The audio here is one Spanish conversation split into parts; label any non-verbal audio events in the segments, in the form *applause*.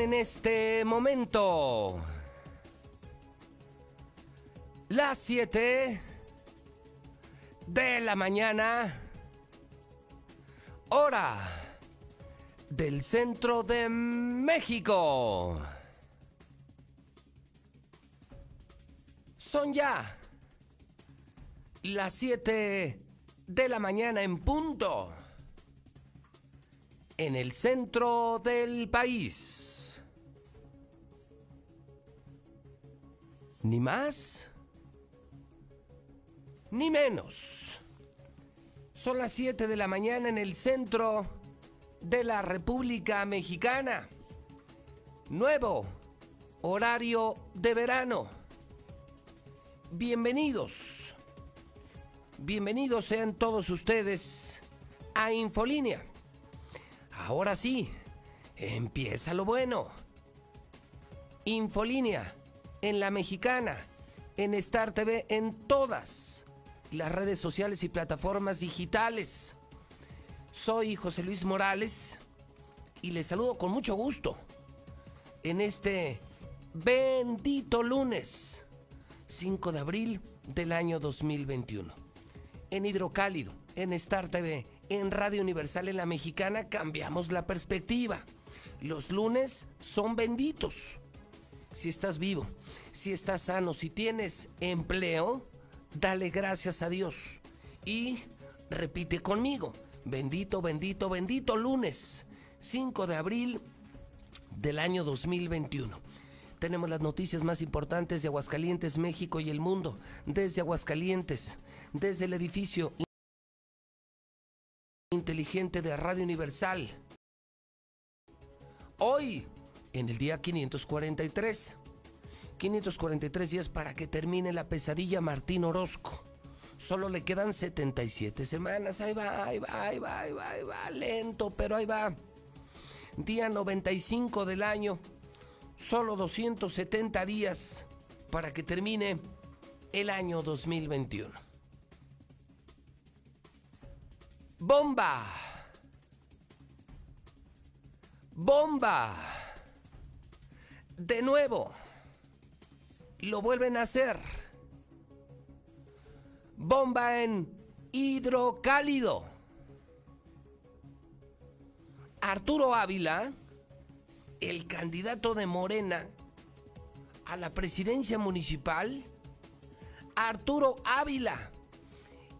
En este momento las 7 de la mañana, hora del centro de México. Son ya las 7 de la mañana en punto en el centro del país. Ni más, ni menos. Son las 7 de la mañana en el centro de la República Mexicana. Nuevo horario de verano. Bienvenidos. Bienvenidos sean todos ustedes a Infolínea Ahora sí, empieza lo bueno. Infolínea, en la mexicana, en Star TV, en todas las redes sociales y plataformas digitales. Soy José Luis Morales y les saludo con mucho gusto en este bendito lunes 5 de abril del año 2021. En Hidrocálido, en Star TV, en Radio Universal en la Mexicana cambiamos la perspectiva. Los lunes son benditos. Si estás vivo, si estás sano, si tienes empleo, dale gracias a Dios. Y repite conmigo, bendito, bendito, bendito lunes, 5 de abril del año 2021. Tenemos las noticias más importantes de Aguascalientes, México y el mundo. Desde Aguascalientes, desde el edificio inteligente de Radio Universal. Hoy, en el día 543. 543 días para que termine la pesadilla Martín Orozco. Solo le quedan 77 semanas. Ahí va, ahí va, ahí va, ahí va, ahí va. Lento, pero ahí va. Día 95 del año. Solo 270 días para que termine el año 2021. Bomba. Bomba. De nuevo. Lo vuelven a hacer. Bomba en hidrocálido. Arturo Ávila, el candidato de Morena a la presidencia municipal. Arturo Ávila,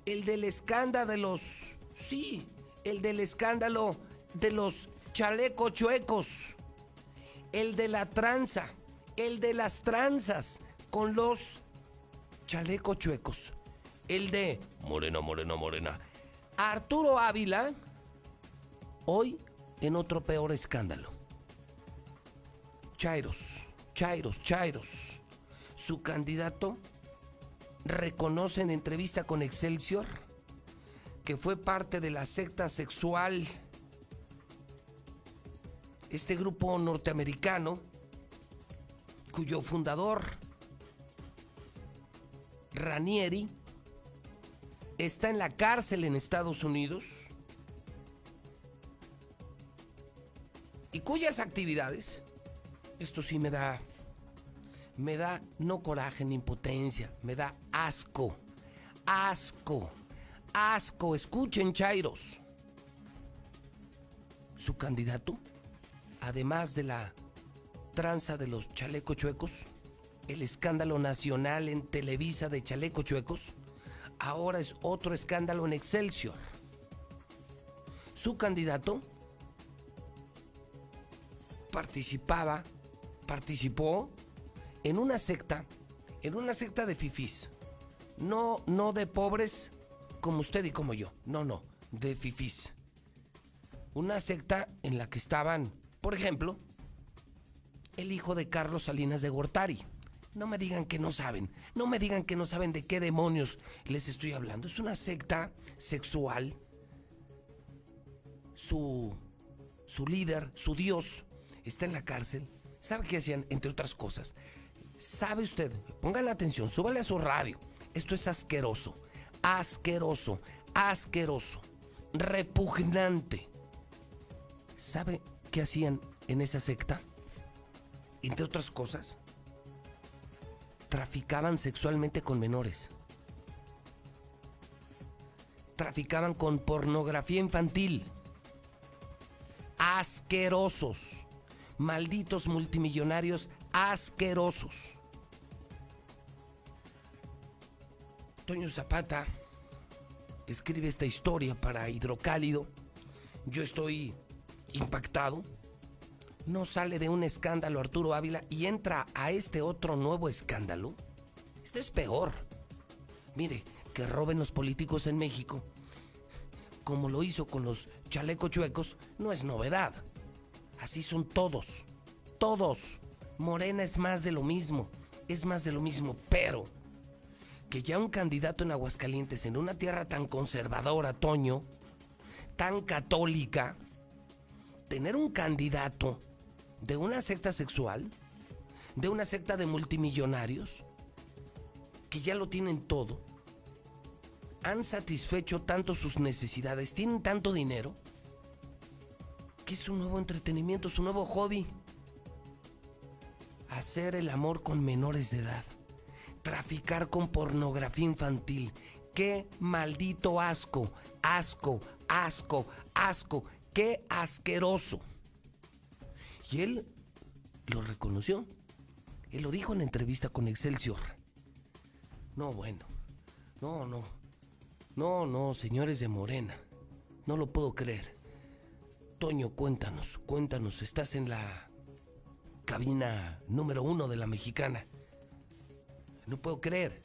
el del escándalo de los Sí, el del escándalo de los chalecos chuecos, el de la tranza, el de las tranzas con los chalecos chuecos, el de Morena, Morena, Morena. Arturo Ávila, hoy en otro peor escándalo. Chairos, Chairos, Chairos. Su candidato reconoce en entrevista con Excelsior que fue parte de la secta sexual, este grupo norteamericano, cuyo fundador, Ranieri, está en la cárcel en Estados Unidos y cuyas actividades, esto sí me da, me da no coraje ni impotencia, me da asco, asco asco. Escuchen, Chairos. Su candidato, además de la tranza de los chalecos chuecos, el escándalo nacional en Televisa de chalecos chuecos, ahora es otro escándalo en Excelsior. Su candidato participaba, participó en una secta, en una secta de fifís. No, no de pobres como usted y como yo. No, no, de fifís. Una secta en la que estaban, por ejemplo, el hijo de Carlos Salinas de Gortari. No me digan que no saben, no me digan que no saben de qué demonios les estoy hablando. Es una secta sexual. Su, su líder, su dios, está en la cárcel. ¿Sabe qué hacían? Entre otras cosas. ¿Sabe usted? Pongan atención, súbale a su radio. Esto es asqueroso asqueroso, asqueroso, repugnante. ¿Sabe qué hacían en esa secta? entre otras cosas, traficaban sexualmente con menores. Traficaban con pornografía infantil. Asquerosos. Malditos multimillonarios asquerosos. Toño Zapata escribe esta historia para Hidrocálido. Yo estoy impactado. No sale de un escándalo Arturo Ávila y entra a este otro nuevo escándalo. Este es peor. Mire, que roben los políticos en México, como lo hizo con los chalecos chuecos, no es novedad. Así son todos. Todos. Morena es más de lo mismo. Es más de lo mismo, pero que ya un candidato en Aguascalientes, en una tierra tan conservadora, Toño, tan católica, tener un candidato de una secta sexual, de una secta de multimillonarios, que ya lo tienen todo, han satisfecho tanto sus necesidades, tienen tanto dinero, que es un nuevo entretenimiento, su nuevo hobby. Hacer el amor con menores de edad traficar con pornografía infantil. ¡Qué maldito asco! Asco, asco, asco. ¡Qué asqueroso! Y él lo reconoció. Él lo dijo en entrevista con Excelsior. No, bueno. No, no. No, no, señores de Morena. No lo puedo creer. Toño, cuéntanos, cuéntanos. Estás en la cabina número uno de la mexicana. No puedo creer.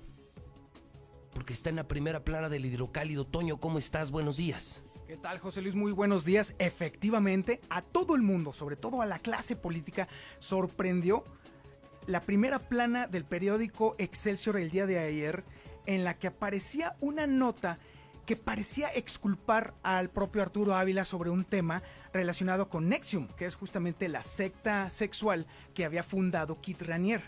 Porque está en la primera plana del hidrocálido. Toño, ¿cómo estás? Buenos días. ¿Qué tal, José Luis? Muy buenos días. Efectivamente, a todo el mundo, sobre todo a la clase política, sorprendió la primera plana del periódico Excelsior el día de ayer, en la que aparecía una nota que parecía exculpar al propio Arturo Ávila sobre un tema relacionado con Nexium, que es justamente la secta sexual que había fundado Kit Ranier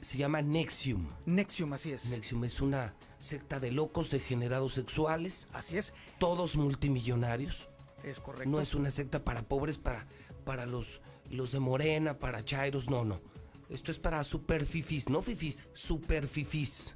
se llama Nexium. Nexium, así es. Nexium es una secta de locos degenerados sexuales. Así es. Todos multimillonarios. Es correcto. No es una secta para pobres, para, para los, los de Morena, para Chairos, no, no. Esto es para super fifis, no fifis, super fifis.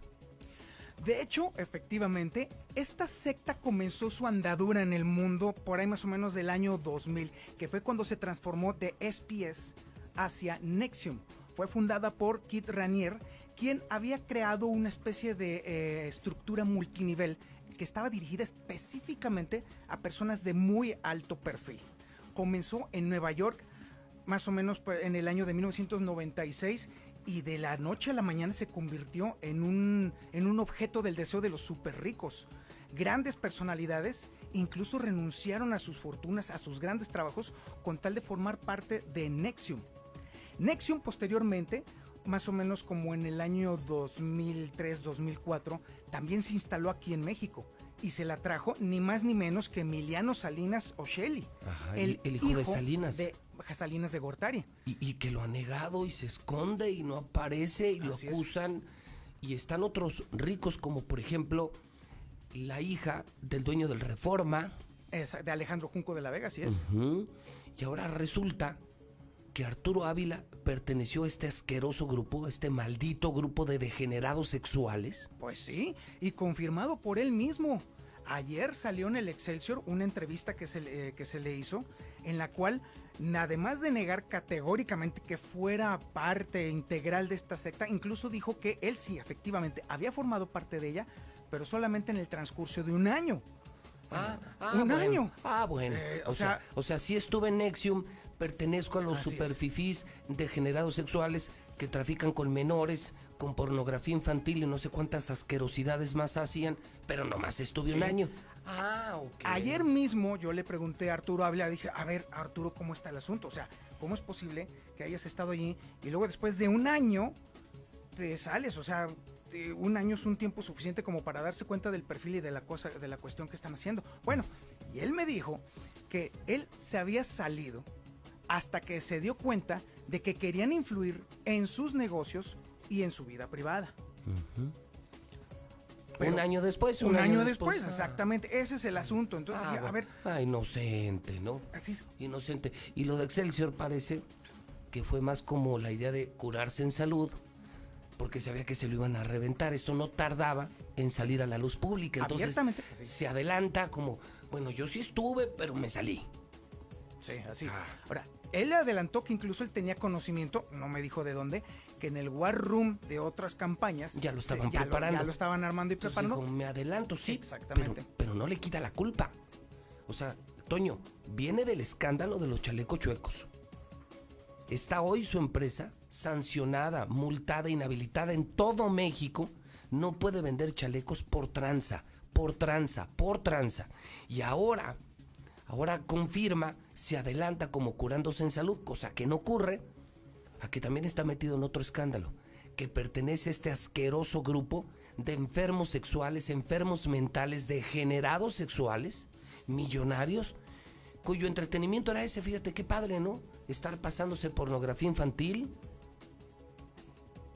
De hecho, efectivamente, esta secta comenzó su andadura en el mundo por ahí más o menos del año 2000, que fue cuando se transformó de SPS hacia Nexium, fue fundada por Kit Ranier, quien había creado una especie de eh, estructura multinivel que estaba dirigida específicamente a personas de muy alto perfil. Comenzó en Nueva York, más o menos pues, en el año de 1996, y de la noche a la mañana se convirtió en un, en un objeto del deseo de los super ricos. Grandes personalidades incluso renunciaron a sus fortunas, a sus grandes trabajos, con tal de formar parte de Nexium, Nexium posteriormente, más o menos como en el año 2003-2004, también se instaló aquí en México y se la trajo ni más ni menos que Emiliano Salinas Osheli, el, hijo, de Salinas. De Salinas de Gortari. Y, que lo ha negado y se esconde y no aparece y lo acusan. Y están otros ricos como por ejemplo la hija del dueño del Reforma. de Alejandro Junco de la Vega, así es. Y ahora resulta que Arturo Ávila perteneció a este asqueroso grupo, a este maldito grupo de degenerados sexuales? Pues sí, y confirmado por él mismo. Ayer salió en el Excelsior una entrevista que se, que se le hizo en la cual, además de negar categóricamente que fuera parte integral de esta secta, incluso dijo que él sí, efectivamente, había formado parte de ella, pero solamente en el transcurso de un año. Ah, ah un año. Ah, bueno. Eh, o, sea, o sea, sí estuve en Nexium, pertenezco a los superfifís degenerados sexuales que trafican con menores, con pornografía infantil y no sé cuántas asquerosidades más hacían, pero nomás estuve un año. Ah, ok. Ayer mismo yo le pregunté a Arturo Ávila, dije, a ver, Arturo, ¿cómo está el asunto? O sea, ¿cómo es posible que hayas estado allí y luego después de un año te sales? O sea, un año es un tiempo suficiente como para darse cuenta del perfil y de la cosa, de la cuestión que están haciendo. Bueno, y él me dijo que él se había salido hasta que se dio cuenta de que querían influir en sus negocios y en su vida privada. un año después. Un, año, después, ah. exactamente. Ese es el asunto. Entonces, ah, a ver. Ah, inocente, ¿no? Así es. Inocente. Y lo de Excelsior parece que fue más como la idea de curarse en salud, porque sabía que se lo iban a reventar. Esto no tardaba en salir a la luz pública. Entonces sí. se adelanta como, bueno, yo sí estuve, pero me salí. Sí, así. Ah. Ahora, él adelantó que incluso él tenía conocimiento, no me dijo de dónde, que en el War Room de otras campañas Ya lo se- estaban ya preparando. ya lo estaban armando y Entonces preparando. dijo, me adelanto, sí. Exactamente. Pero, pero no le quita la culpa. O sea, Toño, viene del escándalo de los chalecos chuecos. Está hoy su empresa sancionada, multada, inhabilitada en todo México. No puede vender chalecos por tranza, por tranza, por tranza. Y ahora, ahora confirma, se adelanta como curándose en salud, cosa que no ocurre, a que también está metido en otro escándalo, que pertenece a este asqueroso grupo de enfermos sexuales, enfermos mentales, degenerados sexuales, millonarios, cuyo entretenimiento era ese, fíjate qué padre, ¿no? Estar pasándose pornografía infantil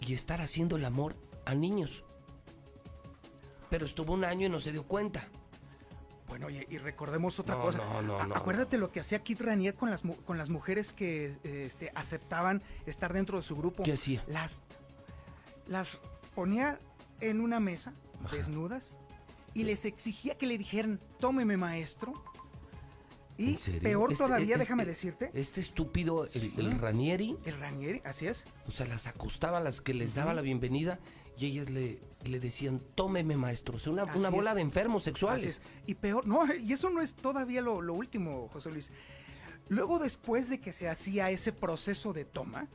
y estar haciendo el amor a niños. Pero estuvo un año y no se dio cuenta. Bueno, y, y recordemos otra No, cosa. no, no, A- no, Acuérdate lo que hacía Kit Ranier con las, con las mujeres que eh, este, aceptaban estar dentro de su grupo. ¿Qué hacía? Las, las ponía en una mesa, Ajá. desnudas, y les exigía que le dijeran, tómeme maestro. Y peor Este- todavía, este- déjame decirte, Este estúpido, el, Sí. el Ranieri, el Ranieri, así es, O sea, las acostaba, las que les daba la bienvenida y ellas le, le decían, tómeme maestro. O sea, una, una bola es. de enfermos sexuales. es. Y peor, no, *laughs* y eso no es todavía lo, lo último, José Luis. Luego, después de que se hacía ese proceso de toma,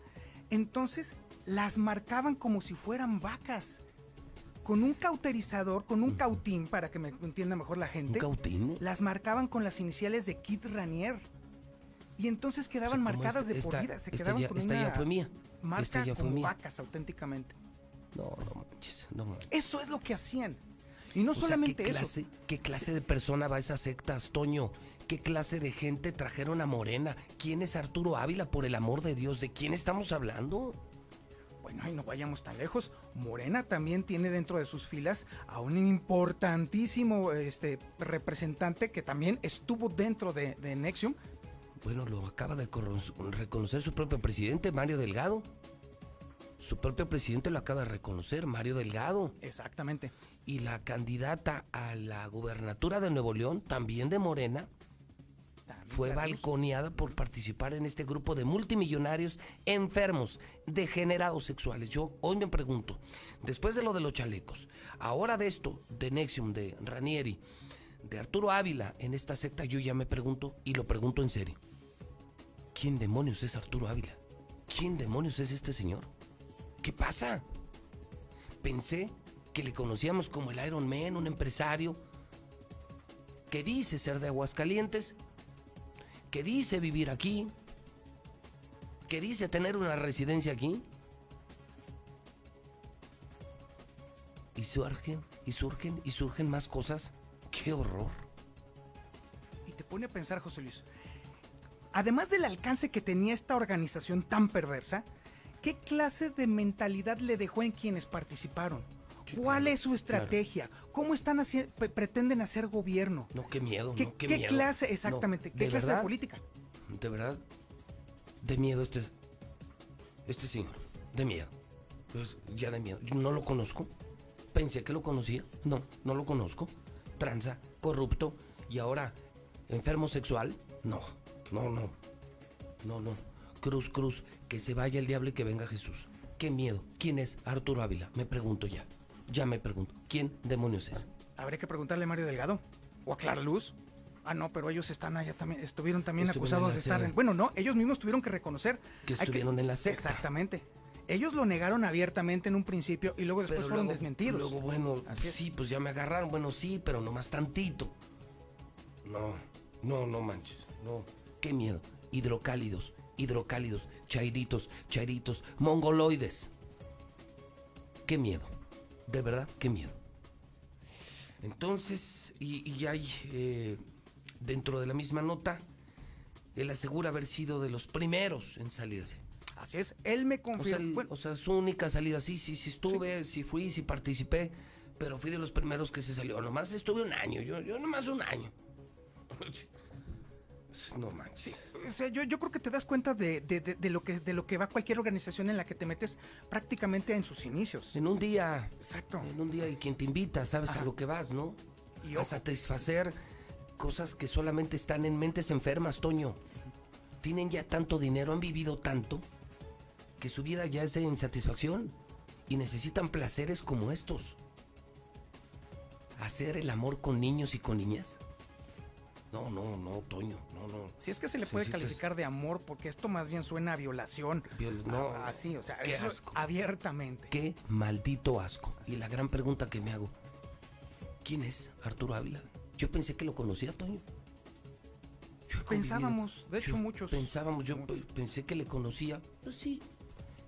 entonces las marcaban como si fueran vacas. Con un cauterizador, con un cautín, para que me entienda mejor la Un gente. cautín. Las marcaban con las iniciales de Kit Ranier. Y entonces quedaban O sea, como marcadas esta- de por esta- vida. Se esta quedaban ya- con esta ya una fue mía. marca Esta ya fue como mía. vacas, auténticamente. No, no manches, no manches. Eso es lo que hacían. Y no O sea, solamente ¿qué eso. ¿Qué clase de persona va a esas sectas, Toño? ¿Qué clase de gente trajeron a Morena? ¿Quién es Arturo Ávila, por el amor de Dios? ¿De quién estamos hablando? Bueno, y no vayamos tan lejos. Morena también tiene dentro de sus filas a un importantísimo este, representante que también estuvo dentro de, de Nexium. Bueno, lo acaba de reconocer su propio presidente, Mario Delgado. Su propio presidente lo acaba de reconocer, Mario Delgado. Exactamente. Y la candidata a la gubernatura de Nuevo León, también de Morena, También fue balconeada por participar en este grupo de multimillonarios enfermos, degenerados sexuales. Yo hoy me pregunto, después de lo de los chalecos, ahora de esto, de Nexium, de Ranieri, de Arturo Ávila en esta secta, yo ya me pregunto, y lo pregunto en serio, ¿quién demonios es Arturo Ávila? ¿Quién demonios es este señor? ¿Qué pasa? Pensé que le conocíamos como el Iron Man, un empresario que dice ser de Aguascalientes, que dice vivir aquí, que dice tener una residencia aquí. Y surgen, y surgen, y surgen más cosas. ¡Qué horror! Y te pone a pensar, José Luis. Además del alcance que tenía esta organización tan perversa, ¿qué clase de mentalidad le dejó en quienes participaron? ¿Cuál es su estrategia? ¿Cómo están haci- pre- pretenden hacer gobierno? No, qué miedo, ¿Qué, no, qué, qué miedo. clase, No, exactamente, de qué clase de política? De verdad, de miedo este, este señor, de miedo. Pues ya de miedo. Yo no lo conozco. Pensé que lo conocía. No, no lo conozco. Tranza, corrupto y ahora enfermo sexual. No, no, no. No, no. Cruz, cruz, que se vaya el diablo y que venga Jesús. Qué miedo. ¿Quién es Arturo Ávila? Me pregunto ya. Ya me pregunto. ¿Quién demonios es? Habría que preguntarle a Mario Delgado o a Clara Luz. Ah, no, pero ellos están allá también, estuvieron también Estuvieron acusados de estar en... Bueno, no, ellos mismos tuvieron que reconocer. Que estuvieron en la secta. Exactamente. Ellos lo negaron abiertamente en un principio y luego después Pero fueron luego- desmentidos. Luego, bueno, Así sí, pues ya me agarraron. Bueno, sí, pero nomás tantito. No, no, no manches. No. Qué miedo. Hidrocálidos, hidrocálidos, chairitos, chairitos, mongoloides. Qué miedo. De verdad, qué miedo. Entonces, y, y hay eh, dentro de la misma nota, él asegura haber sido de los primeros en salirse. Así es, él me O sea, confirmó. bueno, o sea, su única salida, sí, sí, sí estuve, sí. fui, sí participé, pero fui de los primeros que se salió. Nomás estuve un año, yo, yo nomás un año. *laughs* no manches. O sea, yo, yo creo que te das cuenta de, de- de- de lo que, de lo que va cualquier organización en la que te metes prácticamente en sus inicios. En un día, Exacto. en un día y quien te invita, sabes Ajá. a lo que vas, ¿no? Y a satisfacer cosas que solamente están en mentes enfermas, Toño. Tienen ya tanto dinero, han vivido tanto, que su vida ya es de insatisfacción y necesitan placeres como estos. Hacer el amor con niños y con niñas. No, no, no, Toño, no, no. Si es que se le puede calificar de amor, porque esto más bien suena a violación. Viol- no, así, o sea, qué eso asco. abiertamente. Qué maldito asco. Y la gran pregunta que me hago, ¿quién es Arturo Ávila? Yo pensé que lo conocía, Toño. Yo convivido- Pensábamos, de hecho, yo muchos- Pensábamos, yo muchos. pensé que le conocía. Pues sí,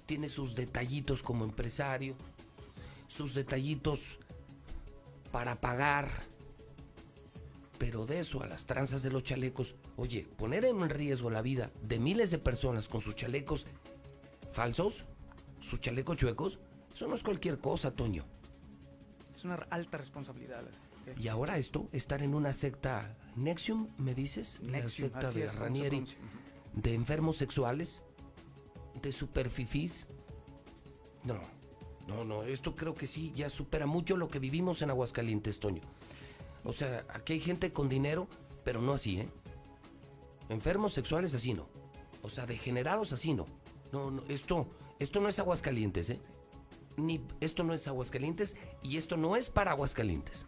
tiene sus detallitos como empresario, sus detallitos para pagar. Pero de eso a las tranzas de los chalecos, oye, poner en riesgo la vida de miles de personas con sus chalecos falsos, sus chalecos chuecos, eso no es cualquier cosa, Toño. Es una alta responsabilidad. Y ahora esto, estar en una secta Nexium, me dices, la Nexium, secta así de es Ranieri, de enfermos sexuales, de superfifís. No, no, no, esto creo que sí, ya supera mucho lo que vivimos en Aguascalientes, Toño. O sea, aquí hay gente con dinero, pero no así, ¿eh? Enfermos sexuales así no. O sea, degenerados así no. No, no, esto, esto no es Aguascalientes, ¿eh? Ni, esto no es Aguascalientes y esto no es para Aguascalientes.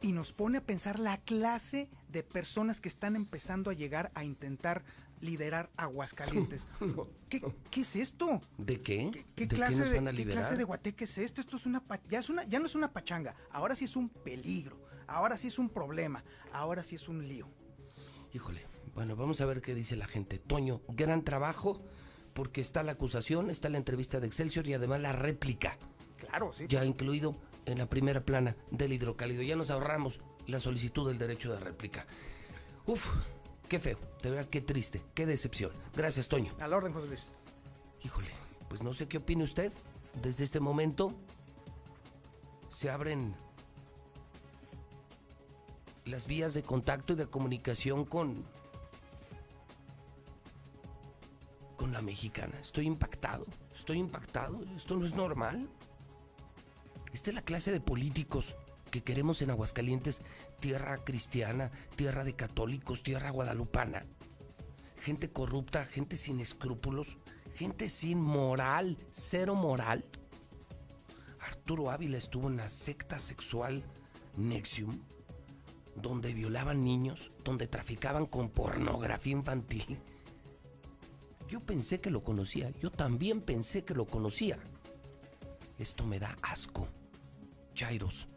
Y nos pone a pensar la clase de personas que están empezando a llegar a intentar liderar Aguascalientes. *laughs* ¿Qué, qué es esto? ¿De qué? ¿Qué, qué ¿De clase, de, qué clase de guateque es esto? Esto es una, ya, es una ya no es una pachanga, ahora sí es un peligro, ahora sí es un problema, ahora sí es un lío. Híjole, bueno, vamos a ver qué dice la gente. Toño, gran trabajo, porque está la acusación, está la entrevista de Excelsior y además la réplica, Claro, sí. ya incluido en la primera plana del hidrocálido. Ya nos ahorramos la solicitud del derecho de réplica. Uf, qué feo, de verdad, qué triste, qué decepción. Gracias, Toño. A la orden, José Luis. Híjole, pues no sé qué opine usted. Desde este momento se abren las vías de contacto y de comunicación con con la mexicana. Estoy impactado, estoy impactado. Esto no es normal. Esta es la clase de políticos que queremos en Aguascalientes, tierra cristiana, tierra de católicos, tierra guadalupana gente corrupta, gente sin escrúpulos, gente sin moral, cero moral. Arturo Ávila estuvo en la secta sexual Nexium, donde violaban niños, donde traficaban con pornografía infantil. Yo pensé que lo conocía, yo también pensé que lo conocía. Esto me da asco. Chairos,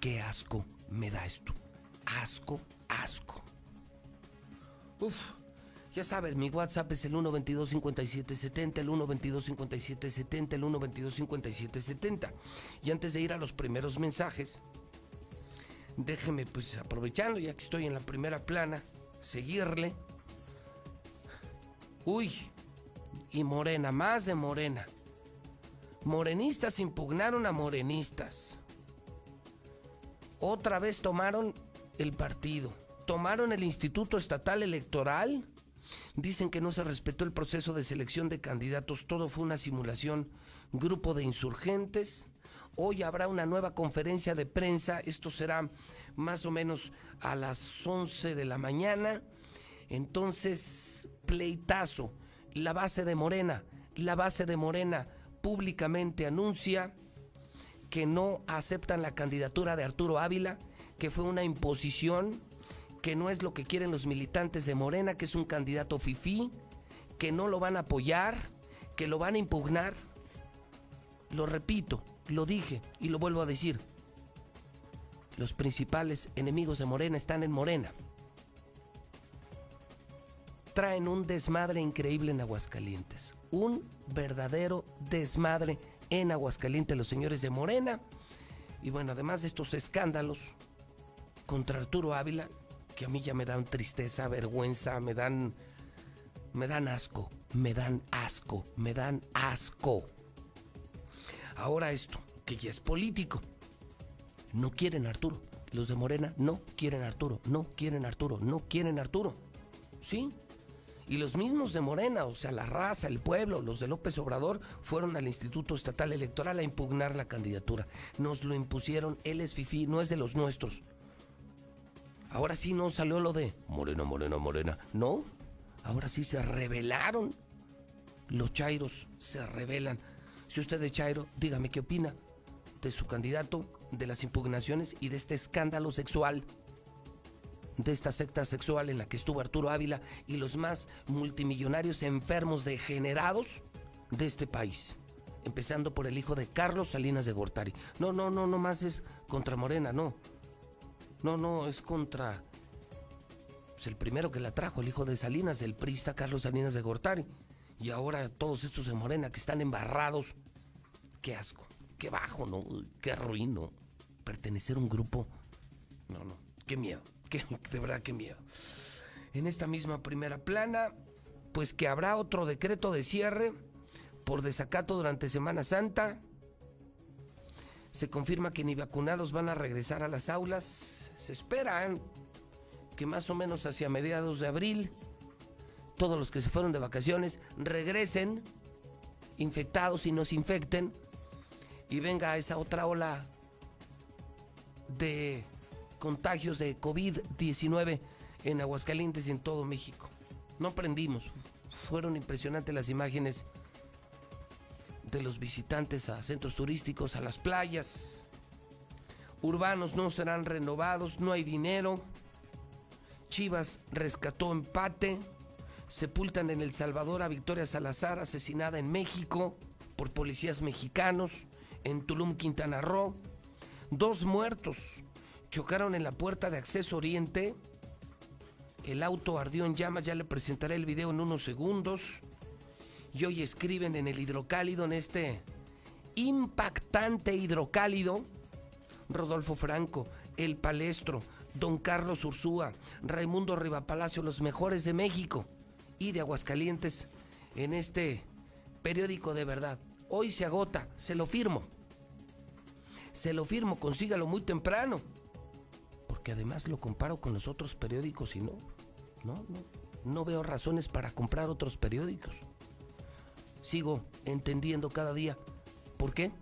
qué asco me da esto. Asco, asco. Uf, ya sabes, mi WhatsApp es el 122-5770, el 122-5770, el 122-5770. Y antes de ir a los primeros mensajes, déjeme, pues aprovechando, ya que estoy en la primera plana, seguirle. Uy, y Morena, más de Morena. Morenistas impugnaron a morenistas. Otra vez tomaron el partido. Tomaron el Instituto Estatal Electoral. Dicen que no se respetó el proceso de selección de candidatos. Todo fue una simulación. Grupo de insurgentes. Hoy habrá una nueva conferencia de prensa. Esto será más o menos a las 11 de la mañana. Entonces, pleitazo. La base de Morena. La base de Morena públicamente anuncia que no aceptan la candidatura de Arturo Ávila, que fue una imposición, que no es lo que quieren los militantes de Morena, que es un candidato fifí, que no lo van a apoyar, que lo van a impugnar. Lo repito, lo dije y lo vuelvo a decir. Los principales enemigos de Morena están en Morena. Traen un desmadre increíble en Aguascalientes. Un verdadero desmadre en Aguascalientes los señores de Morena. Y bueno, además de estos escándalos contra Arturo Ávila, que a mí ya me dan tristeza, vergüenza, me dan me dan asco, me dan asco, me dan asco. Ahora esto, que ya es político. No quieren Arturo. Los de Morena no quieren Arturo, no quieren Arturo, no quieren Arturo. ¿sí? Y los mismos de Morena, o sea, la raza, el pueblo, los de López Obrador, fueron al Instituto Estatal Electoral a impugnar la candidatura. Nos lo impusieron, él es FIFI, no es de los nuestros. Ahora sí no salió lo de Morena, Morena, Morena. No, ahora sí se rebelaron. Los chairos se rebelan. Si usted es chairo, dígame qué opina de su candidato, de las impugnaciones y de este escándalo sexual de esta secta sexual en la que estuvo Arturo Ávila y los más multimillonarios enfermos degenerados de este país. Empezando por el hijo de Carlos Salinas de Gortari. No, no, no, no más es contra Morena, no. No, no, es contra pues, el primero que la trajo, el hijo de Salinas, el prista Carlos Salinas de Gortari. Y ahora todos estos de Morena que están embarrados. Qué asco, qué bajo, ¿no? Qué ruino. Pertenecer a un grupo. No, no, qué miedo. *laughs* Que, de verdad, qué miedo. En esta misma primera plana, pues que habrá otro decreto de cierre por desacato durante Semana Santa. Se confirma que ni vacunados van a regresar a las aulas. Se espera que más o menos hacia mediados de abril todos los que se fueron de vacaciones regresen infectados y nos infecten y venga esa otra ola de contagios de COVID-19 en Aguascalientes y en todo México. No aprendimos. Fueron impresionantes las imágenes de los visitantes a centros turísticos, a las playas. Urbanos no serán renovados, no hay dinero. Chivas rescató empate. Sepultan en El Salvador a Victoria Salazar, asesinada en México por policías mexicanos. En Tulum, Quintana Roo. Dos muertos chocaron en la puerta de acceso oriente. El auto ardió en llamas, ya le presentaré el video en unos segundos. Y hoy escriben en el hidrocálido, en este impactante hidrocálido, Rodolfo Franco, El Palestro, Don Carlos Ursúa, Raimundo Rivapalacio, los mejores de México y de Aguascalientes, en este periódico de verdad. Hoy se agota, se lo firmo. Se lo firmo, consígalo muy temprano que además lo comparo con los otros periódicos y no, no, no, no veo razones para comprar otros periódicos. Sigo entendiendo cada día. ¿Por qué?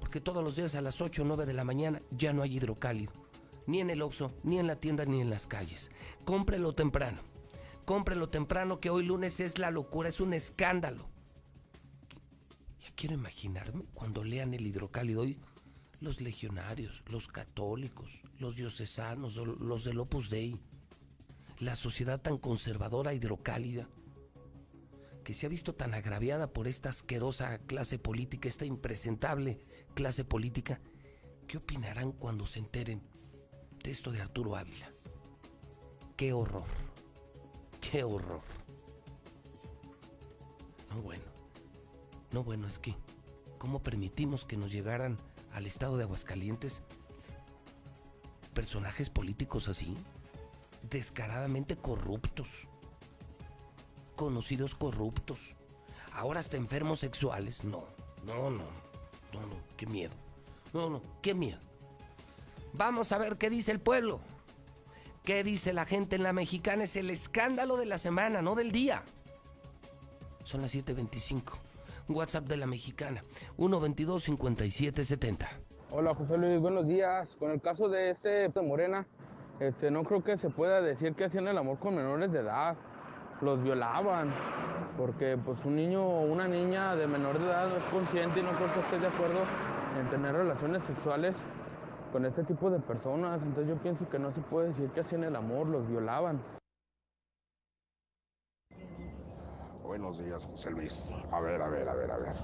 Porque todos los días a las 8 o 9 de la mañana ya no hay hidrocálido. Ni en el Oxxo, ni en la tienda, ni en las calles. Cómprelo temprano. Cómprelo temprano que hoy lunes es la locura, es un escándalo. Ya quiero imaginarme cuando lean el hidrocálido hoy los legionarios, los católicos, los diocesanos, los del Opus Dei, la sociedad tan conservadora, hidrocálida, que se ha visto tan agraviada por esta asquerosa clase política, esta impresentable clase política, ¿qué opinarán cuando se enteren de esto de Arturo Ávila? ¡Qué horror! ¡Qué horror! No bueno, no bueno, es que, ¿cómo permitimos que nos llegaran al estado de Aguascalientes personajes políticos así, descaradamente corruptos, conocidos corruptos, ahora hasta enfermos sexuales. No, no, no, no, no, qué miedo. No, no, qué miedo. Vamos a ver qué dice el pueblo. ¿Qué dice la gente en la mexicana? Es el escándalo de la semana, no del día. Son las 7.25. WhatsApp de la mexicana, 122-5770. Hola José Luis, buenos días. Con el caso de este de Morena, este, no creo que se pueda decir que hacían el amor con menores de edad. Los violaban, porque pues un niño o una niña de menor de edad no es consciente y no creo que esté de acuerdo en tener relaciones sexuales con este tipo de personas. Entonces yo pienso que no se puede decir que hacían el amor, los violaban. Buenos días, José Luis. A ver, a ver, a ver, a ver.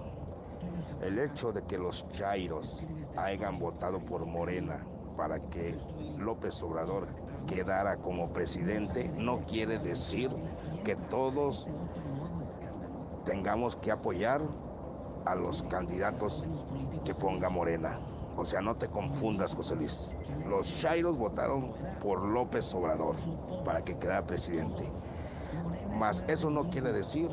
El hecho de que los Chairos hayan votado por Morena para que López Obrador quedara como presidente no quiere decir que todos tengamos que apoyar a los candidatos que ponga Morena. O sea, no te confundas, José Luis. Los Chairos votaron por López Obrador para que quedara presidente. Más eso no quiere decir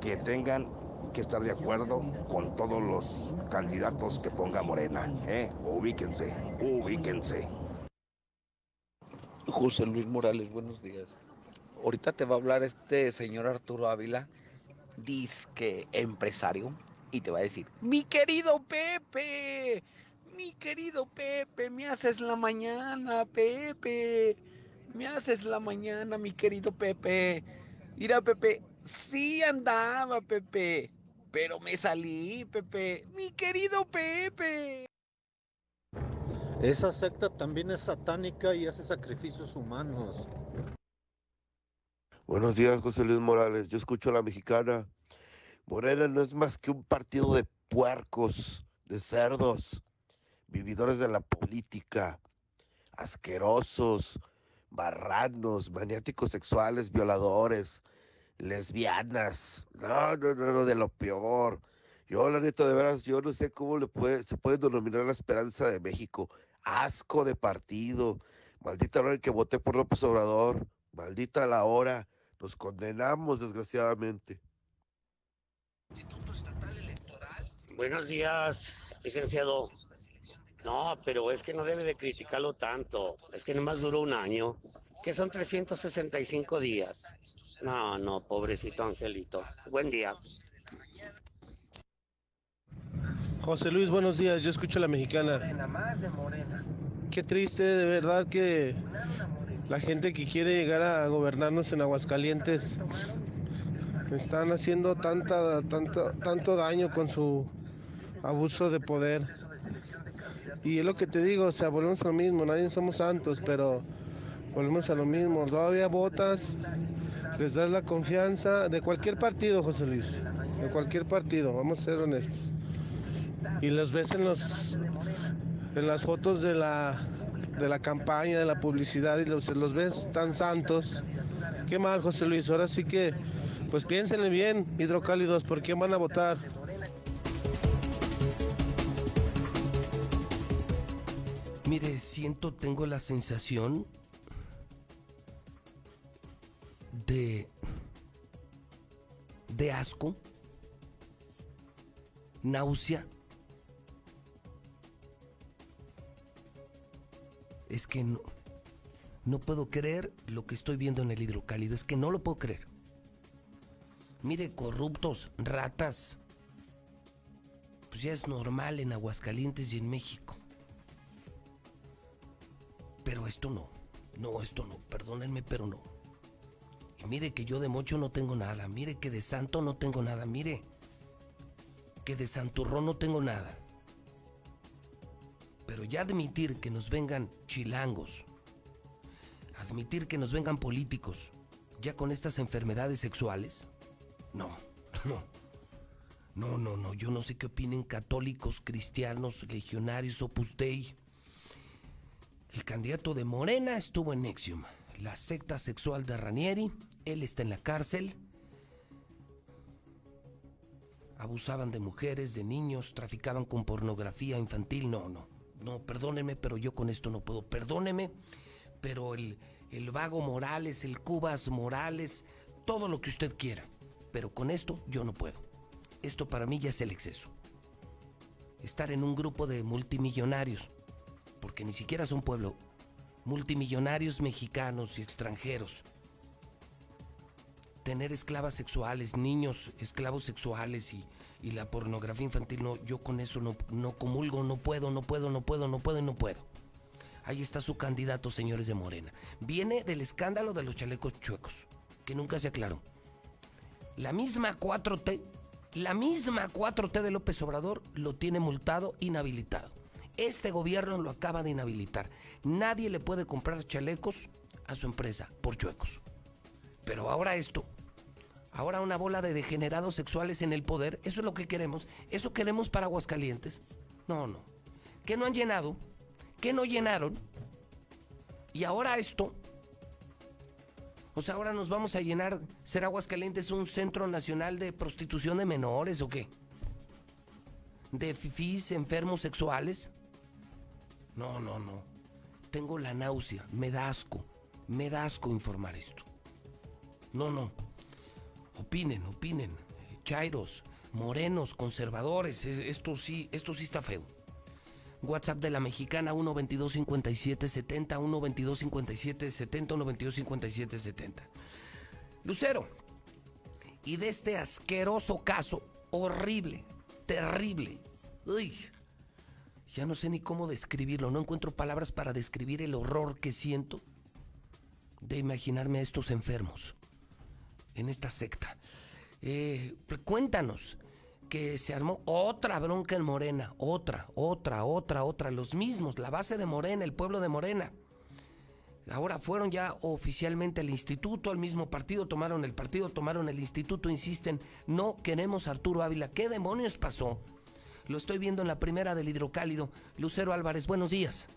que tengan que estar de acuerdo con todos los candidatos que ponga Morena. ¿eh? Ubíquense, ubíquense. José Luis Morales, buenos días. ahorita te va a hablar este señor Arturo Ávila, disque empresario, y te va a decir, mi querido Pepe, mi querido Pepe, me haces la mañana, Pepe, me haces la mañana, mi querido Pepe. Mira, Pepe, sí andaba, Pepe, pero me salí, Pepe, mi querido Pepe. Esa secta también es satánica y hace sacrificios humanos. Buenos días, José Luis Morales. Yo escucho a la mexicana. Morena no es más que un partido de puercos, de cerdos, vividores de la política, asquerosos, barranos, maniáticos sexuales, violadores, lesbianas. No, no, no, no, de lo peor. Yo, la neta, de veras, yo no sé cómo le puede, se puede denominar la esperanza de México. Asco de partido. Maldita hora en que voté por López Obrador. Maldita la hora. Nos condenamos, desgraciadamente. Buenos días, licenciado. No, pero es que no debe de criticarlo tanto. Es que nomás duró un año, que son 365 días. No, no, pobrecito Angelito. Buen día. José Luis, buenos días. Yo escucho a la mexicana. Qué triste, de verdad, que la gente que quiere llegar a gobernarnos en Aguascalientes están haciendo tanta, tanto, tanto daño con su abuso de poder. Y es lo que te digo, o sea, volvemos a lo mismo, nadie somos santos, pero volvemos a lo mismo. Todavía votas, les das la confianza de cualquier partido, José Luis, de cualquier partido, vamos a ser honestos. Y los ves en los en las fotos de la de la campaña, de la publicidad y los, los ves tan santos. Qué mal, José Luis. Ahora sí que, pues piénsenle bien, hidrocálidos, ¿por quién van a votar? Mire, siento, tengo la sensación de de asco, náusea. Es que no, no puedo creer lo que estoy viendo en el hidrocálido, es que no lo puedo creer. Mire, corruptos, ratas. Pues ya es normal en Aguascalientes y en México. Pero esto no. No, esto no. Perdónenme, pero no. Y mire que yo de mocho no tengo nada. Mire que de santo no tengo nada. Mire que de santurrón no tengo nada. Pero ya admitir que nos vengan chilangos, admitir que nos vengan políticos, ya con estas enfermedades sexuales, no, *laughs* no. No, no, no, yo no sé qué opinen católicos, cristianos, legionarios, opus dei. El candidato de Morena estuvo en Nexium, la secta sexual de Ranieri. Él está en la cárcel. Abusaban de mujeres, de niños, traficaban con pornografía infantil. No, no, no, perdónenme, pero yo con esto no puedo. Perdóneme, pero el, el vago Morales, el Cubas Morales, todo lo que usted quiera. Pero con esto yo no puedo. Esto para mí ya es el exceso. Estar en un grupo de multimillonarios, porque ni siquiera son pueblo, multimillonarios mexicanos y extranjeros. Tener esclavas sexuales, niños esclavos sexuales y, y la pornografía infantil, no, yo con eso no, no comulgo, no puedo, no puedo, no puedo, no puedo, no puedo. Ahí está su candidato, señores de Morena. Viene del escándalo de los chalecos chuecos, que nunca se aclaró. La misma 4T, la misma 4T de López Obrador lo tiene multado, inhabilitado. Este gobierno lo acaba de inhabilitar. Nadie le puede comprar chalecos a su empresa por chuecos. Pero ahora esto, ahora una bola de degenerados sexuales en el poder, eso es lo que queremos. Eso queremos para Aguascalientes. No, no. ¿Qué no han llenado? ¿Qué no llenaron? Y ahora esto. Sea, ahora nos vamos a llenar, ser Aguascalientes un centro nacional de prostitución de menores o qué? ¿De fifís, enfermos sexuales? No, no, no. Tengo la náusea, me da asco, me da asco informar esto. No, no. Opinen, opinen. Chairos, morenos, conservadores, esto sí, esto sí está feo. WhatsApp de la mexicana 122 57 70 122 57 70 122 57 70. Lucero, y de este asqueroso caso, horrible, terrible. Uy, ya no sé ni cómo describirlo, no encuentro palabras para describir el horror que siento de imaginarme a estos enfermos en esta secta. Eh, cuéntanos que se armó otra bronca en Morena, otra, otra, otra, otra, los mismos, la base de Morena, el pueblo de Morena. Ahora fueron ya oficialmente al instituto, al mismo partido, tomaron el partido, tomaron el instituto, insisten, no queremos Arturo Ávila. ¿Qué demonios pasó? Lo estoy viendo en la primera del hidrocálido. Lucero Álvarez, buenos días.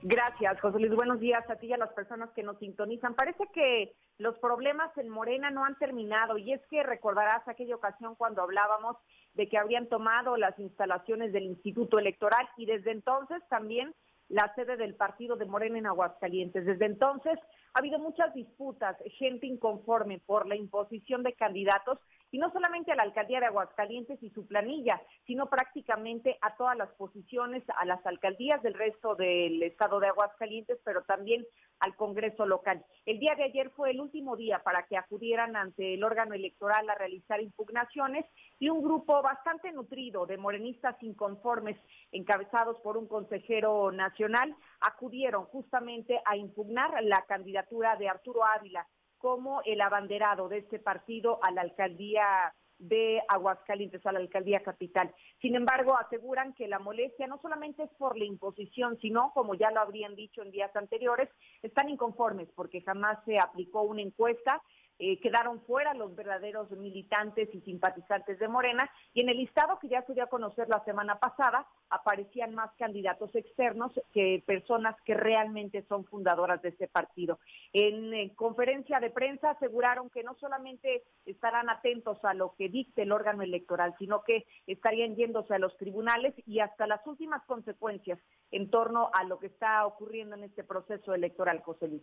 Gracias, José Luis. Buenos días a ti y a las personas que nos sintonizan. Parece que los problemas en Morena no han terminado y es que recordarás aquella ocasión cuando hablábamos de que habrían tomado las instalaciones del Instituto Electoral y desde entonces también la sede del partido de Morena en Aguascalientes. Desde entonces ha habido muchas disputas, gente inconforme por la imposición de candidatos y no solamente a la alcaldía de Aguascalientes y su planilla, sino prácticamente a todas las posiciones, a las alcaldías del resto del estado de Aguascalientes, pero también al Congreso local. El día de ayer fue el último día para que acudieran ante el órgano electoral a realizar impugnaciones y un grupo bastante nutrido de morenistas inconformes, encabezados por un consejero nacional, acudieron justamente a impugnar la candidatura de Arturo Ávila como el abanderado de este partido a la alcaldía de Aguascalientes, a la alcaldía capital. Sin embargo, aseguran que la molestia no solamente es por la imposición, sino, como ya lo habrían dicho en días anteriores, están inconformes porque jamás se aplicó una encuesta eh, quedaron fuera los verdaderos militantes y simpatizantes de Morena y en el listado que ya se dio a conocer la semana pasada aparecían más candidatos externos que personas que realmente son fundadoras de este partido. En, en conferencia de prensa aseguraron que no solamente estarán atentos a lo que dicte el órgano electoral, sino que estarían yéndose a los tribunales y hasta las últimas consecuencias en torno a lo que está ocurriendo en este proceso electoral, José Luis.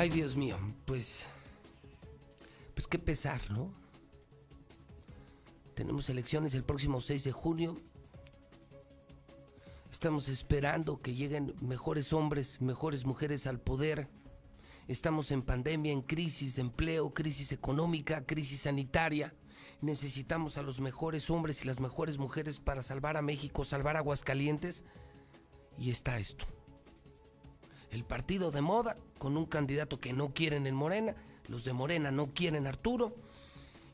Ay, Dios mío, pues. Pues qué pesar, ¿no? Tenemos elecciones el próximo 6 de junio. Estamos esperando que lleguen mejores hombres, mejores mujeres al poder. Estamos en pandemia, en crisis de empleo, crisis económica, crisis sanitaria. Necesitamos a los mejores hombres y las mejores mujeres para salvar a México, salvar a Aguascalientes. Y está esto el partido de moda con un candidato que no quieren en Morena, los de Morena no quieren Arturo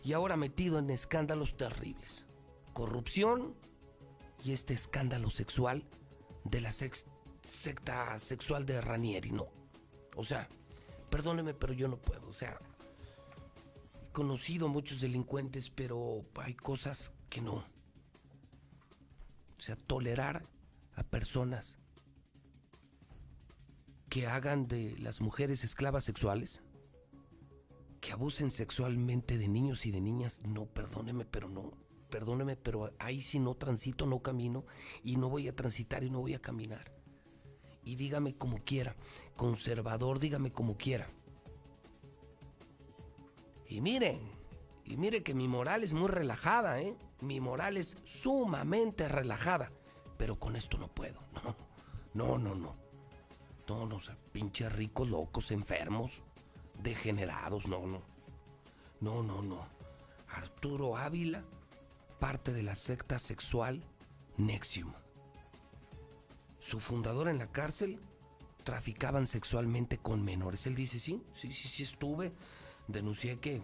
y ahora metido en escándalos terribles. Corrupción y este escándalo sexual de la secta sexual de Ranieri, no. O sea, perdóneme, pero yo no puedo. O sea, he conocido muchos delincuentes, pero hay cosas que no. O sea, tolerar a personas que hagan de las mujeres esclavas sexuales, que abusen sexualmente de niños y de niñas, no, perdóneme, pero no, perdóneme, pero ahí si no transito, no camino y no voy a transitar y no voy a caminar. Y dígame como quiera, conservador, dígame como quiera. Y miren, y mire que mi moral es muy relajada, ¿eh? Mi moral es sumamente relajada, pero con esto no puedo, *laughs* no, no, no, no. No, no, pinches ricos, locos, enfermos, degenerados, no, no. No, no, no. Arturo Ávila, parte de la secta sexual Nexium. Su fundador en la cárcel traficaban sexualmente con menores. Él dice, sí, sí, sí, sí estuve. Denuncié que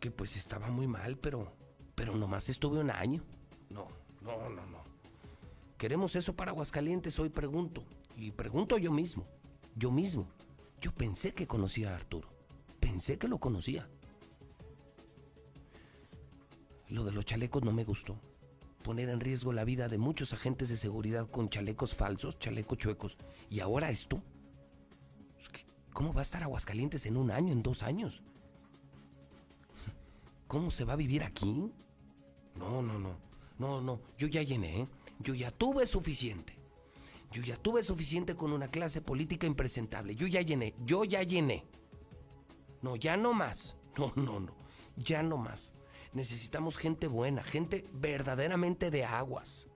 que pues estaba muy mal, pero pero nomás estuve un año. No, no, no, no. ¿Queremos eso para Aguascalientes? Hoy pregunto. Y pregunto yo mismo. Yo mismo. Yo pensé que conocía a Arturo. Pensé que lo conocía. Lo de los chalecos no me gustó. Poner en riesgo la vida de muchos agentes de seguridad con chalecos falsos, chalecos chuecos. Y ahora esto. ¿Cómo va a estar Aguascalientes en un año, en dos años? ¿Cómo se va a vivir aquí? No, no, no. No, no. Yo ya llené, ¿eh? Yo ya tuve suficiente. Yo ya tuve suficiente con una clase política impresentable. Yo ya llené, yo ya llené. No, ya no más. No, no, no. Ya no más. Necesitamos gente buena, gente verdaderamente de aguas.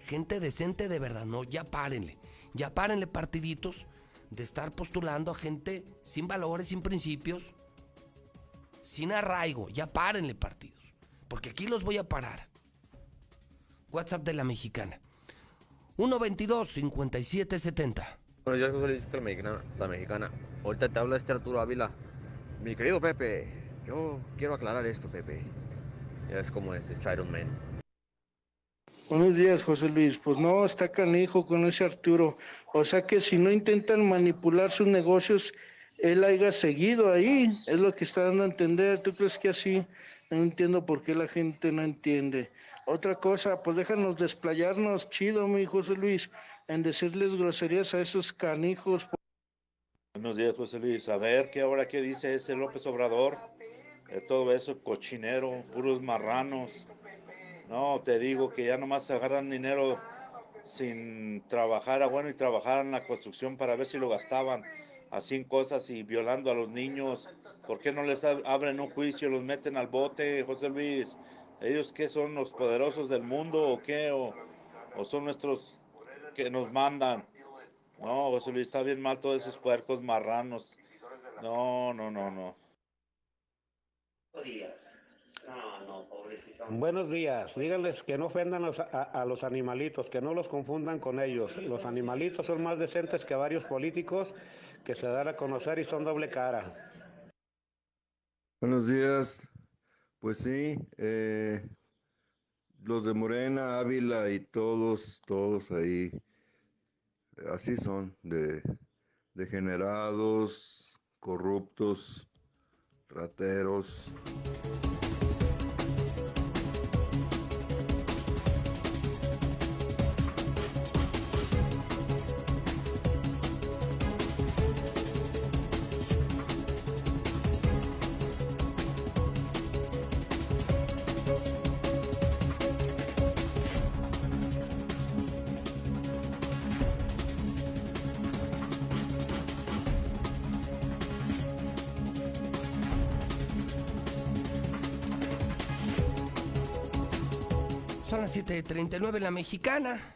Gente decente de verdad, no, ya párenle. Ya párenle partiditos de estar postulando a gente sin valores, sin principios, sin arraigo. Ya párenle partidos. Porque aquí los voy a parar. WhatsApp de la mexicana. 122-5770. Buenos días, José Luis, la mexicana, la mexicana. Ahorita te habla este Arturo Ávila. Mi querido Pepe, yo quiero aclarar esto, Pepe. Ya es como es, Chiron Man. Buenos días, José Luis. Pues no, está canijo con ese Arturo. O sea que si no intentan manipular sus negocios, él haya seguido ahí. Es lo que está dando a entender. ¿Tú crees que así? No entiendo por qué la gente no entiende. Otra cosa, pues déjanos desplayarnos chido, mi José Luis, en decirles groserías a esos canijos. Buenos días, José Luis. A ver, ¿qué ahora qué dice ese López Obrador? Eh, todo eso cochinero, puros marranos. No, te digo que ya nomás agarran dinero sin trabajar, bueno, y trabajar en la construcción para ver si lo gastaban así cosas y violando a los niños. ¿Por qué no les abren un juicio, los meten al bote, José Luis? ¿Ellos qué son los poderosos del mundo o qué? ¿O, o son nuestros que nos mandan? No, José Luis, está bien mal todos esos puercos marranos. No, no, no, no. Buenos días. Díganles que no ofendan a, a, los animalitos, que no los confundan con ellos. Los animalitos son más decentes que varios políticos que se dan a conocer y son doble cara. Buenos días. Pues sí, eh, los de Morena, Ávila y todos, todos ahí, así son, de degenerados, corruptos, rateros. Son las 7.39 en la mexicana.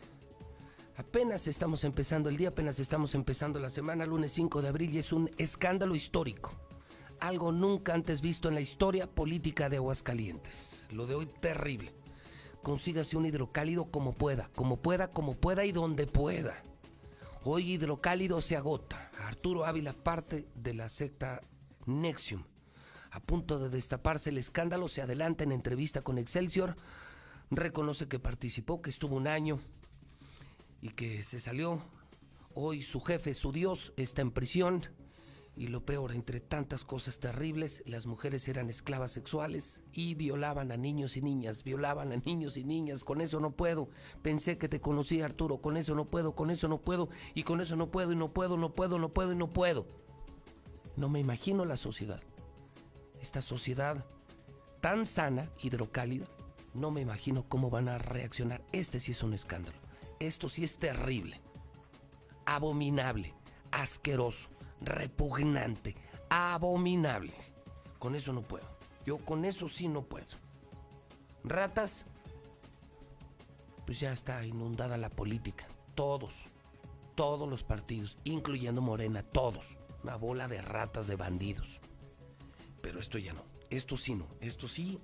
Apenas estamos empezando el día, apenas estamos empezando la semana, lunes 5 de abril, y es un escándalo histórico. Algo nunca antes visto en la historia política de Aguascalientes. Lo de hoy terrible. Consígase un hidrocálido como pueda, como pueda, como pueda y donde pueda. Hoy hidrocálido se agota. Arturo Ávila, parte de la secta Nexium. A punto de destaparse el escándalo, se adelanta en entrevista con Excelsior reconoce que participó, que estuvo un año y que se salió. Hoy su jefe, su Dios, está en prisión. Y lo peor, entre tantas cosas terribles, las mujeres eran esclavas sexuales y violaban a niños y niñas, violaban a niños y niñas. Con eso no puedo. Pensé que te conocía, Arturo. Con eso no puedo, con eso no puedo. Y con eso no puedo, y no puedo, no puedo, no puedo, y no puedo. No me imagino la sociedad. Esta sociedad tan sana, hidrocálida, no me imagino cómo van a reaccionar. Este sí es un escándalo. Esto sí es terrible. Abominable. Asqueroso. Repugnante. Abominable. Con eso no puedo. Yo con eso sí no puedo. Ratas. Pues ya está inundada la política. Todos. Todos los partidos, incluyendo Morena, todos. Una bola de ratas, de bandidos. Pero esto ya no. Esto sí no. Esto sí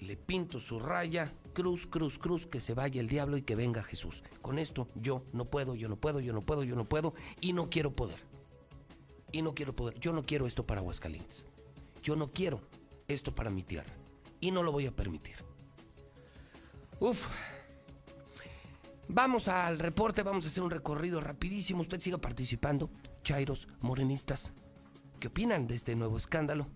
le pinto su raya, cruz, cruz, cruz, que se vaya el diablo y que venga Jesús. Con esto yo no puedo, yo no puedo, yo no puedo, yo no puedo y no quiero poder. Y no quiero poder. Yo no quiero esto para Aguascalientes. Yo no quiero esto para mi tierra. Y no lo voy a permitir. Uf. Vamos al reporte, vamos a hacer un recorrido rapidísimo. Usted siga participando. Chairos, morenistas, ¿qué opinan de este nuevo escándalo?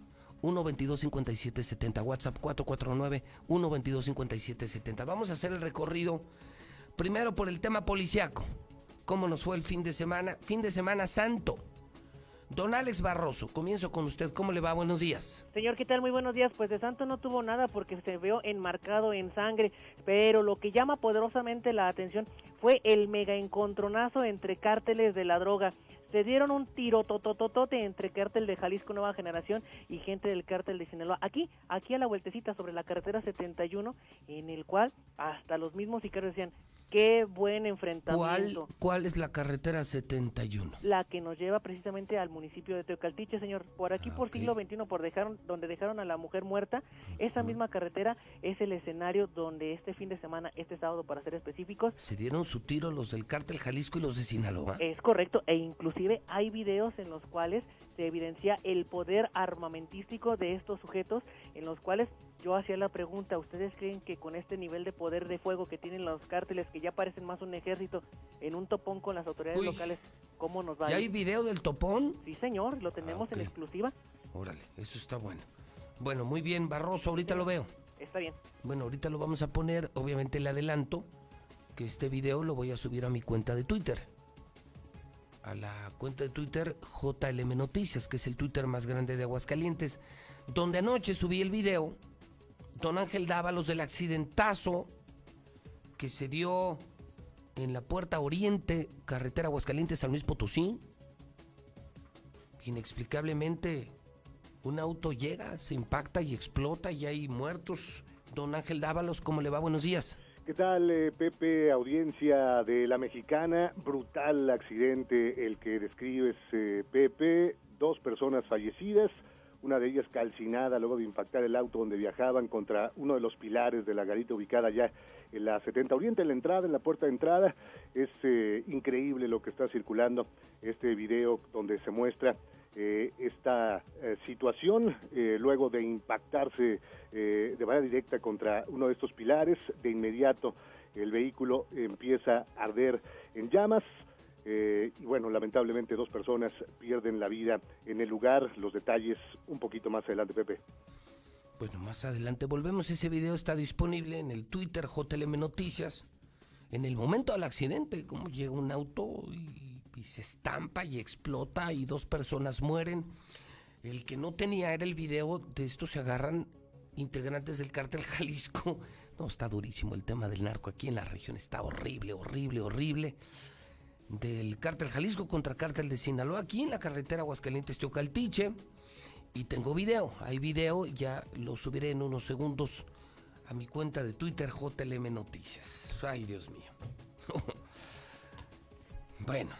122-5770, WhatsApp 449-122-5770. Vamos a hacer el recorrido primero por el tema policiaco. ¿Cómo nos fue el fin de semana? Fin de semana santo. Don Alex Barroso, comienzo con usted. ¿Cómo le va? Buenos días. Señor, ¿qué tal? Muy buenos días. Pues de santo no tuvo nada porque se vio enmarcado en sangre, pero lo que llama poderosamente la atención fue el mega encontronazo entre cárteles de la droga se dieron un tiro totototote entre cártel de Jalisco Nueva Generación y gente del cártel de Sinaloa. Aquí, aquí a la vueltecita sobre la carretera 71, en el cual hasta los mismos sicarios decían, Qué buen ¿Cuál, enfrentamiento. ¿Cuál es la carretera 71? La que nos lleva precisamente al municipio de Teocaltiche, señor. Por aquí, Ah, por siglo XXI, por dejaron, donde dejaron a la mujer muerta, esa misma carretera es el escenario donde este fin de semana, este sábado para ser específicos, Se dieron su tiro los del cártel Jalisco y los de Sinaloa. Es correcto, e inclusive hay videos en los cuales se evidencia el poder armamentístico de estos sujetos, en los cuales yo hacía la pregunta, ¿ustedes creen que con este nivel de poder de fuego que tienen los cárteles, que ya parecen más un ejército, en un topón con las autoridades Uy. locales, cómo nos va? a ¿Ya hay video del topón? Sí, señor, lo tenemos en exclusiva. Órale, eso está bueno. Bueno, muy bien, Barroso, ahorita lo veo. Está bien. Bueno, ahorita lo vamos a poner, obviamente le adelanto que este video lo voy a subir a mi cuenta de Twitter. A la cuenta de Twitter JLM Noticias, que es el Twitter más grande de Aguascalientes, donde anoche subí el video. Don Ángel Dávalos del accidentazo que se dio en la puerta oriente, carretera Aguascalientes, San Luis Potosí. Inexplicablemente, un auto llega, se impacta y explota y hay muertos. Don Ángel Dávalos, ¿cómo le va? Buenos días. ¿Qué tal, eh, Pepe? Audiencia de la mexicana. Brutal accidente el que describes, eh, Pepe. Dos personas fallecidas, una de ellas calcinada luego de impactar el auto donde viajaban contra uno de los pilares de la garita ubicada ya en la 70 Oriente, en la entrada, en la puerta de entrada. Es eh, increíble lo que está circulando, este video donde se muestra eh, esta eh, situación luego de impactarse de manera directa contra uno de estos pilares. De inmediato el vehículo empieza a arder en llamas. Eh, y bueno, lamentablemente dos personas pierden la vida en el lugar. Los detalles un poquito más adelante, Pepe. Bueno, más adelante volvemos. Ese video está disponible en el Twitter JLM Noticias. En el momento del accidente, como llega un auto y, se estampa y explota y dos personas mueren. El que no tenía era el video de estos se agarran integrantes del cártel *laughs* Jalisco. No, está durísimo el tema del narco aquí en la región. Está horrible, horrible, horrible. Del cártel Jalisco contra cártel de Sinaloa, aquí en la carretera Aguascalientes Teocaltiche. Y tengo video, hay video, ya lo subiré en unos segundos a mi cuenta de Twitter JLM Noticias. Ay, Dios mío. *laughs* bueno,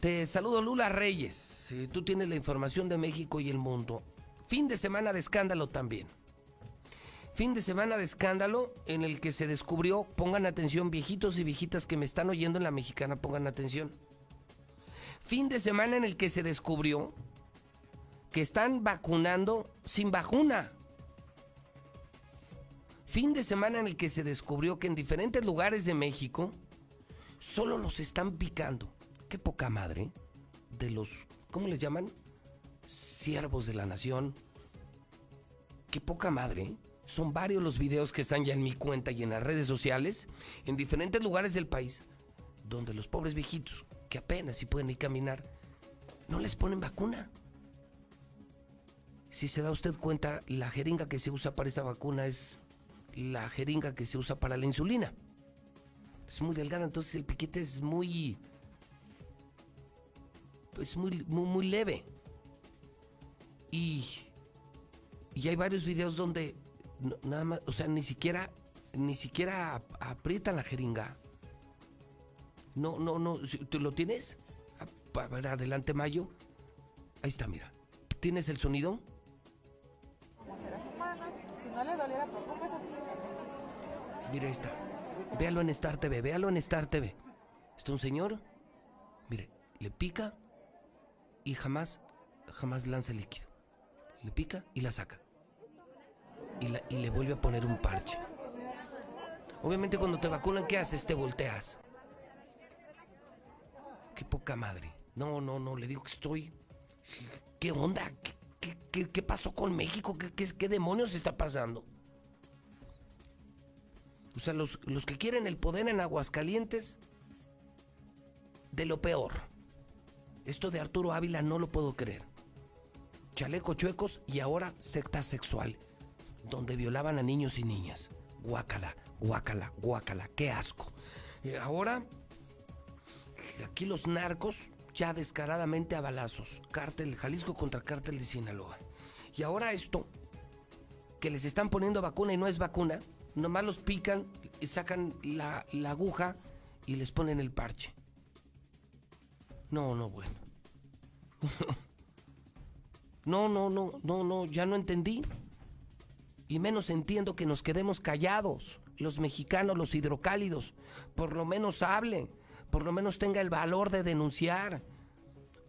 te saludo Lula Reyes. Tú tienes la información de México y el mundo. Fin de semana de escándalo también. Fin de semana de escándalo en el que se descubrió, pongan atención viejitos y viejitas que me están oyendo en la mexicana, pongan atención. Fin de semana en el que se descubrió que están vacunando sin vacuna. Fin de semana en el que se descubrió que en diferentes lugares de México solo los están picando. Qué poca madre. De los, ¿cómo les llaman? Siervos de la nación. Qué poca madre. Son varios los videos que están ya en mi cuenta y en las redes sociales, en diferentes lugares del país, donde los pobres viejitos, que apenas si pueden ir caminar, no les ponen vacuna. Si se da usted cuenta, la jeringa que se usa para esta vacuna es la jeringa que se usa para la insulina. Es muy delgada, entonces el piquete es muy. Es muy, muy, muy leve. Y. Y hay varios videos donde nada más, o sea, ni siquiera, ni siquiera ap- aprietan la jeringa. No, no, no. ¿Tú lo tienes? A, ver, adelante, Mayo. Ahí está, mira. ¿Tienes el sonido? Mira, ahí está. Véalo en Star TV, véalo en Star TV. Está un señor, mire, le pica y jamás, jamás lanza el líquido. Le pica y la saca. Y, la- y le vuelve a poner un parche. Obviamente cuando te vacunan, ¿qué haces? Te volteas. Qué poca madre. No, no, no, le digo que estoy... ¿Qué onda? ¿Qué, qué- qué- pasó con México? ¿Qué, qué, qué demonios está pasando? O sea, los, los que quieren el poder en Aguascalientes, de lo peor. Esto de Arturo Ávila no lo puedo creer. Chaleco chuecos y ahora secta sexual, donde violaban a niños y niñas. Guácala, guácala, guácala, qué asco. Y ahora, aquí los narcos ya descaradamente a balazos. Cártel Jalisco contra cártel de Sinaloa. Y ahora esto, que les están poniendo vacuna y no es vacuna, Nomás los pican, y sacan la, la aguja y les ponen el parche. No, no, bueno. *laughs* No, no, no, no, no, ya no entendí. Y menos entiendo que nos quedemos callados, los mexicanos, los hidrocálidos. Por lo menos hable, por lo menos tenga el valor de denunciar.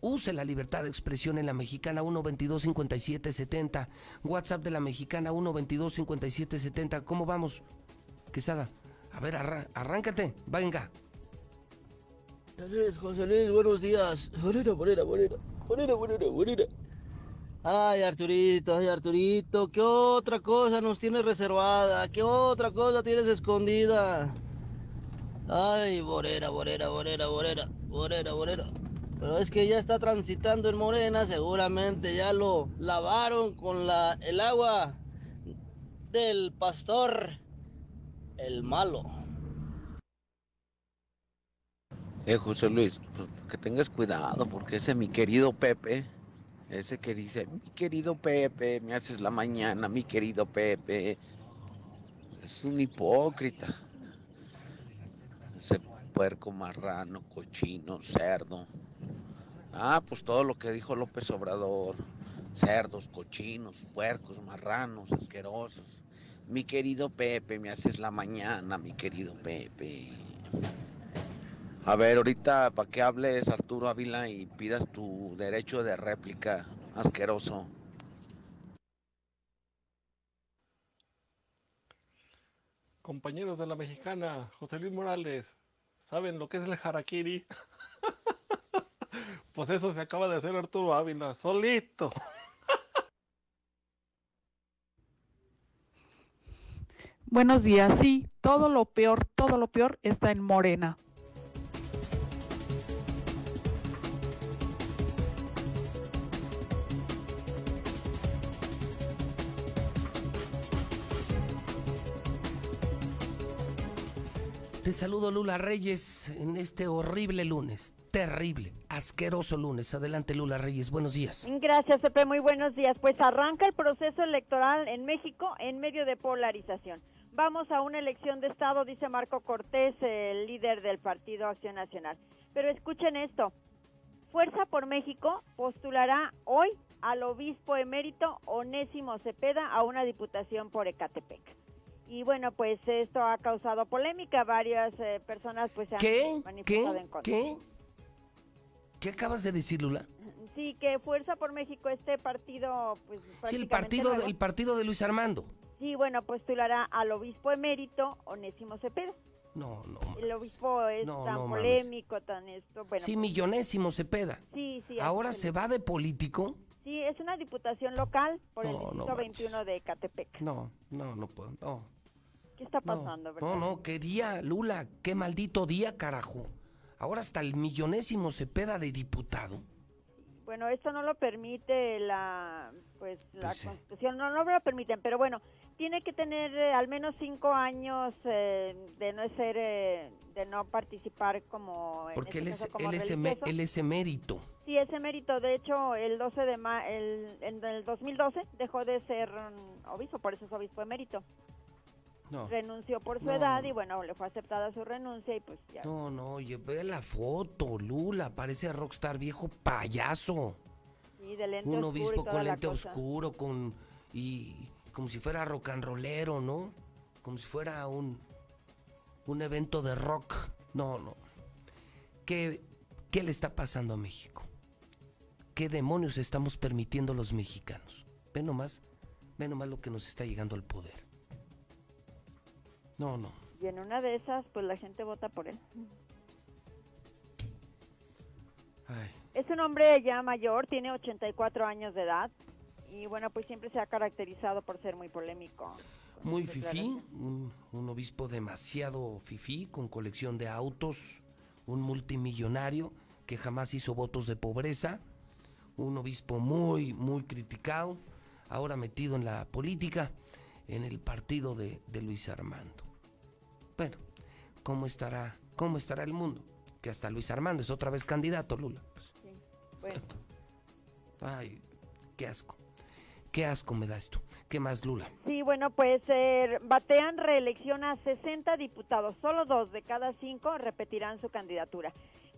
Use la libertad de expresión en la mexicana 122-5770. WhatsApp de la mexicana 122-5770. ¿Cómo vamos, Quesada? A ver, arráncate, venga. José Luis, buenos días. Bonera, bonera. Bonera, bonera, bonera. Ay, Arturito, ay, Arturito, ¿qué otra cosa nos tienes reservada? ¿Qué otra cosa tienes escondida? Ay, Borera, Borera, Borera, Borera, Borera, Borera. Pero es que ya está transitando en Morena, seguramente ya lo lavaron con la, el agua del pastor, el malo. Eh, José Luis, pues que tengas cuidado, porque ese mi querido Pepe, ese que dice, mi querido Pepe, me haces la mañana, mi querido Pepe, es un hipócrita. Ese puerco marrano, cochino, cerdo. Ah, pues todo lo que dijo López Obrador. Cerdos, cochinos, puercos, marranos, asquerosos. Mi querido Pepe, me haces la mañana, mi querido Pepe. A ver, ahorita para que hables Arturo Ávila y pidas tu derecho de réplica, asqueroso. Compañeros de la mexicana, José Luis Morales, ¿saben lo que es el harakiri? *laughs* pues eso se acaba de hacer Arturo Ávila, solito. *laughs* Buenos días, sí, todo lo peor, todo lo peor está en Morena. Saludo Lula Reyes en este horrible lunes, terrible, asqueroso lunes. Adelante Lula Reyes, buenos días. Gracias, Pepe. Muy buenos días. Pues arranca el proceso electoral en México en medio de polarización. Vamos a una elección de Estado, dice Marco Cortés, el líder del Partido Acción Nacional. Pero escuchen esto. Fuerza por México postulará hoy al obispo emérito Onésimo Cepeda a una diputación por Ecatepec. Y bueno, pues esto ha causado polémica. Varias eh, personas pues se han ¿Qué? manifestado ¿Qué? en contra. ¿Qué? ¿Qué acabas de decir, Lula? Sí, que Fuerza por México, este partido, pues Sí, el partido, el partido de Luis Armando. Sí, bueno, postulará al obispo emérito Onésimo Cepeda. No, no. El obispo es No, tan no mames. polémico, tan esto, bueno. sí, pues, millonésimo Cepeda. sí, sí. Ahora se va de político. Sí, es una diputación local por el No, no distrito manches. 21 de Catepec. No, no, no puedo. No, ¿Qué está no, pasando, verdad? no, no, qué día, Lula, qué maldito día, carajo. Ahora hasta el millonésimo Cepeda de diputado. Bueno, esto no lo permite la, pues, la Pues sí. Constitución, no, no lo permiten, pero bueno, tiene que tener eh, al menos cinco años eh, de no ser, eh, de no participar como, en Porque este él es, como él, es es emérito. Sí, ese mérito, de hecho, el 12 de ma el, en el 2012 dejó de ser mm, obispo, por eso es obispo emérito. No. Renunció por su No. edad y bueno, le fue aceptada su renuncia y pues ya. No, no, oye, ve la foto, Lula, parece rockstar viejo payaso. Sí, de lente Un obispo con lente cosa. oscuro, con y como si fuera rock and rollero, ¿no? Como si fuera un un evento de rock. No, no. ¿Qué, qué le está pasando a México? ¿Qué demonios estamos permitiendo los mexicanos? Ve nomás, ve nomás lo que nos está llegando al poder. No, no. Y en una de esas, pues la gente vota por él. Ay. Es un hombre ya mayor, tiene 84 años de edad y bueno, pues siempre se ha caracterizado por ser muy polémico. Muy fifí, un, un obispo demasiado fifí, con colección de autos, un multimillonario que jamás hizo votos de pobreza, un obispo muy, muy criticado, ahora metido en la política, en el partido de, de Luis Armando. Bueno, ¿cómo estará, ¿cómo estará el mundo? Que hasta Luis Armando es otra vez candidato, Lula. Bueno, *laughs* Ay, qué asco. Qué asco me da esto. ¿Qué más, Lula? Sí, bueno, pues eh, batean reelección a 60 diputados. Solo dos de cada cinco repetirán su candidatura.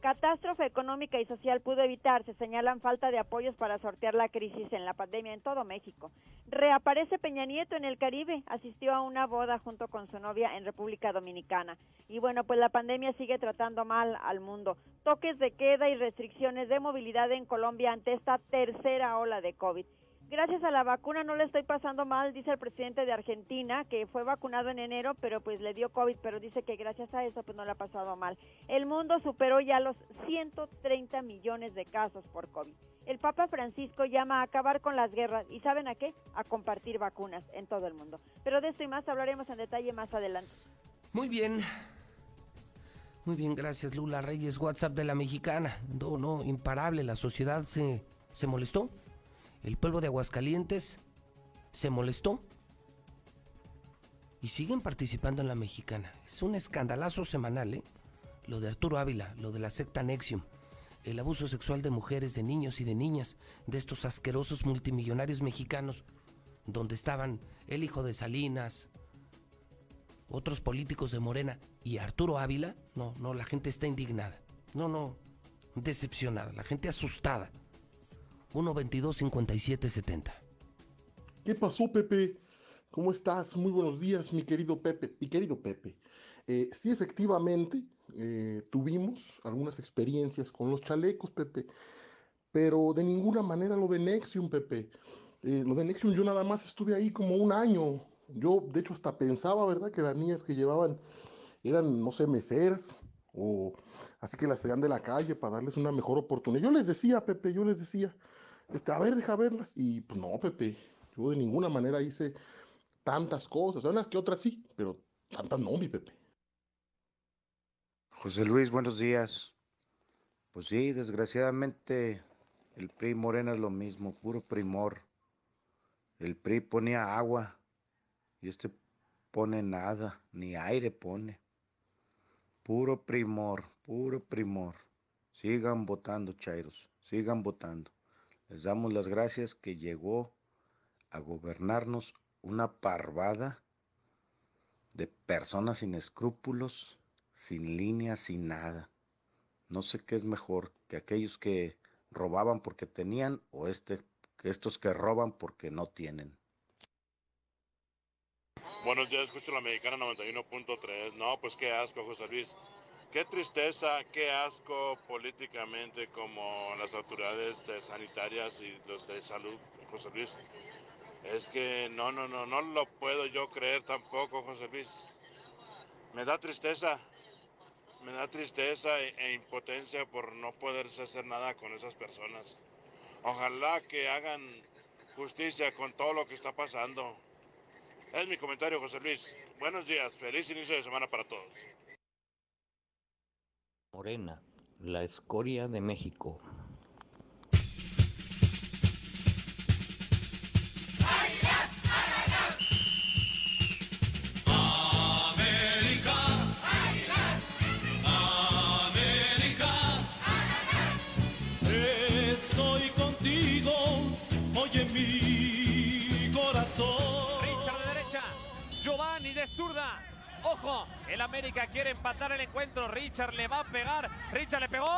Catástrofe económica y social pudo evitarse. Señalan falta de apoyos para sortear la crisis en la pandemia en todo México. Reaparece Peña Nieto en el Caribe. Asistió a una boda junto con su novia en República Dominicana. Y bueno, pues la pandemia sigue tratando mal al mundo. Toques de queda y restricciones de movilidad en Colombia ante esta tercera ola de COVID gracias a la vacuna no le estoy pasando mal, dice el presidente de Argentina, que fue vacunado en enero, pero pues le dio COVID, pero dice que gracias a eso pues no le ha pasado mal. El mundo superó ya los 130 millones de casos por COVID. El Papa Francisco llama a acabar con las guerras y ¿saben a qué? A compartir vacunas en todo el mundo. Pero de esto y más hablaremos en detalle más adelante. Muy bien. Muy bien, gracias Lula Reyes, WhatsApp de la mexicana. No, no, imparable, la sociedad se, se molestó el pueblo de Aguascalientes se molestó y siguen participando en la mexicana. Es un escandalazo semanal, ¿eh? Lo de Arturo Ávila, lo de la secta Nexium, el abuso sexual de mujeres, de niños y de niñas, de estos asquerosos multimillonarios mexicanos, donde estaban el hijo de Salinas, otros políticos de Morena y Arturo Ávila. No, no, la gente está indignada. No, no, decepcionada, la gente asustada. 122-5770. ¿Qué pasó, Pepe? ¿Cómo estás? Muy buenos días, mi querido Pepe. Mi querido Pepe. Eh, sí, efectivamente, eh, tuvimos algunas experiencias con los chalecos, Pepe, pero de ninguna manera lo de Nexium, Pepe. Eh, lo de Nexium, yo nada más estuve ahí como un año. Yo, de hecho, hasta pensaba, ¿verdad?, que las niñas que llevaban eran, no sé, meseras, o así que las traían de la calle para darles una mejor oportunidad. Yo les decía, Pepe, yo les decía, este, a ver, deja verlas. Y pues no, Pepe, yo de ninguna manera hice tantas cosas. Unas que otras sí, pero tantas no, mi Pepe. José Luis, buenos días. Pues sí, desgraciadamente el PRI Morena es lo mismo, puro primor. El PRI ponía agua y este pone nada, ni aire pone. Puro primor, puro primor. Sigan votando, Chairos, sigan votando. Les damos las gracias que llegó a gobernarnos una parvada de personas sin escrúpulos, sin líneas, sin nada. No sé qué es mejor que aquellos que robaban porque tenían o este, estos que roban porque no tienen. Buenos días, escucho la mexicana 91.3. No, pues qué asco, José Luis. Qué tristeza, qué asco políticamente como las autoridades sanitarias y los de salud, José Luis. Es que no, no, no, no lo puedo yo creer tampoco, José Luis. Me da tristeza, me da tristeza e, e impotencia por no poderse hacer nada con esas personas. Ojalá que hagan justicia con todo lo que está pasando. Es mi comentario, José Luis. Buenos días, feliz inicio de semana para todos. Morena, la escoria de México. América, América, estoy contigo, oye mi corazón. Richard de derecha, Giovanni de zurda. Ojo, el América quiere empatar el encuentro. Richard le va a pegar. Richard le pegó.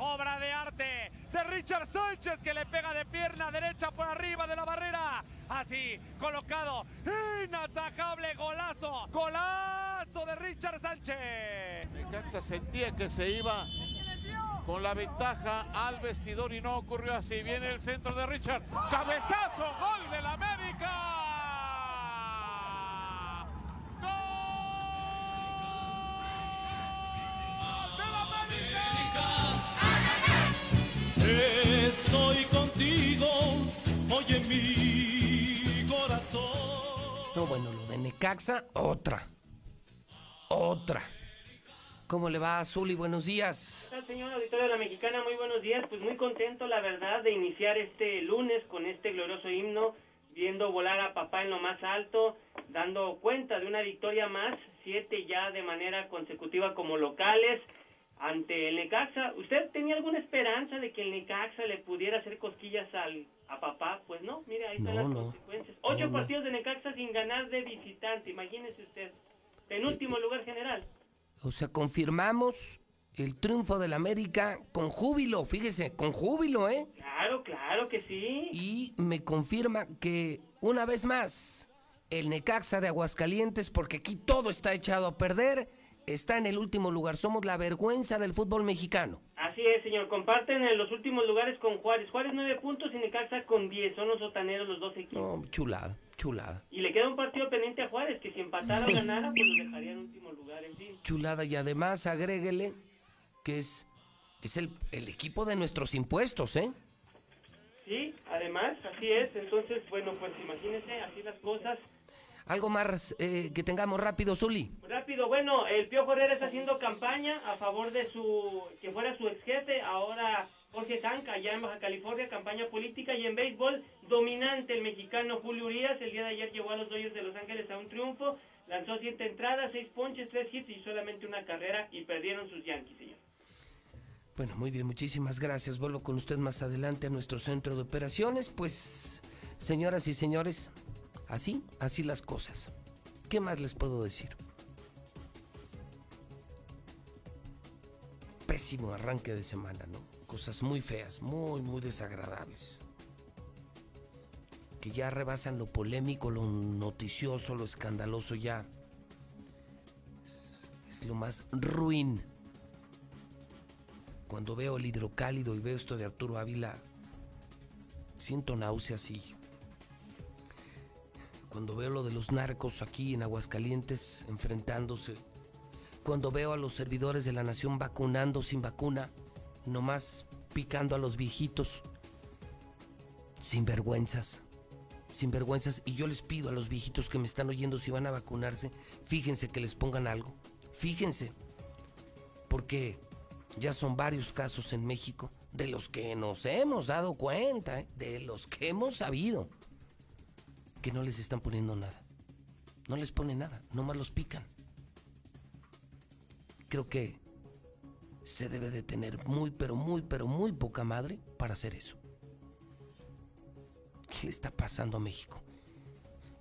Obra de arte de Richard Sánchez que le pega de pierna derecha por arriba de la barrera. Así, colocado. Inatajable golazo. Golazo de Richard Sánchez. Necaxa sentía que se iba con la ventaja al vestidor y no ocurrió así. Viene el centro de Richard. Cabezazo, gol del América. Estoy contigo, oye mi. No, bueno, lo de Necaxa, otra. Otra. ¿Cómo le va, Zuli? Buenos días. ¿Qué señor auditorio de la Mexicana? Muy buenos días. Pues muy contento, la verdad, de iniciar este lunes con este glorioso himno, viendo volar a papá en lo más alto, dando cuenta de una victoria más, siete ya de manera consecutiva como locales ante el Necaxa. ¿Usted tenía alguna esperanza de que el Necaxa le pudiera hacer cosquillas al, a papá? Pues no, mire, ahí están No, las no. consecuencias. Ocho No, partidos de Necaxa sin ganar de visitante, imagínese usted. Penúltimo lugar general. O sea, confirmamos el triunfo del América con júbilo, fíjese, con júbilo, ¿eh? Claro, claro que sí. Y me confirma que una vez más el Necaxa de Aguascalientes, porque aquí todo está echado a perder, está en el último lugar. Somos la vergüenza del fútbol mexicano. Así es, señor. Comparten en los últimos lugares con Juárez. Juárez nueve puntos y Necaxa con 10. Son los sotaneros los dos equipos. No, chulada, chulada. Y le queda un partido pendiente a Juárez, que si empatara o ganara, pues lo dejaría en último lugar, en fin. Chulada y además agréguele que es, es el, el equipo de nuestros impuestos, ¿eh? Sí, además, así es. Entonces, bueno, pues imagínese, así las cosas. Algo más eh, que tengamos rápido, Zuli. Rápido, bueno, el Piojo Herrera está haciendo campaña a favor de su, que fuera su ex jefe, ahora Jorge Zanca, allá en Baja California, campaña política y en béisbol, dominante el mexicano Julio Urias, el día de ayer llevó a los Dodgers de Los Ángeles a un triunfo, lanzó siete entradas, seis ponches, tres hits y solamente una carrera y perdieron sus Yankees, señor. Bueno, muy bien, muchísimas gracias. Vuelvo con usted más adelante a nuestro centro de operaciones. Pues, señoras y señores, así, así las cosas. ¿Qué más les puedo decir? Pésimo arranque de semana, ¿no? Cosas muy feas, muy, muy desagradables. Que ya rebasan lo polémico, lo noticioso, lo escandaloso ya. Es, lo más ruin cuando veo el hidrocálido y veo esto de Arturo Ávila, siento náuseas y cuando veo lo de los narcos aquí en Aguascalientes enfrentándose, cuando veo a los servidores de la nación vacunando sin vacuna, nomás picando a los viejitos, sin vergüenzas, sin vergüenzas, y yo les pido a los viejitos que me están oyendo si van a vacunarse, fíjense que les pongan algo, fíjense, porque ya son varios casos en México de los que nos hemos dado cuenta, ¿eh? de los que hemos sabido, que no les están poniendo nada. No les ponen nada, nomás los pican. Creo que se debe de tener muy, pero muy, pero muy poca madre para hacer eso. ¿Qué le está pasando a México?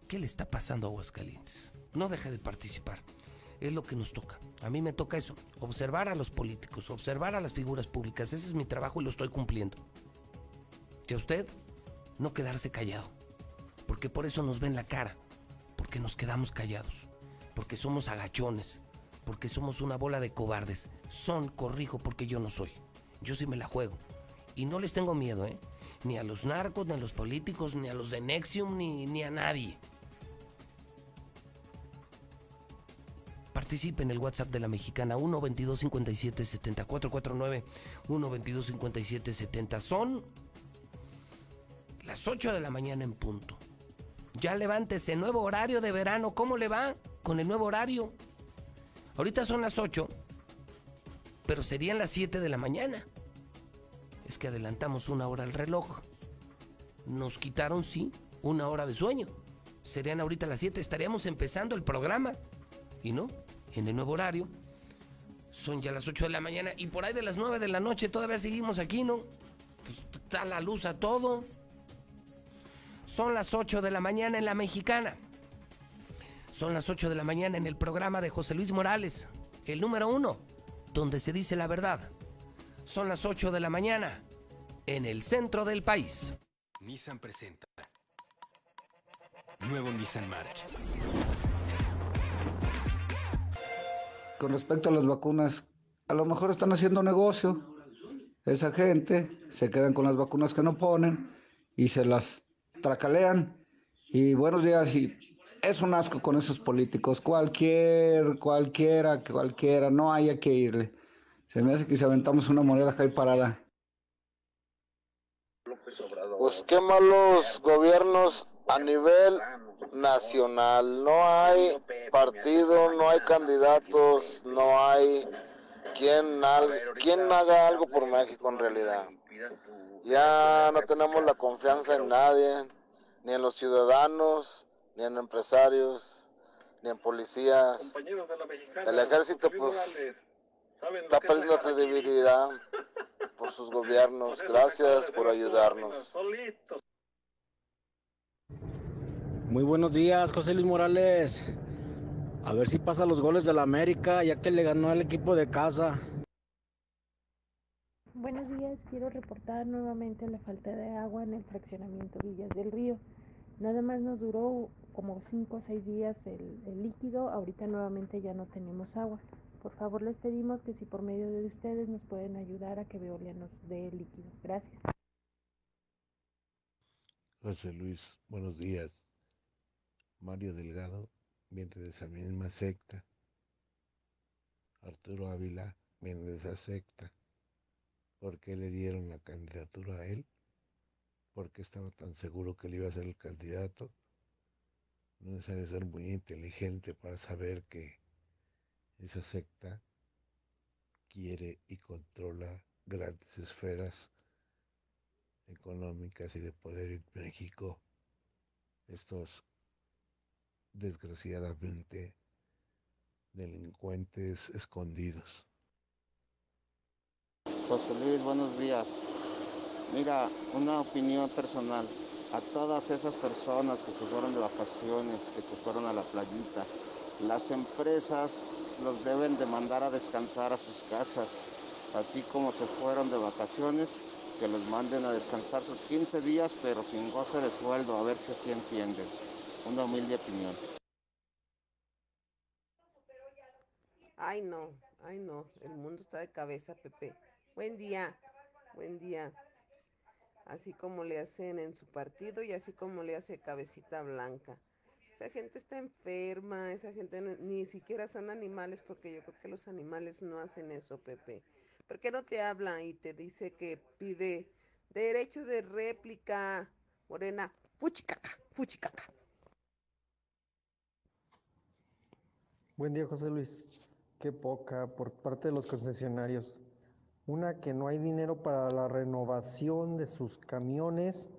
¿Qué le está pasando a Aguascalientes? No deje de participar. Es lo que nos toca. A mí me toca eso, observar a los políticos, observar a las figuras públicas. Ese es mi trabajo y lo estoy cumpliendo. Y a usted, no quedarse callado. Porque por eso nos ven la cara. Porque nos quedamos callados. Porque somos agachones. Porque somos una bola de cobardes. Son, corrijo, porque yo no soy. Yo sí me la juego. Y no les tengo miedo, ¿eh? Ni a los narcos, ni a los políticos, ni a los de Nexium, ni, ni a nadie. Participe en el WhatsApp de la mexicana 1 22 57 70 449 1 22 57 70. Son las 8 de la mañana en punto. Ya levántese, nuevo horario de verano. ¿Cómo le va con el nuevo horario? Ahorita son las 8, pero serían las 7 de la mañana. Es que adelantamos una hora el reloj. Nos quitaron, sí, una hora de sueño. Serían ahorita las 7, estaríamos empezando el programa. Y no, en el nuevo horario. Son ya las 8 de la mañana y por ahí de las 9 de la noche todavía seguimos aquí, ¿no? Pues, está la luz a todo. Son las 8 de la mañana en la mexicana. Son las 8 de la mañana en el programa de José Luis Morales, el número uno, donde se dice la verdad. Son las 8 de la mañana en el centro del país. Nissan presenta. Nuevo Nissan March. Con respecto a las vacunas, a lo mejor están haciendo negocio. Esa gente se quedan con las vacunas que no ponen y se las tracalean. Y buenos días, y es un asco con esos políticos. Cualquier, cualquiera, cualquiera, no haya que irle. Se me hace que si aventamos una moneda y parada. Pues qué malos gobiernos a nivel nacional. No hay partido, no hay candidatos, no hay quién, al- quién haga algo por México en realidad. Ya no tenemos la confianza en nadie, ni en los ciudadanos, ni en empresarios, ni en policías. Compañeros de la mexicana. El ejército, pues, Morales, ¿saben lo está perdiendo credibilidad por sus gobiernos. *laughs* Gracias por ayudarnos. Muy buenos días, José Luis Morales. A ver si pasa los goles de la América, ya que le ganó al equipo de casa. Buenos días, quiero reportar nuevamente la falta de agua en el fraccionamiento Villas del Río. Nada más nos duró como 5 o 6 días el, el líquido, ahorita nuevamente ya no tenemos agua. Por favor les pedimos que si por medio de ustedes nos pueden ayudar a que Veolia nos dé el líquido. Gracias. José Luis, buenos días. Mario Delgado viene de esa misma secta. Arturo Ávila viene de esa secta. ¿Por qué le dieron la candidatura a él? ¿Por qué estaba tan seguro que él iba a ser el candidato? No es necesario ser muy inteligente para saber que esa secta quiere y controla grandes esferas económicas y de poder en México. Estos, desgraciadamente, delincuentes escondidos. José Luis, buenos días. Mira, una opinión personal. A todas esas personas que se fueron de vacaciones, que se fueron a la playita, las empresas los deben de mandar a descansar a sus casas. Así como se fueron de vacaciones, que los manden a descansar sus 15 días, pero sin goce de sueldo, a ver si así entienden. Una humilde opinión. Ay, no, ay, no. El mundo está de cabeza, Pepe. Buen día, buen día. Así como le hacen en su partido y así como le hace Cabecita Blanca. Esa gente está enferma, esa gente ni siquiera son animales porque yo creo que los animales no hacen eso, Pepe. ¿Por qué no te habla y te dice que pide derecho de réplica? Morena, fuchicaca, fuchicaca. Buen día, José Luis. Qué poca por parte de los concesionarios. Una que no hay dinero para la renovación de sus camiones.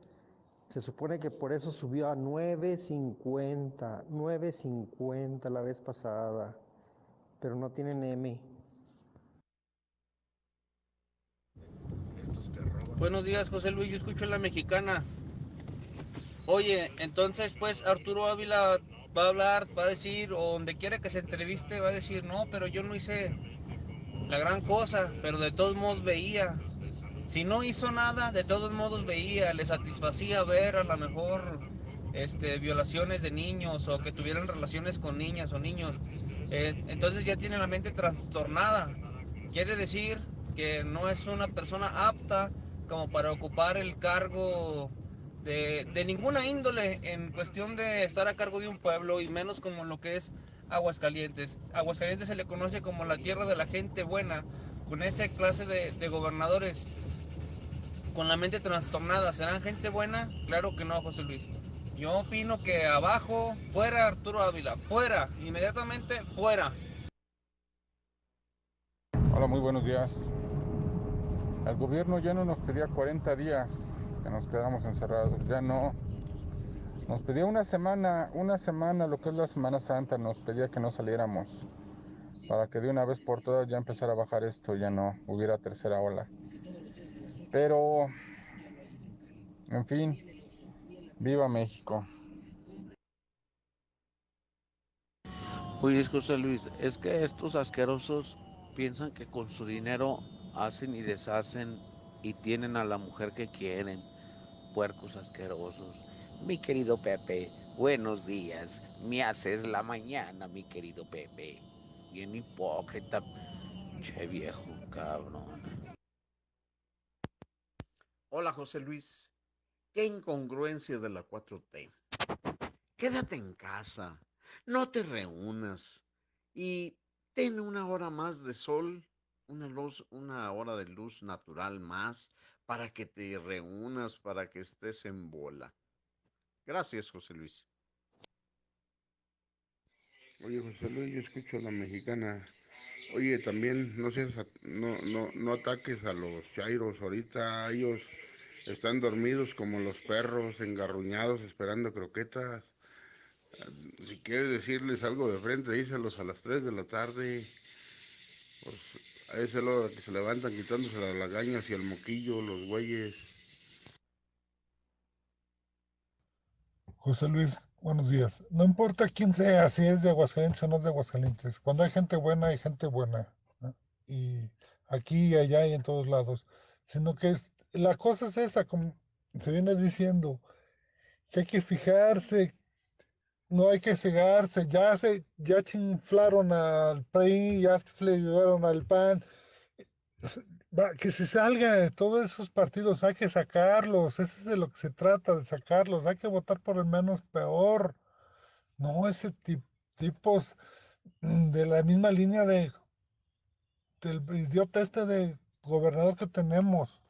Se supone que por eso subió a 9.50, 9.50 la vez pasada, pero no tienen M. Buenos días, José Luis. Yo escucho la mexicana. Oye, entonces, pues Arturo Ávila va a hablar, va a decir, o donde quiera que se entreviste, va a decir, no, pero yo no hice la gran cosa, pero de todos modos veía. Si no hizo nada, de todos modos veía, le satisfacía ver a lo mejor este, violaciones de niños o que tuvieran relaciones con niñas o niños. Eh, entonces ya tiene la mente trastornada. Quiere decir que no es una persona apta como para ocupar el cargo de, de ninguna índole en cuestión de estar a cargo de un pueblo y menos como lo que es Aguascalientes. Aguascalientes se le conoce como la tierra de la gente buena, con esa clase de, de gobernadores con la mente trastornada. ¿Serán gente buena? Claro que no, José Luis. Yo opino que abajo, fuera Arturo Ávila, fuera, inmediatamente fuera. Hola, muy buenos días. El gobierno ya no nos pedía 40 días que nos quedáramos encerrados, ya no. Nos pedía una semana, una semana, lo que es la Semana Santa, nos pedía que no saliéramos para que de una vez por todas ya empezara a bajar esto, ya no hubiera tercera ola. Pero, en fin, viva México. Oye, José Luis, es que estos asquerosos piensan que con su dinero hacen y deshacen y tienen a la mujer que quieren. Puercos asquerosos. Mi querido Pepe, buenos días. Me haces la mañana, mi querido Pepe. Bien hipócrita. Che viejo, cabrón. Hola José Luis, qué incongruencia de la 4T. Quédate en casa, no te reúnas y ten una hora más de sol, una, luz, una hora de luz natural más para que te reúnas, para que estés en bola. Gracias José Luis. Oye, José Luis, yo escucho a la mexicana. Oye, también no seas, no, no, no ataques a los chairos. Ahorita ellos están dormidos como los perros, engarruñados, esperando croquetas. Si quieres decirles algo de frente, díselos a las 3 de la tarde. Pues a esa hora que se levantan quitándose las lagañas y el moquillo, los güeyes. José Luis, buenos días. No importa quién sea, si es de Aguascalientes o no de Aguascalientes. Cuando hay gente buena, hay gente buena. Y aquí allá y en todos lados. Sino que es, la cosa es esa, como se viene diciendo, que hay que fijarse, no hay que cegarse. Ya se, ya chinflaron al PRI, ya chinflaron al PAN. Va, que se salga de todos esos partidos, hay que sacarlos, eso es de lo que se trata, de sacarlos, hay que votar por el menos peor, no ese ti- tipos de la misma línea de del idiota este de gobernador que tenemos.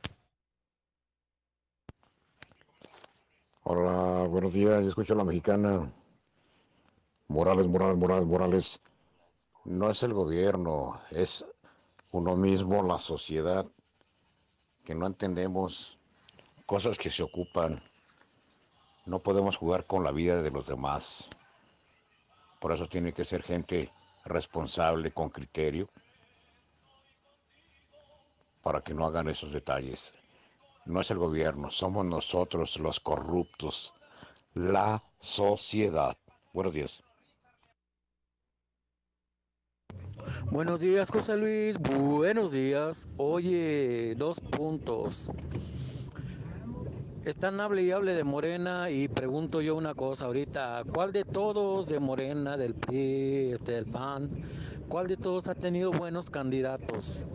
Hola, buenos días, yo escucho a la mexicana. Morales, Morales, Morales, Morales. No es el gobierno, es uno mismo, la sociedad, que no entendemos cosas que se ocupan. No podemos jugar con la vida de los demás. Por eso tiene que ser gente responsable, con criterio, para que no hagan esos detalles. No es el gobierno, somos nosotros los corruptos, la sociedad. Buenos días. Buenos días, José Luis. Buenos días. Oye, dos puntos. Están hable y hable de Morena y pregunto yo una cosa ahorita. ¿Cuál de todos de Morena, del PRI, este, del PAN, cuál de todos ha tenido buenos candidatos?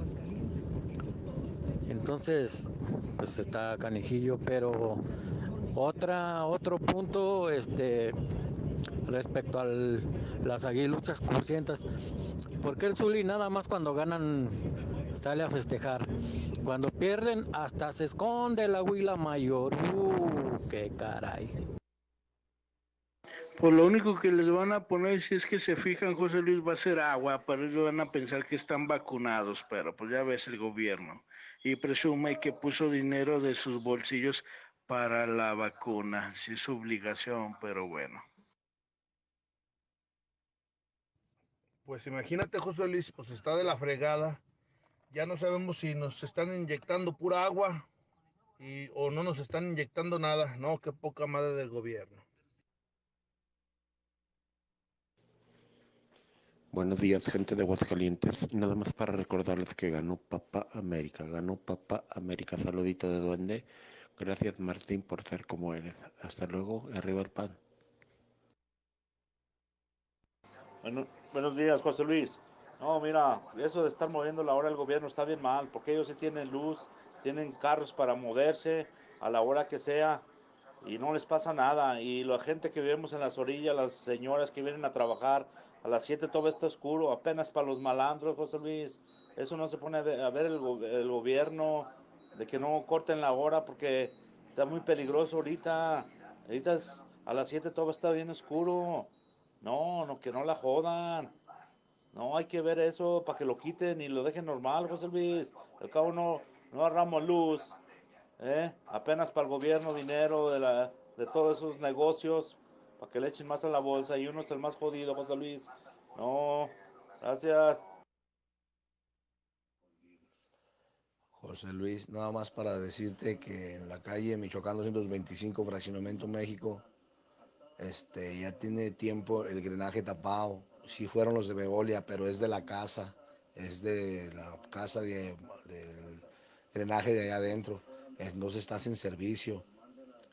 Entonces, pues está canijillo, pero otra, otro punto, este, respecto a las aguiluchas crucientas. ¿Por qué el Zuli nada más cuando ganan sale a festejar? Cuando pierden hasta se esconde la huila mayor. ¡Uh, qué caray! Pues lo único que les van a poner, si es que se fijan, José Luis, va a ser agua, pero ellos van a pensar que están vacunados, pero pues ya ves el gobierno. Y presume que puso dinero de sus bolsillos para la vacuna, si es su obligación, pero bueno. Pues imagínate, José Luis, pues está de la fregada. Ya no sabemos si nos están inyectando pura agua y, o no nos están inyectando nada. No, qué poca madre del gobierno. Buenos días, gente de Aguascalientes. Nada más para recordarles que ganó Papá América. Ganó Papá América. Saludito de duende. Gracias, Martín, por ser como eres. Hasta luego. Arriba el pan. Bueno, buenos días, José Luis. No, mira, eso de estar moviendo la hora del gobierno está bien mal, porque ellos sí tienen luz, tienen carros para moverse a la hora que sea y no les pasa nada. Y la gente que vivimos en las orillas, las señoras que vienen a trabajar, a las 7 todo está oscuro, apenas para los malandros, José Luis. Eso no se pone a ver, el, el gobierno, de que no corten la hora, porque está muy peligroso ahorita. Ahorita a las 7 todo está bien oscuro. No, no, que no la jodan. No, hay que ver eso para que lo quiten y lo dejen normal, José Luis. Al cabo no, no agarramos luz. ¿eh? Apenas para el gobierno dinero de, la, de todos esos negocios, para que le echen más a la bolsa y uno es el más jodido, José Luis. No, gracias. José Luis, nada más para decirte que en la calle Michoacán 225, Fraccionamiento México, este, ya tiene tiempo el drenaje tapado. Sí fueron los de Begolia, pero es de la casa, es de la casa de, del drenaje de allá adentro. Entonces estás en servicio.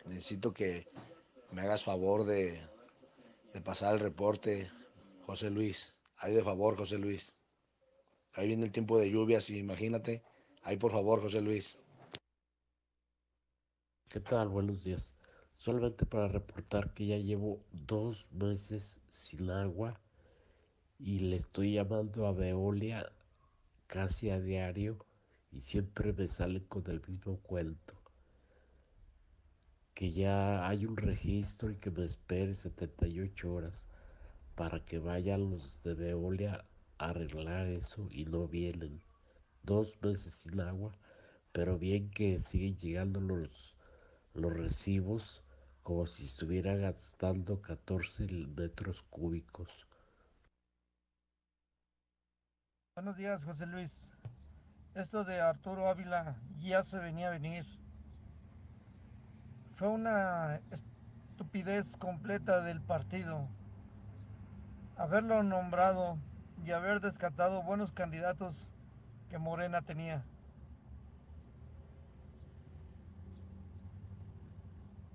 Necesito que me hagas favor de, de pasar el reporte, José Luis. Ahí de favor, José Luis. Ahí viene el tiempo de lluvias imagínate. Ahí por favor, José Luis. ¿Qué tal? Buenos días. Solamente para reportar que ya llevo dos meses sin agua y le estoy llamando a Veolia casi a diario y siempre me salen con el mismo cuento. Que ya hay un registro y que me espere 78 horas para que vayan los de Veolia arreglar eso y no vienen dos meses sin agua, pero bien que siguen llegando los, los recibos como si estuviera gastando 14 metros cúbicos. Buenos días, José Luis. Esto de Arturo Ávila ya se venía a venir. Fue una estupidez completa del partido. Haberlo nombrado y haber descartado buenos candidatos que Morena tenía.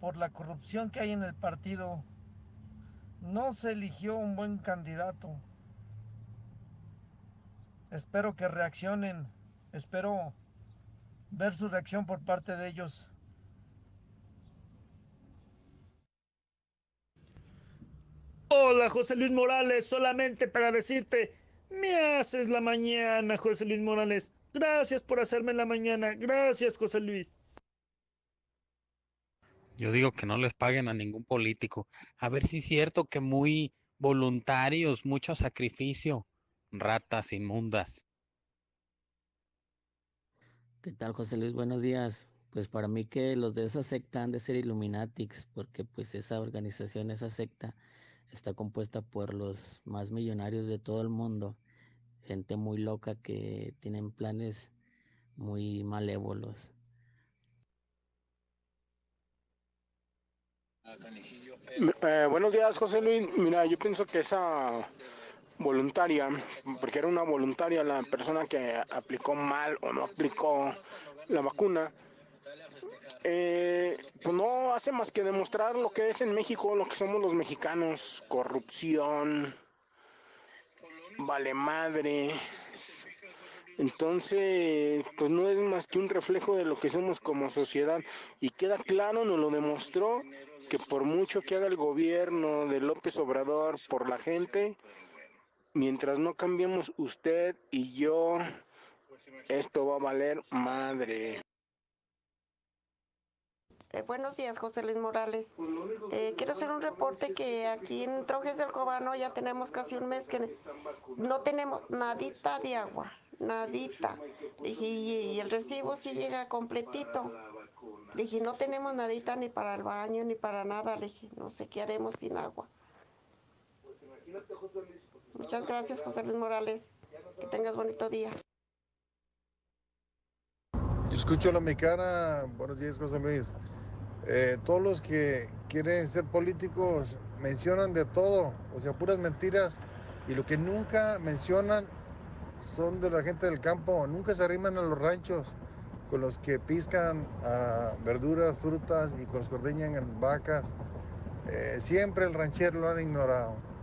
Por la corrupción que hay en el partido, no se eligió un buen candidato. Espero que reaccionen, espero ver su reacción por parte de ellos. Hola, José Luis Morales, solamente para decirte, me haces la mañana, José Luis Morales. Gracias por hacerme la mañana. Gracias, José Luis. Yo digo que no les paguen a ningún político. A ver si es cierto que muy voluntarios, mucho sacrificio. Ratas inmundas. ¿Qué tal, José Luis? Buenos días. Pues para mí que los de esa secta han de ser Illuminatics, porque pues esa organización, esa secta, está compuesta por los más millonarios de todo el mundo, gente muy loca que tienen planes muy malévolos. Eh, buenos días, José Luis. Mira, yo pienso que esa voluntaria, porque era una voluntaria la persona que aplicó mal o no aplicó la vacuna, eh, pues no hace más que demostrar lo que es en México, lo que somos los mexicanos, corrupción, vale madre. Entonces, pues no es más que un reflejo de lo que somos como sociedad. Y queda claro, nos lo demostró, que por mucho que haga el gobierno de López Obrador por la gente, mientras no cambiemos usted y yo, esto va a valer madre. Eh, buenos días, José Luis Morales. Eh, quiero hacer un reporte que aquí en Trojes del Cobano ya tenemos casi un mes que no tenemos nadita de agua, nadita. Dije, y, el recibo sí llega completito. Le dije, no tenemos nadita ni para el baño ni para nada. Le dije, no sé qué haremos sin agua. Muchas gracias, José Luis Morales. Que tengas bonito día. Yo escucho la mexicana. Buenos días, José Luis. Eh, todos los que quieren ser políticos mencionan de todo, o sea, puras mentiras, y lo que nunca mencionan son de la gente del campo, nunca se arriman a los ranchos con los que piscan verduras, frutas y con los que ordeñan vacas. Eh, siempre el ranchero lo han ignorado.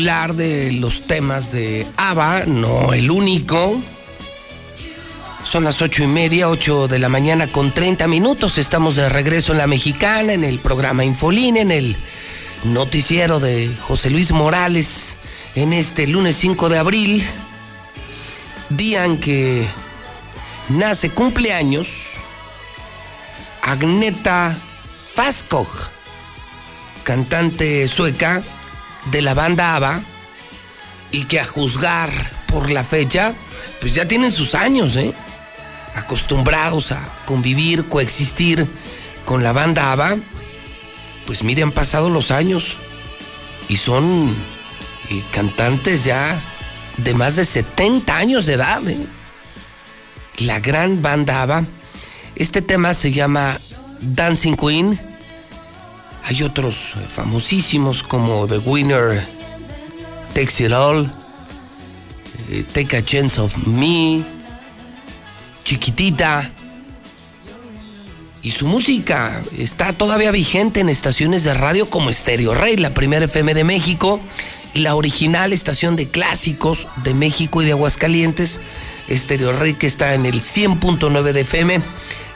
De los temas de ABBA, no el único. Son las ocho y media, ocho de la mañana con 30 minutos. Estamos de regreso en la mexicana, en el programa Infolín, en el noticiero de José Luis Morales, en este lunes 5 de abril, día en que nace cumpleaños Agneta Faskog, cantante sueca de la banda ABBA y que a juzgar por la fecha, pues ya tienen sus años, ¿eh? Acostumbrados a convivir, coexistir con la banda ABBA, pues mire, han pasado los años y son eh, cantantes ya de más de 70 años de edad, ¿eh? La gran banda ABBA. Este tema se llama Dancing Queen. Hay otros famosísimos como The Winner Takes It All, eh, Take a Chance of Me, Chiquitita. Y su música está todavía vigente en estaciones de radio como Stereo Rey, la primera FM de México, la original estación de clásicos de México y de Aguascalientes, Stereo Rey que está en el 100.9 de FM,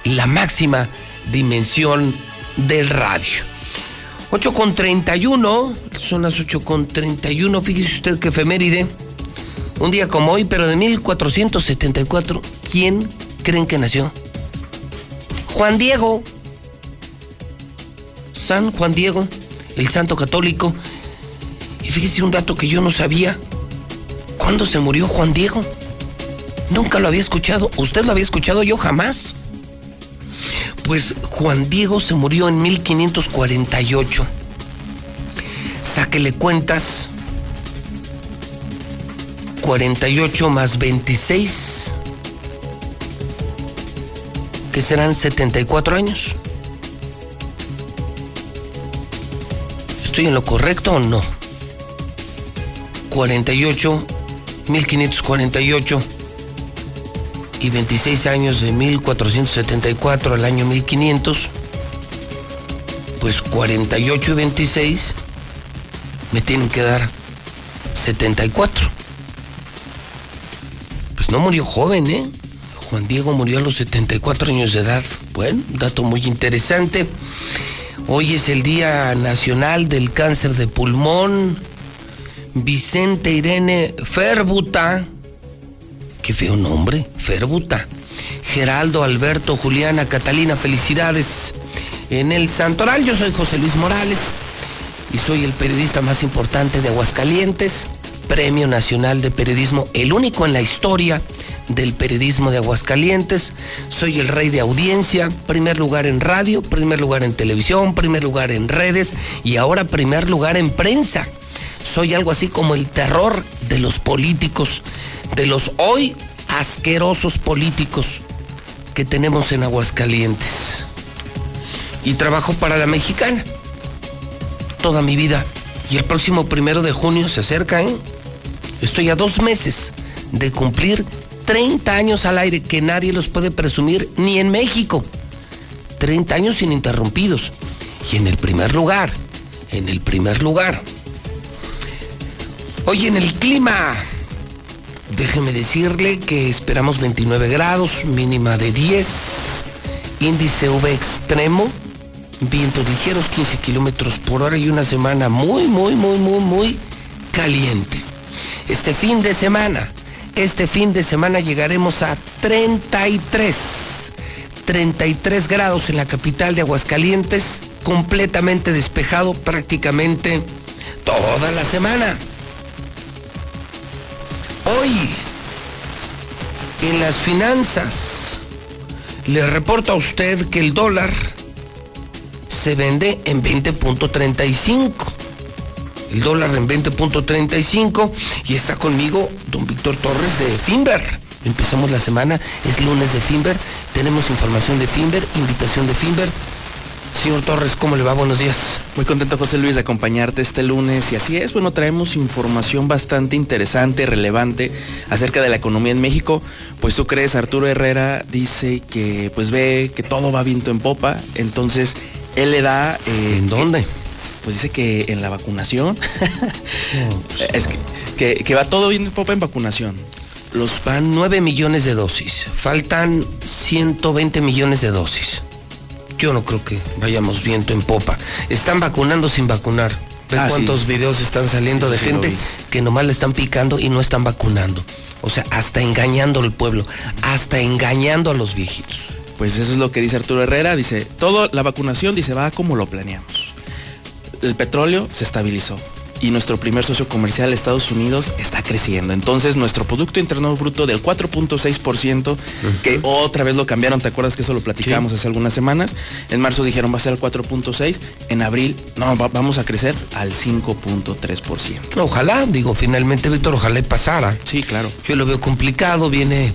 la máxima dimensión del radio. 8 con 31, son las 8 con 31, fíjese usted que efeméride. Un día como hoy, pero de 1474, ¿quién creen que nació? Juan Diego. San Juan Diego, el santo católico. Y fíjese un dato que yo no sabía. ¿Cuándo se murió Juan Diego? Nunca lo había escuchado. ¿Usted lo había escuchado? Yo jamás. Pues Juan Diego se murió en 1548. Sáquele cuentas. 48 más 26. Que serán 74 años. ¿Estoy en lo correcto o no? 48, 1548 y 26 años de 1474 al año 1500, pues 48 y 26 me tienen que dar 74. Pues no murió joven, ¿eh? Juan Diego murió a los 74 años de edad. Bueno, dato muy interesante. Hoy es el Día Nacional del Cáncer de Pulmón. Vicente Irene Ferbuta Qué feo nombre, Ferbuta. Geraldo, Alberto, Juliana, Catalina, felicidades. En el Santoral yo soy José Luis Morales y soy el periodista más importante de Aguascalientes, Premio Nacional de Periodismo, el único en la historia del periodismo de Aguascalientes. Soy el rey de audiencia, primer lugar en radio, primer lugar en televisión, primer lugar en redes y ahora primer lugar en prensa. Soy algo así como el terror de los políticos de los hoy asquerosos políticos que tenemos en Aguascalientes. Y trabajo para la mexicana toda mi vida. Y el próximo primero de junio se acerca, ¿eh? Estoy a dos meses de cumplir 30 años al aire que nadie los puede presumir ni en México. 30 años ininterrumpidos. Y en el primer lugar, en el primer lugar. Hoy en el clima, Déjeme decirle que esperamos 29 grados, mínima de 10, índice V extremo, vientos ligeros 15 kilómetros por hora y una semana muy, muy, muy, muy, muy caliente. Este fin de semana, este fin de semana llegaremos a 33, 33 grados en la capital de Aguascalientes, completamente despejado prácticamente toda la semana. Hoy, en las finanzas, le reporto a usted que el dólar se vende en 20.35. El dólar en 20.35 y está conmigo don Víctor Torres de Finver. Empezamos la semana, es lunes de Finver, tenemos información de Finver, invitación de Finver. Señor Torres, ¿cómo le va? Buenos días. Muy contento, José Luis, de acompañarte este lunes. Y así es, bueno, traemos información bastante interesante, relevante acerca de la economía en México. Pues tú crees, Arturo Herrera dice que pues ve que todo va viento en popa. Entonces, él le da... Eh, ¿En dónde? pues dice que en la vacunación. *laughs* es que, que, va todo viento en popa en vacunación. Los van 9 millones de dosis. Faltan 120 millones de dosis yo no creo que vayamos viento en popa. Están vacunando sin vacunar. Ve Ah, cuántos sí. videos están saliendo Sí, de sí, gente que nomás le están picando y no están vacunando. O sea, hasta engañando al pueblo, hasta engañando a los viejitos. Pues eso es lo que dice Arturo Herrera. Dice, todo la vacunación, dice, va como lo planeamos. El petróleo se estabilizó. Y nuestro primer socio comercial, Estados Unidos, está creciendo. Entonces, nuestro Producto Interno Bruto del 4.6%, que otra vez lo cambiaron, ¿te acuerdas que eso lo platicábamos hace algunas semanas? En marzo dijeron va a ser al 4.6%, en abril, no, vamos a crecer al 5.3%. Ojalá, digo, finalmente, Víctor, ojalá pasara. Sí, claro. Yo lo veo complicado, viene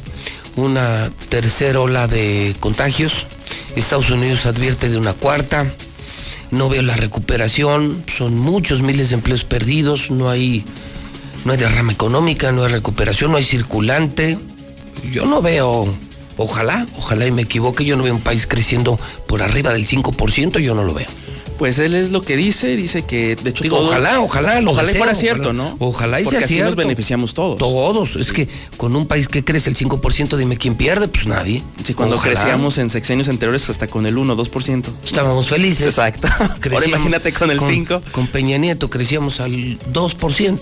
una tercera ola de contagios. Estados Unidos advierte de una cuarta. No veo la recuperación. Son muchos miles de empleos perdidos. No hay, no hay derrama económica, no hay recuperación, no hay circulante. Yo no veo, ojalá, ojalá y me equivoque, yo no veo un país creciendo por arriba del 5%, yo no lo veo. Pues él es lo que dice, dice que de hecho Digo, ojalá, ojalá, lo ojalá deseo, fuera cierto, ojalá. ¿no? Ojalá y Porque sea así cierto. nos beneficiamos todos. Todos, es que con un país que crece el 5%, dime quién pierde, pues nadie. Sí, cuando Ojalá. crecíamos en sexenios anteriores hasta con el 1 2%. Estábamos felices. Exacto. *laughs* Ahora imagínate con el 5. Con Peña Nieto crecíamos al 2%.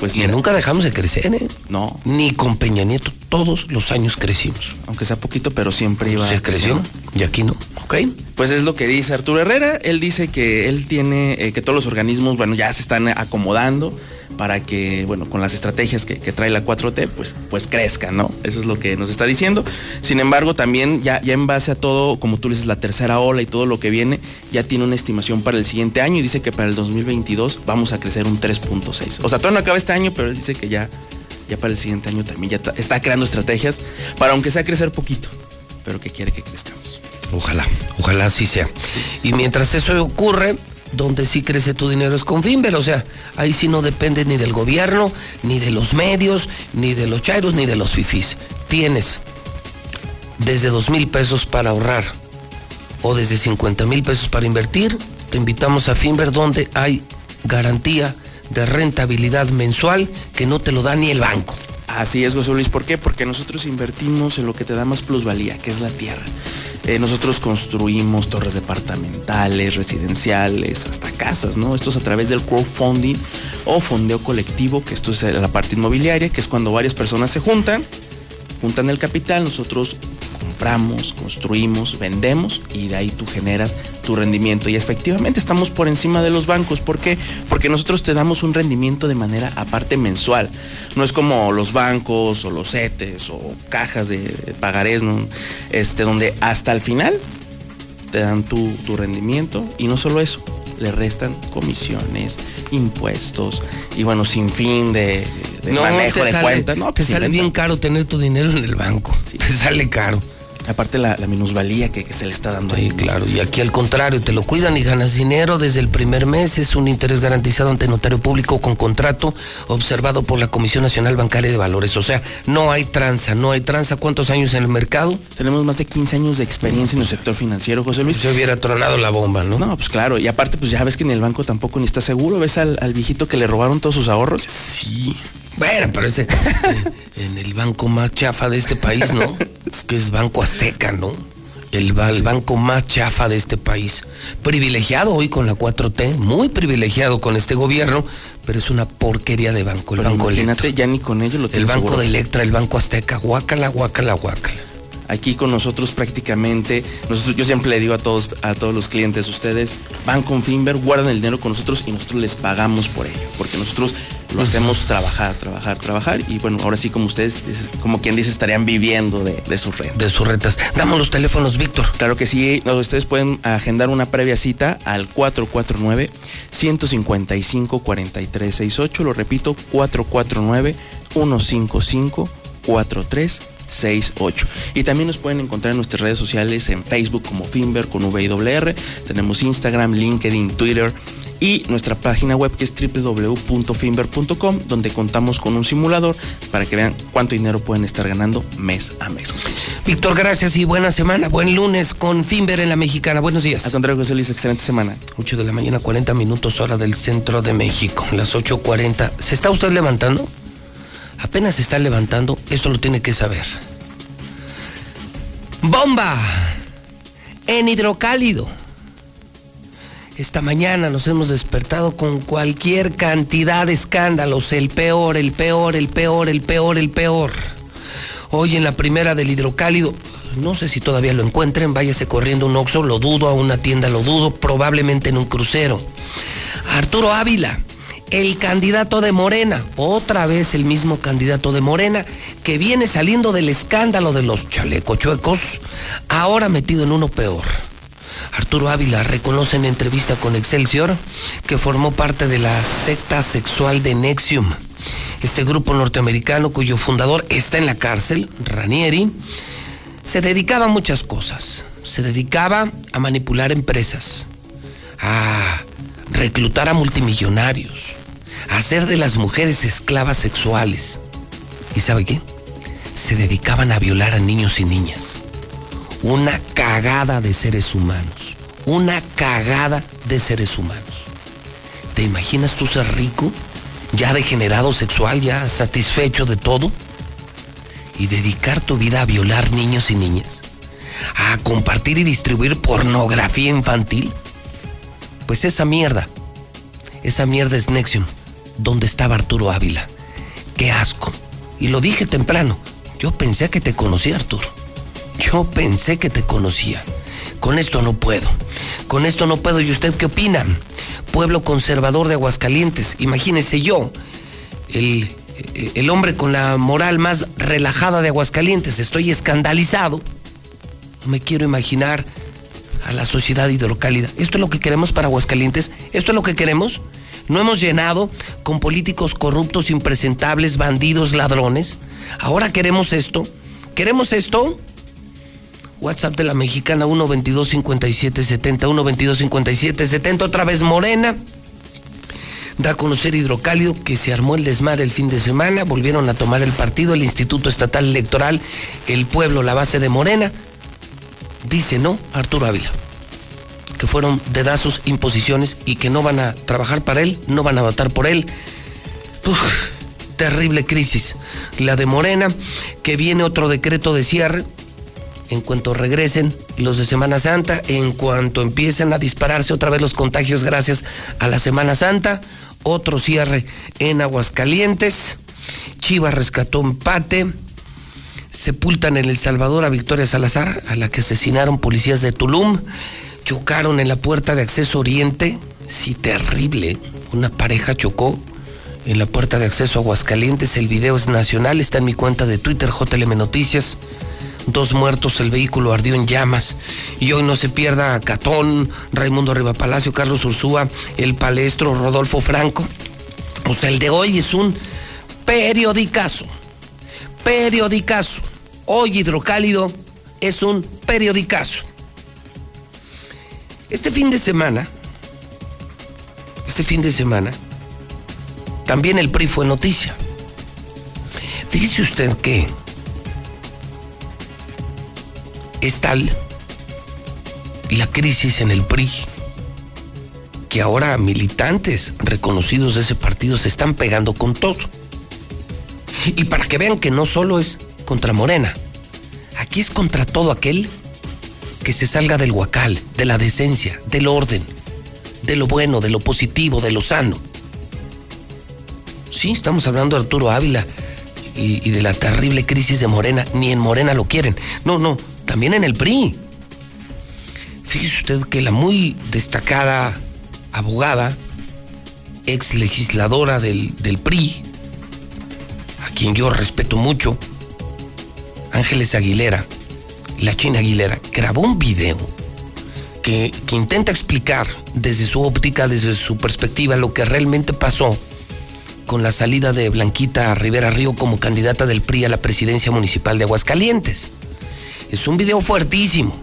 Pues y mira. nunca dejamos de crecer, ¿eh? No, Ni con Peña Nieto, todos los años crecimos. aunque sea poquito, pero siempre iba Se creció y aquí no, ¿ok? Pues es lo que dice Arturo Herrera. Él dice que él tiene, eh, que todos los organismos, bueno, ya se están acomodando para que, bueno, con las estrategias que, que trae la 4T, pues, pues crezcan, ¿no? Eso es lo que nos está diciendo. Sin embargo, también ya, ya en base a todo, como tú dices, la tercera ola y todo lo que viene, ya tiene una estimación para el siguiente año y dice que para el 2022 vamos a crecer un 3.6. O sea, todavía no acaba este año, pero él dice que ya, ya para el siguiente año también ya está, creando estrategias para, aunque sea crecer poquito, pero que quiere que crezcamos. Ojalá, ojalá así sea. Y mientras eso ocurre, donde sí crece tu dinero es con Finver, o sea, ahí sí no depende ni del gobierno, ni de los medios, ni de los chairos, ni de los fifís. Tienes desde dos mil pesos para ahorrar o desde 50 mil pesos para invertir, te invitamos a Finver donde hay garantía de rentabilidad mensual que no te lo da ni el banco. Así es, José Luis. ¿Por qué? Porque nosotros invertimos en lo que te da más plusvalía, que es la tierra. Eh, nosotros construimos torres departamentales, residenciales, hasta casas, ¿no? Esto es a través del crowdfunding o fondeo colectivo, que esto es la parte inmobiliaria, que es cuando varias personas se juntan, juntan el capital, nosotros compramos, construimos, vendemos y de ahí tú generas tu rendimiento. Y efectivamente estamos por encima de los bancos. ¿Por qué? Porque nosotros te damos un rendimiento de manera aparte mensual. No es como los bancos o los CETES o cajas de pagarés, ¿no? este, donde hasta el final te dan tu, tu rendimiento y no solo eso, le restan comisiones, impuestos y bueno, sin fin de, de manejo de sale, cuentas. No, te que se sale bien caro tener tu dinero en el banco. Te sale caro. Aparte la, la minusvalía que, que se le está dando ahí. Sí, claro. Y aquí al contrario, te lo cuidan y ganas dinero desde el primer mes. Es un interés garantizado ante notario público con contrato observado por la Comisión Nacional Bancaria de Valores. O sea, no hay tranza, no hay tranza. ¿Cuántos años en el mercado? Tenemos más de 15 años de experiencia en el sector financiero, José Luis. Se hubiera tronado la bomba, ¿no? No, pues claro. Y aparte, pues ya ves que en el banco tampoco ni está seguro. ¿Ves al, al viejito que le robaron todos sus ahorros? Sí. Bueno, pero ese en el banco más chafa de este país, ¿no? *laughs* Que es Banco Azteca, ¿no? El, el banco más chafa de este país. Privilegiado hoy con la 4T, muy privilegiado con este gobierno, pero es una porquería de banco, el Pero banco Electra. imagínate, ya ni con ellos lo El banco seguro. de Electra, el banco Azteca, guácala, guácala, guácala. Aquí con nosotros prácticamente, nosotros, yo siempre le digo a todos, a todos los clientes, ustedes van con Finver, guardan el dinero con nosotros y nosotros les pagamos por ello, porque nosotros lo hacemos trabajar, trabajar, trabajar y bueno, ahora sí como ustedes, es como quien dice, estarían viviendo de, de sus rentas. De sus rentas. Damos los teléfonos, Víctor. Claro que sí, no, ustedes pueden agendar una previa cita al 449-155-4368, lo repito, 449-155-4368. Y también nos pueden encontrar en nuestras redes sociales en Facebook como Finver con VIR. Tenemos Instagram, LinkedIn, Twitter y nuestra página web que es www.finver.com donde contamos con un simulador para que vean cuánto dinero pueden estar ganando mes a mes. Víctor, gracias y buena semana. Buen lunes con Finver en la Mexicana. Buenos días. Al contrario, José Luis, excelente semana. 8 de la mañana, 40 minutos hora del centro de México. Las 8.40. ¿Se está usted levantando? Apenas se está levantando, esto lo tiene que saber. ¡Bomba! En hidrocálido. Esta mañana nos hemos despertado con cualquier cantidad de escándalos. El peor, el peor, el peor, el peor, el peor. Hoy en la primera del hidrocálido, no sé si todavía lo encuentren, váyase corriendo un Oxxo, lo dudo, a una tienda lo dudo, probablemente en un crucero. Arturo Ávila, el candidato de Morena, otra vez el mismo candidato de Morena, que viene saliendo del escándalo de los chalecochuecos, ahora metido en uno peor. Arturo Ávila reconoce en entrevista con Excelsior que formó parte de la secta sexual de Nexium. Este grupo norteamericano cuyo fundador está en la cárcel, Ranieri, se dedicaba a muchas cosas. Se dedicaba a manipular empresas, a reclutar a multimillonarios, hacer de las mujeres esclavas sexuales. ¿Y sabe qué? Se dedicaban a violar a niños y niñas. Una cagada de seres humanos. Una cagada de seres humanos. ¿Te imaginas tú ser rico? Ya degenerado sexual, ya satisfecho de todo. Y dedicar tu vida a violar niños y niñas. A compartir y distribuir pornografía infantil. Pues esa mierda. Esa mierda es Nexium dónde estaba Arturo Ávila. Qué asco. Y lo dije temprano. Yo pensé que te conocía, Arturo. Yo pensé que te conocía. Con esto no puedo. Con esto no puedo. ¿Y usted qué opina? Pueblo conservador de Aguascalientes. Imagínese yo, el, el hombre con la moral más relajada de Aguascalientes. Estoy escandalizado. No me quiero imaginar a la sociedad hidrocálida. ¿Esto es lo que queremos para Aguascalientes? ¿Esto es lo que queremos? ¿No hemos llenado con políticos corruptos, impresentables, bandidos, ladrones? Ahora queremos esto. ¿Queremos esto? WhatsApp de la mexicana 122 5770 122 5770 otra vez Morena. Da a conocer Hidrocálido que se armó el desmar el fin de semana, volvieron a tomar el partido, el Instituto Estatal Electoral, el pueblo, la base de Morena. Dice no Arturo Ávila que fueron dedazos, imposiciones y que no van a trabajar para él, no van a votar por él. terrible crisis. La de Morena, que viene otro decreto de cierre. En cuanto regresen los de Semana Santa, en cuanto empiecen a dispararse otra vez los contagios gracias a la Semana Santa, otro cierre en Aguascalientes. Chivas rescató empate. Sepultan en El Salvador a Victoria Salazar, a la que asesinaron policías de Tulum chocaron en la puerta de acceso oriente. Sí, terrible. Una pareja chocó en la puerta de acceso a Aguascalientes. El video es nacional, está en mi cuenta de Twitter, JLM Noticias. Dos muertos, el vehículo ardió en llamas. Y hoy no se pierda Catón, Raimundo Riva Palacio, Carlos Ursúa, el palestro Rodolfo Franco. O sea, el de hoy es un periodicazo. Periodicazo. Hoy Hidrocálido es un periodicazo. Este fin de semana, este fin de semana, también el PRI fue noticia. Fíjese usted que es tal la crisis en el PRI que ahora militantes reconocidos de ese partido se están pegando con todo. Y para que vean que no solo es contra Morena, aquí es contra todo aquel que se salga del huacal, de la decencia, del orden, de lo bueno, de lo positivo, de lo sano. Sí, estamos hablando de Arturo Ávila y, de la terrible crisis de Morena. Ni en Morena lo quieren. No, no, también en el PRI. Fíjese usted que la muy destacada abogada, ex legisladora del, del PRI, a quien yo respeto mucho, Ángeles Aguilera, la China Aguilera, grabó un video que, intenta explicar desde su óptica, desde su perspectiva, lo que realmente pasó con la salida de Blanquita Rivera Río como candidata del PRI a la presidencia municipal de Aguascalientes. Es un video fuertísimo.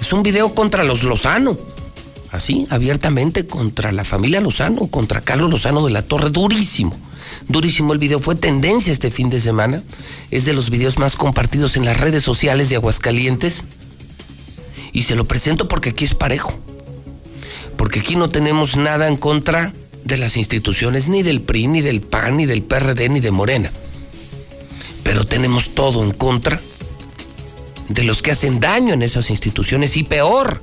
Es un video contra los Lozano. Así, abiertamente contra la familia Lozano, contra Carlos Lozano de la Torre, durísimo durísimo el video, fue tendencia este fin de semana, es de los videos más compartidos en las redes sociales de Aguascalientes. Y se lo presento porque aquí es parejo, porque aquí no tenemos nada en contra de las instituciones, ni del PRI, ni del PAN, ni del PRD, ni de Morena, pero tenemos todo en contra de los que hacen daño en esas instituciones y peor,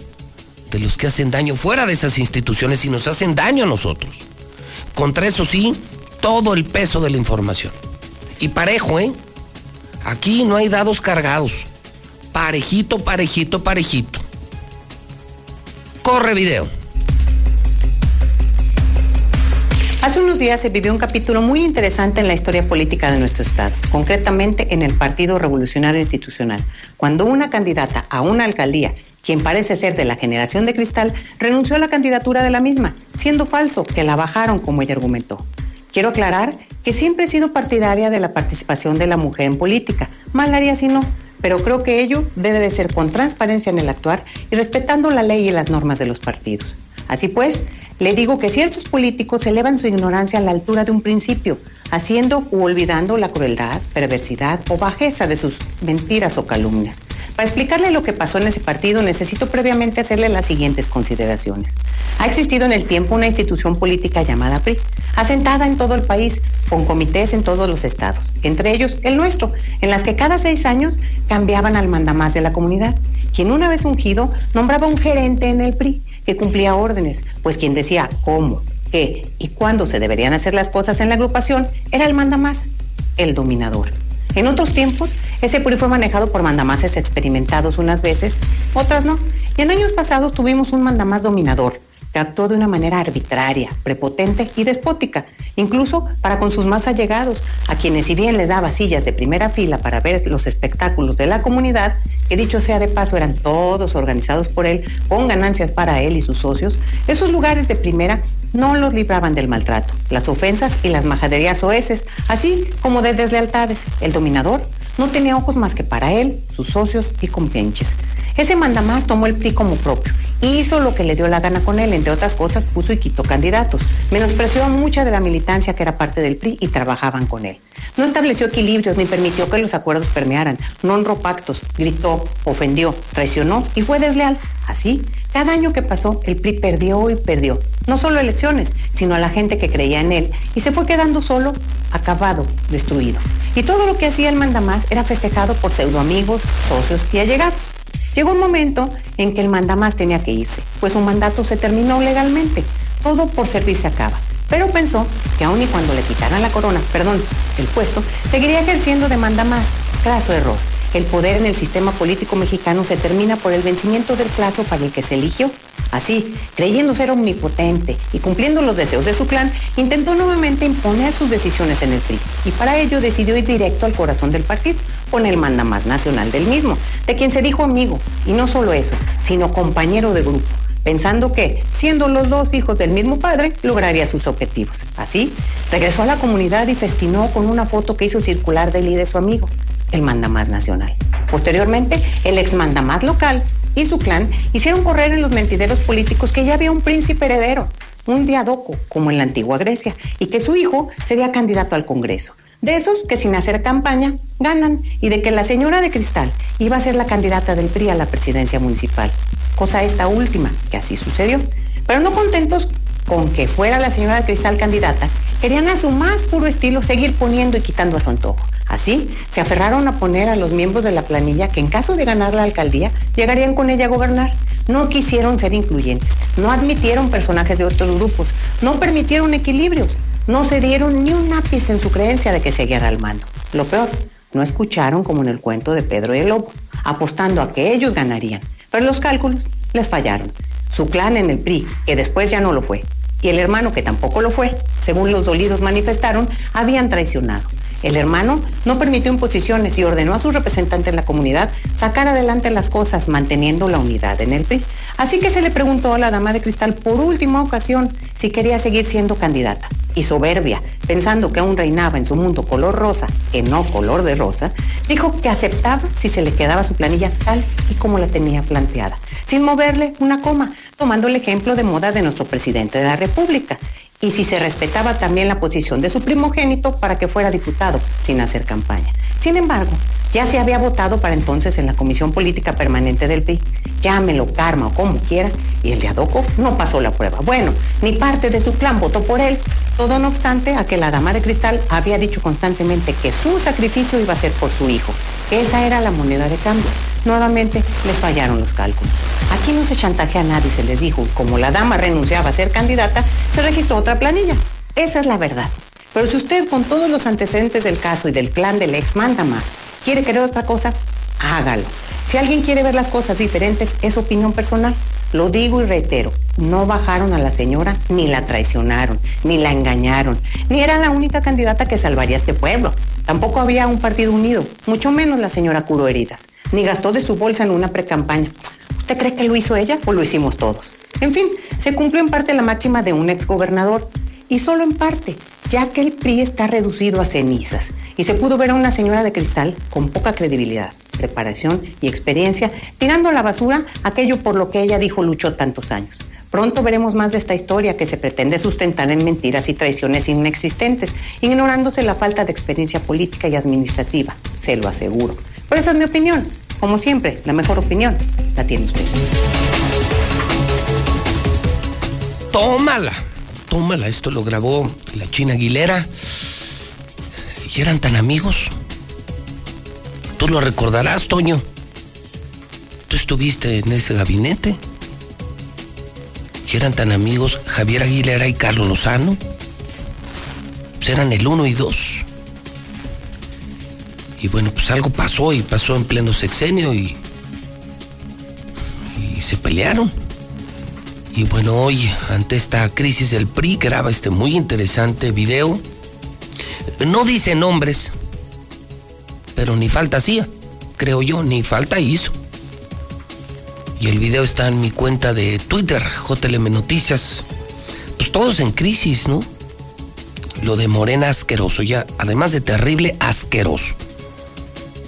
de los que hacen daño fuera de esas instituciones y nos hacen daño a nosotros. Contra eso sí, todo el peso de la información. Y parejo, ¿eh? Aquí no hay dados cargados. Parejito, parejito, parejito. Corre video. Hace unos días se vivió un capítulo muy interesante en la historia política de nuestro Estado, concretamente en el Partido Revolucionario Institucional, cuando una candidata a una alcaldía, quien parece ser de la generación de cristal, renunció a la candidatura de la misma, siendo falso que la bajaron como ella argumentó. Quiero aclarar que siempre he sido partidaria de la participación de la mujer en política, mal haría si no, pero creo que ello debe de ser con transparencia en el actuar y respetando la ley y las normas de los partidos. Así pues, le digo que ciertos políticos elevan su ignorancia a la altura de un principio, haciendo u olvidando la crueldad, perversidad o bajeza de sus mentiras o calumnias. Para explicarle lo que pasó en ese partido, necesito previamente hacerle las siguientes consideraciones. Ha existido en el tiempo una institución política llamada PRI, asentada en todo el país, con comités en todos los estados, entre ellos el nuestro, en las que cada seis años cambiaban al mandamás de la comunidad, quien una vez ungido nombraba un gerente en el PRI que cumplía órdenes, pues quien decía cómo, qué y cuándo se deberían hacer las cosas en la agrupación era el mandamás, el dominador. En otros tiempos, ese PRI fue manejado por mandamases experimentados unas veces, otras no. Y en años pasados tuvimos un mandamás dominador, que actuó de una manera arbitraria, prepotente y despótica, incluso para con sus más allegados, a quienes si bien les daba sillas de primera fila para ver los espectáculos de la comunidad, que dicho sea de paso eran todos organizados por él, con ganancias para él y sus socios, esos lugares de primera no los libraban del maltrato, las ofensas y las majaderías oeces, así como de deslealtades. El dominador no tenía ojos más que para él, sus socios y compienches. Ese mandamás tomó el PRI como propio hizo lo que le dio la gana con él, entre otras cosas puso y quitó candidatos, menospreció mucha de la militancia que era parte del PRI y trabajaban con él. No estableció equilibrios ni permitió que los acuerdos permearan, no honró pactos, gritó, ofendió, traicionó y fue desleal. Así, cada año que pasó, el PRI perdió y perdió, no solo elecciones, sino a la gente que creía en él y se fue quedando solo, acabado, destruido. Y todo lo que hacía el mandamás era festejado por pseudoamigos, socios y allegados. Llegó un momento en que el mandamás tenía que irse, pues su mandato se terminó legalmente. Todo por servirse acaba. Pero pensó que aun y cuando le quitaran la corona, perdón, el puesto, seguiría ejerciendo de mandamás. Craso error. El poder en el sistema político mexicano se termina por el vencimiento del plazo para el que se eligió. Así, creyendo ser omnipotente y cumpliendo los deseos de su clan, intentó nuevamente imponer sus decisiones en el PRI y para ello decidió ir directo al corazón del partido, con el mandamás nacional del mismo, de quien se dijo amigo, y no solo eso, sino compañero de grupo, pensando que, siendo los dos hijos del mismo padre, lograría sus objetivos. Así, regresó a la comunidad y festinó con una foto que hizo circular de él y de su amigo, el mandamás nacional. Posteriormente, el ex mandamás local y su clan hicieron correr en los mentideros políticos que ya había un príncipe heredero, un diadoco, como en la antigua Grecia, y que su hijo sería candidato al Congreso de esos que sin hacer campaña ganan y de que la señora de Cristal iba a ser la candidata del PRI a la presidencia municipal. Cosa esta última, que así sucedió. Pero no contentos con que fuera la señora de Cristal candidata, querían a su más puro estilo seguir poniendo y quitando a su antojo. Así, se aferraron a poner a los miembros de la planilla que en caso de ganar la alcaldía, llegarían con ella a gobernar. No quisieron ser incluyentes, no admitieron personajes de otros grupos, no permitieron equilibrios, no se dieron ni un ápice en su creencia de que seguían al mando. Lo peor, no escucharon como en el cuento de Pedro y el Lobo, apostando a que ellos ganarían. Pero los cálculos les fallaron. Su clan en el PRI, que después ya no lo fue, y el hermano, que tampoco lo fue, según los dolidos manifestaron, habían traicionado. El hermano no permitió imposiciones y ordenó a su representante en la comunidad sacar adelante las cosas manteniendo la unidad en el PRI. Así que se le preguntó a la dama de cristal por última ocasión si quería seguir siendo candidata. Y soberbia, pensando que aún reinaba en su mundo color rosa, que no color de rosa, dijo que aceptaba si se le quedaba su planilla tal y como la tenía planteada, sin moverle una coma, tomando el ejemplo de moda de nuestro presidente de la República. Y si se respetaba también la posición de su primogénito para que fuera diputado, sin hacer campaña. Sin embargo, ya se había votado para entonces en la Comisión Política Permanente del PRI. Llámelo karma o como quiera, y el de Adoco no pasó la prueba. Bueno, ni parte de su clan votó por él. Todo no obstante a que la dama de cristal había dicho constantemente que su sacrificio iba a ser por su hijo, esa era la moneda de cambio. Nuevamente les fallaron los cálculos. Aquí no se chantajea a nadie, se les dijo. Como la dama renunciaba a ser candidata, se registró otra planilla. Esa es la verdad. Pero si usted con todos los antecedentes del caso y del clan del ex manda más, ¿Quiere querer otra cosa? Hágalo. Si alguien quiere ver las cosas diferentes, es opinión personal. Lo digo y reitero. no bajaron a la señora, ni la traicionaron, ni la engañaron, ni era la única candidata que salvaría a este pueblo. Tampoco había un partido unido, mucho menos la señora curó heridas, ni gastó de su bolsa en una precampaña. ¿Usted cree que lo hizo ella o lo hicimos todos? En fin, se cumplió en parte la máxima de un exgobernador, y solo en parte, ya que el PRI está reducido a cenizas, y se pudo ver a una señora de cristal con poca credibilidad, preparación y experiencia, tirando a la basura aquello por lo que ella dijo luchó tantos años. Pronto veremos más de esta historia que se pretende sustentar en mentiras y traiciones inexistentes, ignorándose la falta de experiencia política y administrativa, se lo aseguro. Pero esa es mi opinión. Como siempre, la mejor opinión la tiene usted. Tómala, tómala. Esto lo grabó la China Aguilera. Y eran tan amigos. Tú lo recordarás, Toño. Tú estuviste en ese gabinete eran tan amigos Javier Aguilera y Carlos Lozano. Pues eran el uno y dos. Y bueno, pues algo pasó y pasó en pleno sexenio y, y se pelearon. Y bueno, hoy, ante esta crisis del PRI, graba este muy interesante video. No dice nombres, pero ni falta hacía, creo yo, ni falta hizo. Y el video está en mi cuenta de Twitter, JLM Noticias. Pues todos en crisis, ¿no? Lo de Morena asqueroso, ya, además de terrible, asqueroso.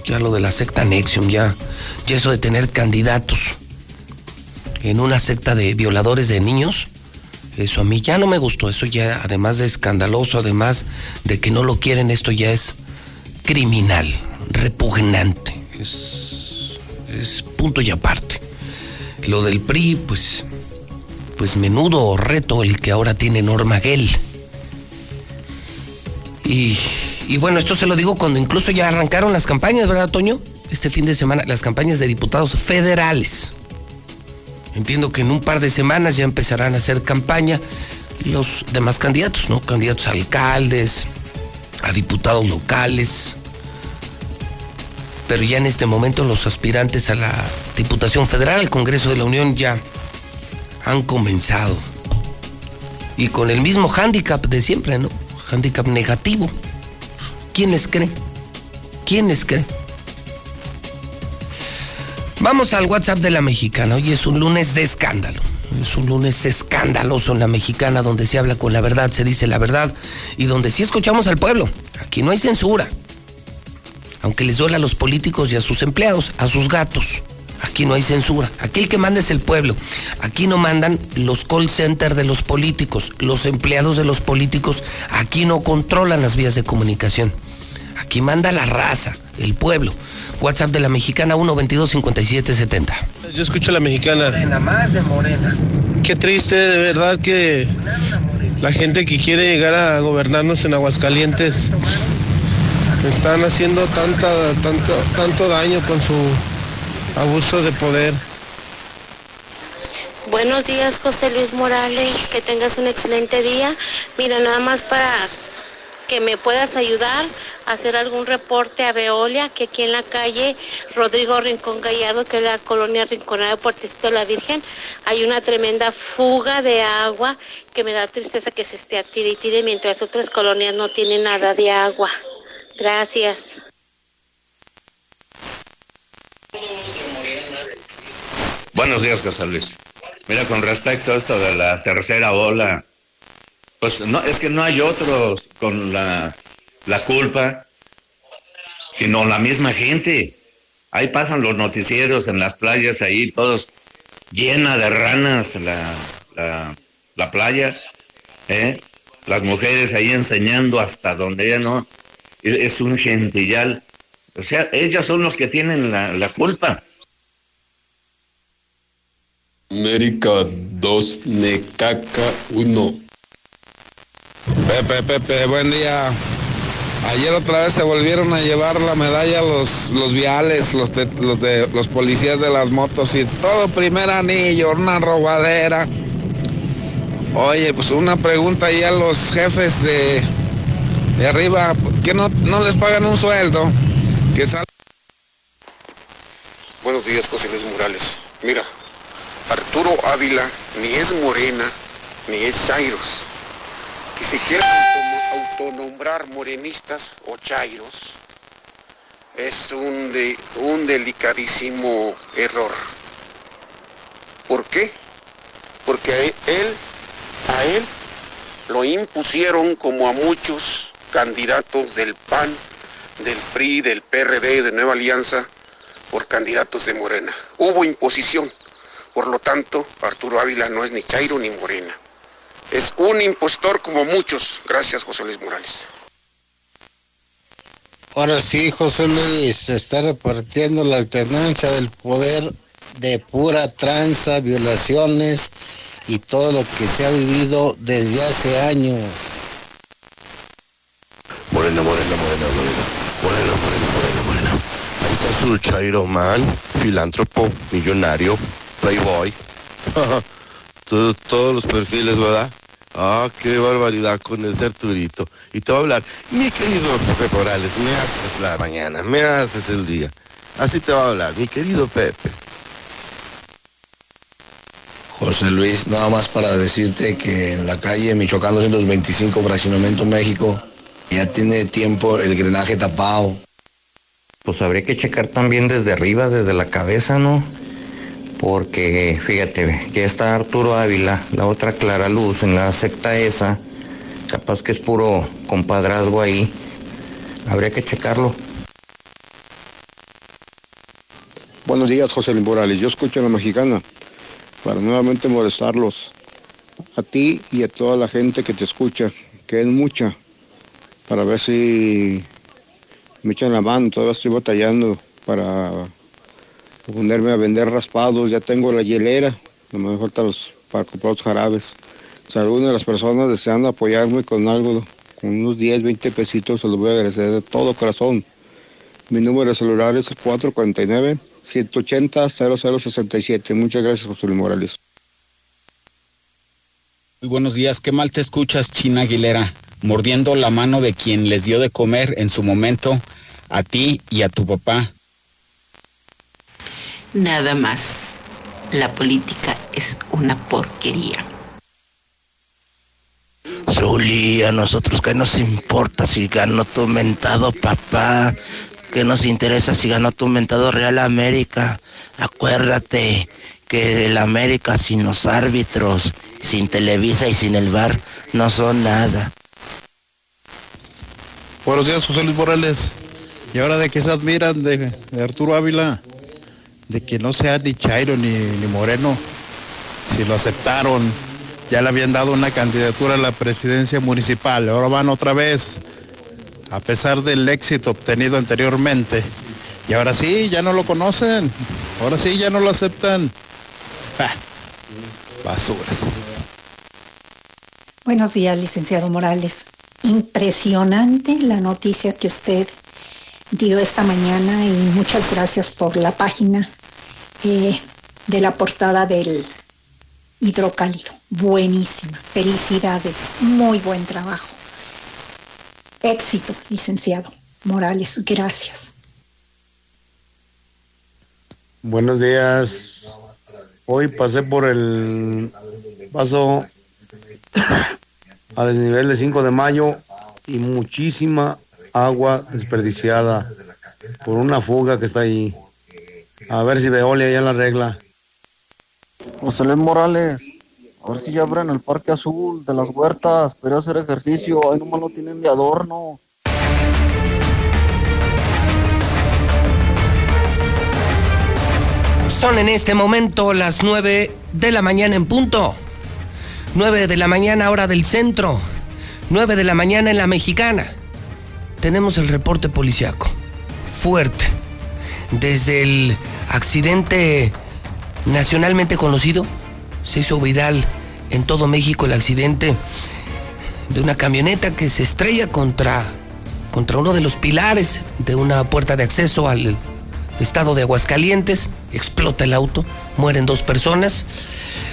Ya lo de la secta Nexium, ya, ya eso de tener candidatos en una secta de violadores de niños, eso a mí ya no me gustó. Eso ya, además de escandaloso, además de que no lo quieren, esto ya es criminal, repugnante. Es, es punto y aparte. Lo del PRI, pues, pues menudo reto el que ahora tiene Norma Gell. Y, y bueno, esto se lo digo cuando incluso ya arrancaron las campañas, ¿verdad, Toño? Este fin de semana, las campañas de diputados federales. Entiendo que en un par de semanas ya empezarán a hacer campaña los demás candidatos, ¿no? Candidatos a alcaldes, a diputados locales, pero ya en este momento los aspirantes a la Diputación Federal, al Congreso de la Unión, ya han comenzado. Y con el mismo hándicap de siempre, ¿no? Hándicap negativo. ¿Quién les cree? ¿Quién les cree? Vamos al WhatsApp de la mexicana. Hoy es un lunes de escándalo. Es un lunes escandaloso en la mexicana donde se habla con la verdad, se dice la verdad y donde sí escuchamos al pueblo. Aquí no hay censura aunque les duela a los políticos y a sus empleados, a sus gatos. Aquí no hay censura. Aquí el que manda es el pueblo. Aquí no mandan los call centers de los políticos, los empleados de los políticos. Aquí no controlan las vías de comunicación. Aquí manda la raza, el pueblo. WhatsApp de la mexicana 122-5770. Yo escucho a la mexicana. Qué triste, de verdad, que la gente que quiere llegar a gobernarnos en Aguascalientes están haciendo tanta, tanto, tanto daño con su abuso de poder. Buenos días, José Luis Morales. Que tengas un excelente día. Mira, nada más para que me puedas ayudar a hacer algún reporte a Veolia, que aquí en la calle Rodrigo Rincón Gallardo, que es la colonia Rinconada de Puertecito de la Virgen, hay una tremenda fuga de agua que me da tristeza que se esté a tire y tire mientras otras colonias no tienen nada de agua. Gracias. Buenos días, José. Mira, con respecto a esto de la tercera ola, pues no, es que no hay otros con la, la culpa, sino la misma gente. Ahí pasan los noticieros en las playas, ahí todos llena de ranas la, la, la playa, ¿eh? las mujeres ahí enseñando hasta donde ya no, es un gentillal. O sea, ellos son los que tienen la, culpa. América 2, Necaca 1. Pepe, Pepe, buen día. Ayer otra vez se volvieron a llevar la medalla los, los viales, los de, los de los policías de las motos y todo primer anillo, una robadera. Oye, pues una pregunta ahí a los jefes de, de arriba, que no, no les pagan un sueldo, que Buenos días, José Luis Morales. Mira, Arturo Ávila ni es morena, ni es chairos. Que se quieran auto- autonombrar morenistas o chairos es un, un delicadísimo error. ¿Por qué? Porque a él, a él lo impusieron como a muchos candidatos del PAN, del PRI, del PRD, de Nueva Alianza, por candidatos de Morena. Hubo imposición. Por lo tanto, Arturo Ávila no es ni Chairo ni Morena. Es un impostor como muchos. Gracias, José Luis Morales. Ahora sí, José Luis, se está repartiendo la alternancia del poder de pura tranza, violaciones y todo lo que se ha vivido desde hace años. Morena, morena, morena, morena. Morena, morena, morena, morena. Ahí está su Chairo Man, filántropo, millonario, playboy. *laughs* Todo- todos los perfiles, ¿verdad? Ah, qué barbaridad con ese Arturito. Y te voy a hablar, mi querido Pepe Morales, me haces la mañana, me haces el día. Así te va a hablar, mi querido Pepe. José Luis, nada más para decirte que en la calle Michoacán 225, Fraccionamiento México, ya tiene tiempo el drenaje tapado. Pues habría que checar también desde arriba, desde la cabeza, ¿no? Porque fíjate, ya está Arturo Ávila, la otra Clara Luz en la secta esa, capaz que es puro compadrazgo ahí. Habría que checarlo. Buenos días, José Luis Morales. Yo escucho a la mexicana para nuevamente molestarlos. A ti y a toda la gente que te escucha, que es mucha, para ver si me echan la mano. Todavía estoy batallando para ponerme a vender raspados. Ya tengo la hielera, no me falta los, para comprar los jarabes. Saludos a las personas deseando apoyarme con algo, con unos 10, 20 pesitos, se los voy a agradecer de todo corazón. Mi número de celular es el 449-180-0067. Muchas gracias, José Luis Morales. Muy buenos días, qué mal te escuchas, China Aguilera, mordiendo la mano de quien les dio de comer en su momento a ti y a tu papá. Nada más. La política es una porquería. Zuli, a nosotros qué nos importa si ganó tu mentado papá, qué nos interesa si ganó tu mentado Real América. Acuérdate que el América sin los árbitros, sin Televisa y sin el bar no son nada. Buenos días, José Luis Morales. ¿Y ahora de qué se admiran de, de Arturo Ávila? De que no sea ni Chairo ni, ni Moreno. Si lo aceptaron, ya le habían dado una candidatura a la presidencia municipal. Ahora van otra vez, a pesar del éxito obtenido anteriormente. Y ahora sí, ya no lo conocen. Ahora sí, ya no lo aceptan. Ah, basuras. Buenos días, licenciado Morales. Impresionante la noticia que usted dio esta mañana y muchas gracias por la página eh, de la portada del hidrocálido. Buenísima. Felicidades. Muy buen trabajo. Éxito, licenciado Morales. Gracias. Buenos días. Hoy pasé por el paso a desnivel de 5 de mayo y muchísima agua desperdiciada por una fuga que está ahí. A ver si Veolia ya la regla. José Luis Morales, a ver si ya abren el Parque Azul de las Huertas para hacer ejercicio. Ahí nomás lo tienen de adorno. Son en este momento las 9 de la mañana en punto. 9 de la mañana hora del centro. 9 de la mañana en la mexicana. Tenemos el reporte policiaco. Fuerte. Desde el accidente nacionalmente conocido, se hizo viral en todo México el accidente de una camioneta que se estrella contra, contra uno de los pilares de una puerta de acceso al estado de Aguascalientes, explota el auto, mueren dos personas.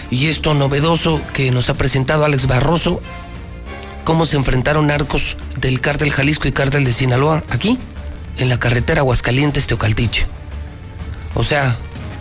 Y esto novedoso que nos ha presentado Alex Barroso, cómo se enfrentaron narcos del cártel Jalisco y cártel de Sinaloa aquí, en la carretera Aguascalientes-Teocaltiche. O sea,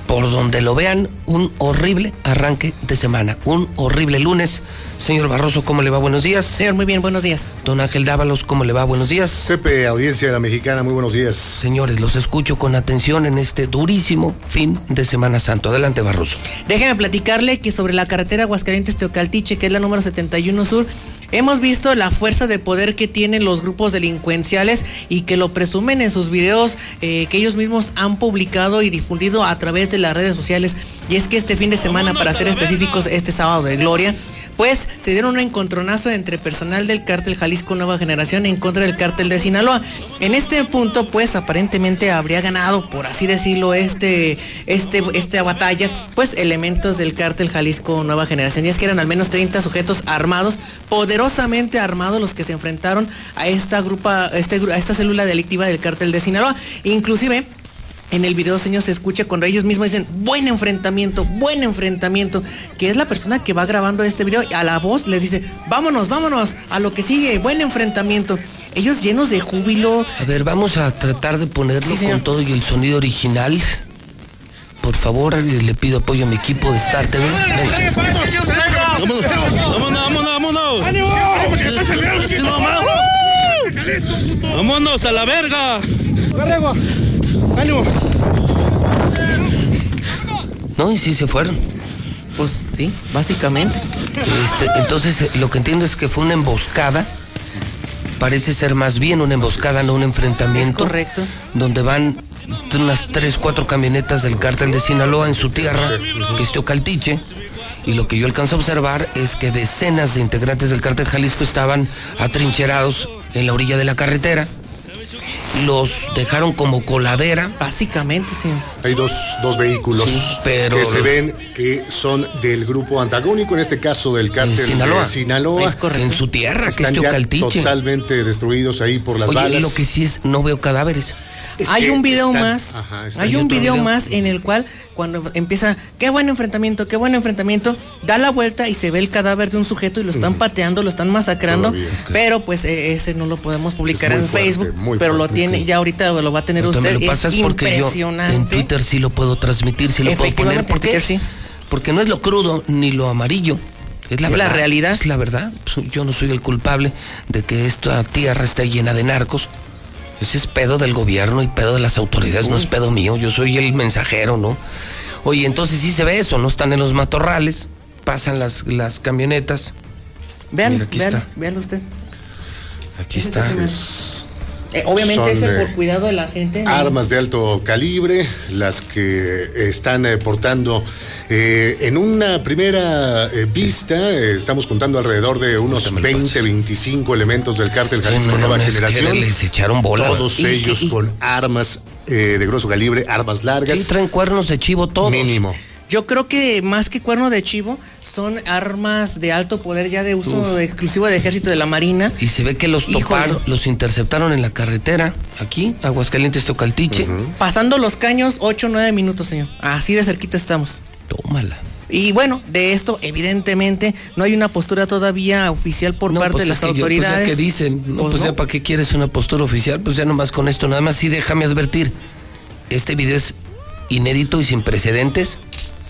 por donde lo vean, un horrible arranque de semana, un horrible lunes. Señor Barroso, ¿cómo le va? Buenos días. Señor, muy bien, buenos días. Don Ángel Dávalos, ¿cómo le va? Buenos días. Pepe, audiencia de la mexicana, muy buenos días. Señores, los escucho con atención en este durísimo fin de Semana Santo. Adelante, Barroso. Déjeme platicarle que sobre la carretera Aguascalientes-Teocaltiche, que es la número 71 Sur, Hemos visto la fuerza de poder que tienen los grupos delincuenciales y que lo presumen en sus videos eh, que ellos mismos han publicado y difundido a través de las redes sociales. Y es que este fin de semana, para ser específicos, este sábado de gloria, pues se dieron un encontronazo entre personal del cártel Jalisco Nueva Generación en contra del cártel de Sinaloa. En este punto, pues aparentemente habría ganado, por así decirlo, este, este, esta batalla, pues elementos del cártel Jalisco Nueva Generación. Y es que eran al menos 30 sujetos armados, poderosamente armados, los que se enfrentaron a esta grupa, este, a esta célula delictiva del cártel de Sinaloa. Inclusive en el video, señor, se escucha cuando ellos mismos dicen, buen enfrentamiento, buen enfrentamiento, que es la persona que va grabando este video, a la voz les dice, vámonos, vámonos, a lo que sigue, buen enfrentamiento. Ellos llenos de júbilo. A ver, vamos a tratar de ponerlo con todo y el sonido original. Por favor, le pido apoyo a mi equipo de Star TV. Venga. Vámonos, vámonos, vámonos. Vámonos a la verga. ¡Ánimo! No, y sí se fueron. Pues sí, básicamente. Este, entonces, eh, lo que entiendo es que fue una emboscada. Parece ser más bien una emboscada, no un enfrentamiento. correcto. Donde van unas tres, cuatro camionetas del cártel de Sinaloa en su tierra, que es Teocaltiche. Y lo que yo alcanzo a observar es que decenas de integrantes del cártel Jalisco estaban atrincherados en la orilla de la carretera los dejaron como coladera. Básicamente, sí. Hay dos, dos vehículos pero que se ven que son del grupo antagónico, en este caso del cártel Sinaloa. de Sinaloa. Es correcto. En su tierra, que Están es ya Teocaltiche. totalmente destruidos ahí por las Oye, balas. y lo que sí es, no veo cadáveres. Es hay un video están- más. ajá, hay en un video, más en el cual cuando empieza, qué buen enfrentamiento, qué buen enfrentamiento, da la vuelta y se ve el cadáver de un sujeto y lo están pateando, lo están masacrando. Todavía, Pero pues e- ese no lo podemos publicar en fuerte, Facebook, pero lo tiene, ya ahorita lo va a tener me usted. lo pasas es porque yo en. Twitter sí lo puedo transmitir, sí lo puedo poner. ¿Por qué? Sí. Porque no es lo crudo ni lo amarillo. Es la, la verdad, realidad. Es la verdad. Yo no soy el culpable de que esta tierra esté llena de narcos. Ese es pedo del gobierno y pedo de las autoridades, no es pedo mío. Yo soy el mensajero, ¿no? Oye, entonces sí se ve eso, no están en los matorrales, pasan las, las camionetas. Vean, Mira, aquí vean, está. véanlo usted. Aquí está. es Eh, obviamente Son, ese eh, por cuidado de la gente. ¿no? Armas de alto calibre, las que están eh, portando eh, en una primera eh, vista, eh, estamos contando alrededor de unos 20, 25 elementos del cártel Jalisco no, no, Nueva es Generación. les echaron bola. Todos Y- ellos y- con armas eh, de grosso calibre, armas largas. Sí, traen cuernos de chivo todos. Mínimo. Yo creo que más que cuerno de chivo, son armas de alto poder ya de uso Uf. exclusivo del ejército de la marina. Y se ve que los toparon, los interceptaron en la carretera, aquí, Aguascalientes, Teocaltiche. Pasando los caños, 8 o 9 minutos, señor. Así de cerquita estamos. Tómala. Y bueno, de esto, evidentemente, no hay una postura todavía oficial por parte pues de las es que yo- pues autoridades. ya que dicen, no, Pues pues, no. ya para qué quieres una postura oficial, pues ya nomás con esto, nada más sí déjame advertir, este video es inédito y sin precedentes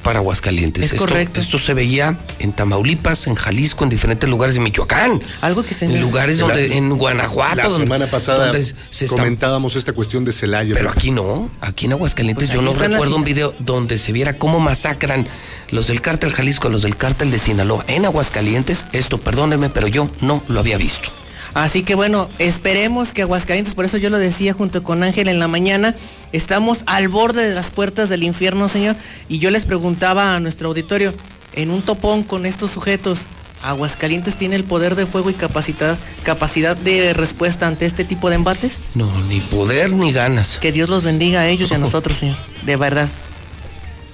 para Aguascalientes. Es Esto- correcto. Esto se veía en Tamaulipas, en Jalisco, en diferentes lugares de Michoacán. Algo que se En lugares La- donde, en Guanajuato. La donde- semana pasada donde se está- comentábamos esta cuestión de Celaya. Pero aquí no, aquí en Aguascalientes Pues yo no recuerdo un video donde se viera cómo masacran los del cártel Jalisco, los del cártel de Sinaloa en Aguascalientes. Esto, perdónenme, pero yo no lo había visto. Así que bueno, esperemos que Aguascalientes, por eso yo lo decía junto con Ángel en la mañana, estamos al borde de las puertas del infierno, señor. Y yo les preguntaba a nuestro auditorio, en un topón con estos sujetos, ¿Aguascalientes tiene el poder de fuego y capacidad, capacidad de respuesta ante este tipo de embates? No, ni poder ni ganas. Que Dios los bendiga a ellos y a *laughs* nosotros, señor. De verdad.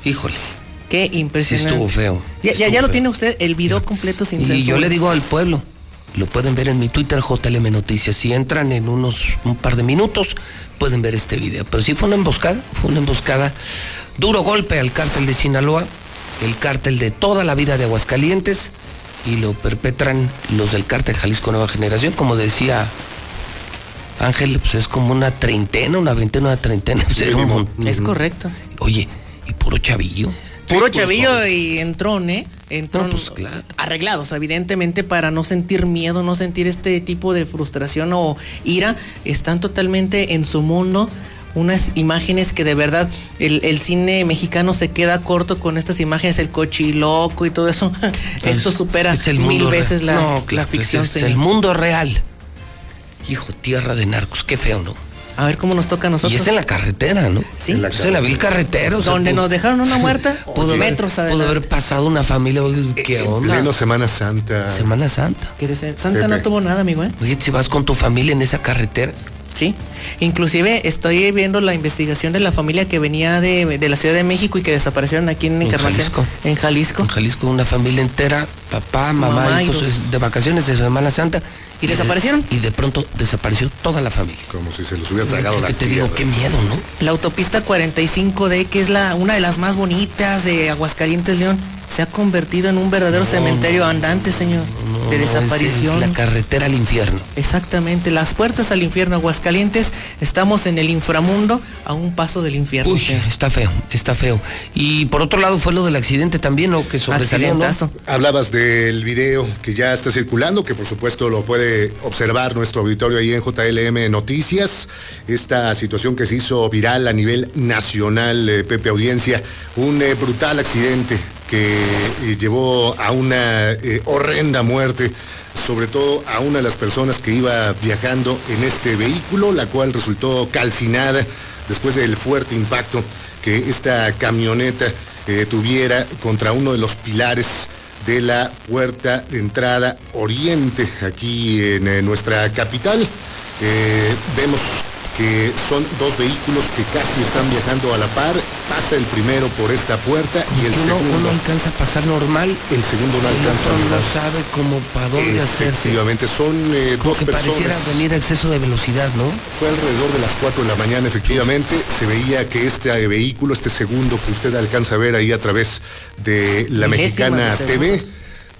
Híjole. Qué impresionante. estuvo feo. Ya, ya, Estuvo ya lo feo. tiene usted el video completo sin Y yo le digo al pueblo, lo pueden ver en mi Twitter JLM Noticias. Si entran en unos un par de minutos, pueden ver este video. Pero sí fue una emboscada, fue una emboscada. Duro golpe al cártel de Sinaloa, el cártel de toda la vida de Aguascalientes, y lo perpetran los del cártel Jalisco Nueva Generación, como decía Ángel, pues es como una treintena, una veintena, una treintena. pues era un. Es correcto. Oye, Y puro chavillo. Puro pues, chavillo y entrón, ¿eh? Entrón pues, arreglados, evidentemente, para no sentir miedo, no sentir este tipo de frustración o ira. Están totalmente en su mundo. Unas imágenes que de verdad el, el cine mexicano se queda corto con estas imágenes, el cochiloco y todo eso. *laughs* Esto supera Es el mil veces la, No, la ficción. Es, es señor. el mundo real. Hijo, tierra de narcos, qué feo, ¿no? A ver cómo nos toca a nosotros. Y es en la carretera, ¿no? Sí. En la, en la vil carretera. o sea, Donde nos dejaron una *laughs* muerta, pudo haber, metros pudo adelante. haber pasado una familia. oye, ¿Qué En onda? pleno Semana Santa. Semana Santa. Que dice, Santa no tuvo nada, amigo, ¿eh? Oye, si vas con tu familia en esa carretera. Sí. Inclusive estoy viendo la investigación de la familia que venía de, de la Ciudad de México y que desaparecieron aquí en, En Encarnación. Jalisco. En Jalisco. En Jalisco, una familia entera, papá, mamá, Mamá y hijos dos- de vacaciones de Semana Santa. ¿Y de- desaparecieron? y de pronto desapareció toda la familia. Como si se los hubiera tragado la Que te digo, qué miedo, ¿no? La autopista 45D, que es la una de las más bonitas de Aguascalientes, León, se ha convertido en un verdadero No, cementerio andante, señor. No, de es- desaparición. Es la carretera al infierno. Exactamente, las puertas al infierno, Aguascalientes, estamos en el inframundo a un paso del infierno. Uy, señor. está feo, está feo. Y por otro lado fue lo del accidente también, ¿no? Que sobresalió. Hablabas del video que ya está circulando, que por supuesto lo puede observar nuestro auditorio ahí en JLM Noticias. Esta situación que se hizo viral a nivel nacional, eh, Pepe Audiencia, un eh, brutal accidente que eh, llevó a una eh, horrenda muerte, sobre todo a una de las personas que iba viajando en este vehículo, la cual resultó calcinada después del fuerte impacto que esta camioneta eh, tuviera contra uno de los pilares de la puerta de entrada oriente aquí en nuestra capital. Vemos que son dos vehículos que casi están viajando a la par. Pasa el primero por esta puerta y el uno, segundo, uno alcanza a pasar normal. el segundo no alcanza a otro mirar. no sabe cómo para dónde hacerse. Efectivamente, son eh, Como dos que pareciera personas. venir a exceso de velocidad, ¿no? Fue alrededor de las 4 de la mañana, efectivamente. Se veía que este eh, vehículo, este segundo que usted alcanza a ver ahí a través de la Milésimas Mexicana de TV,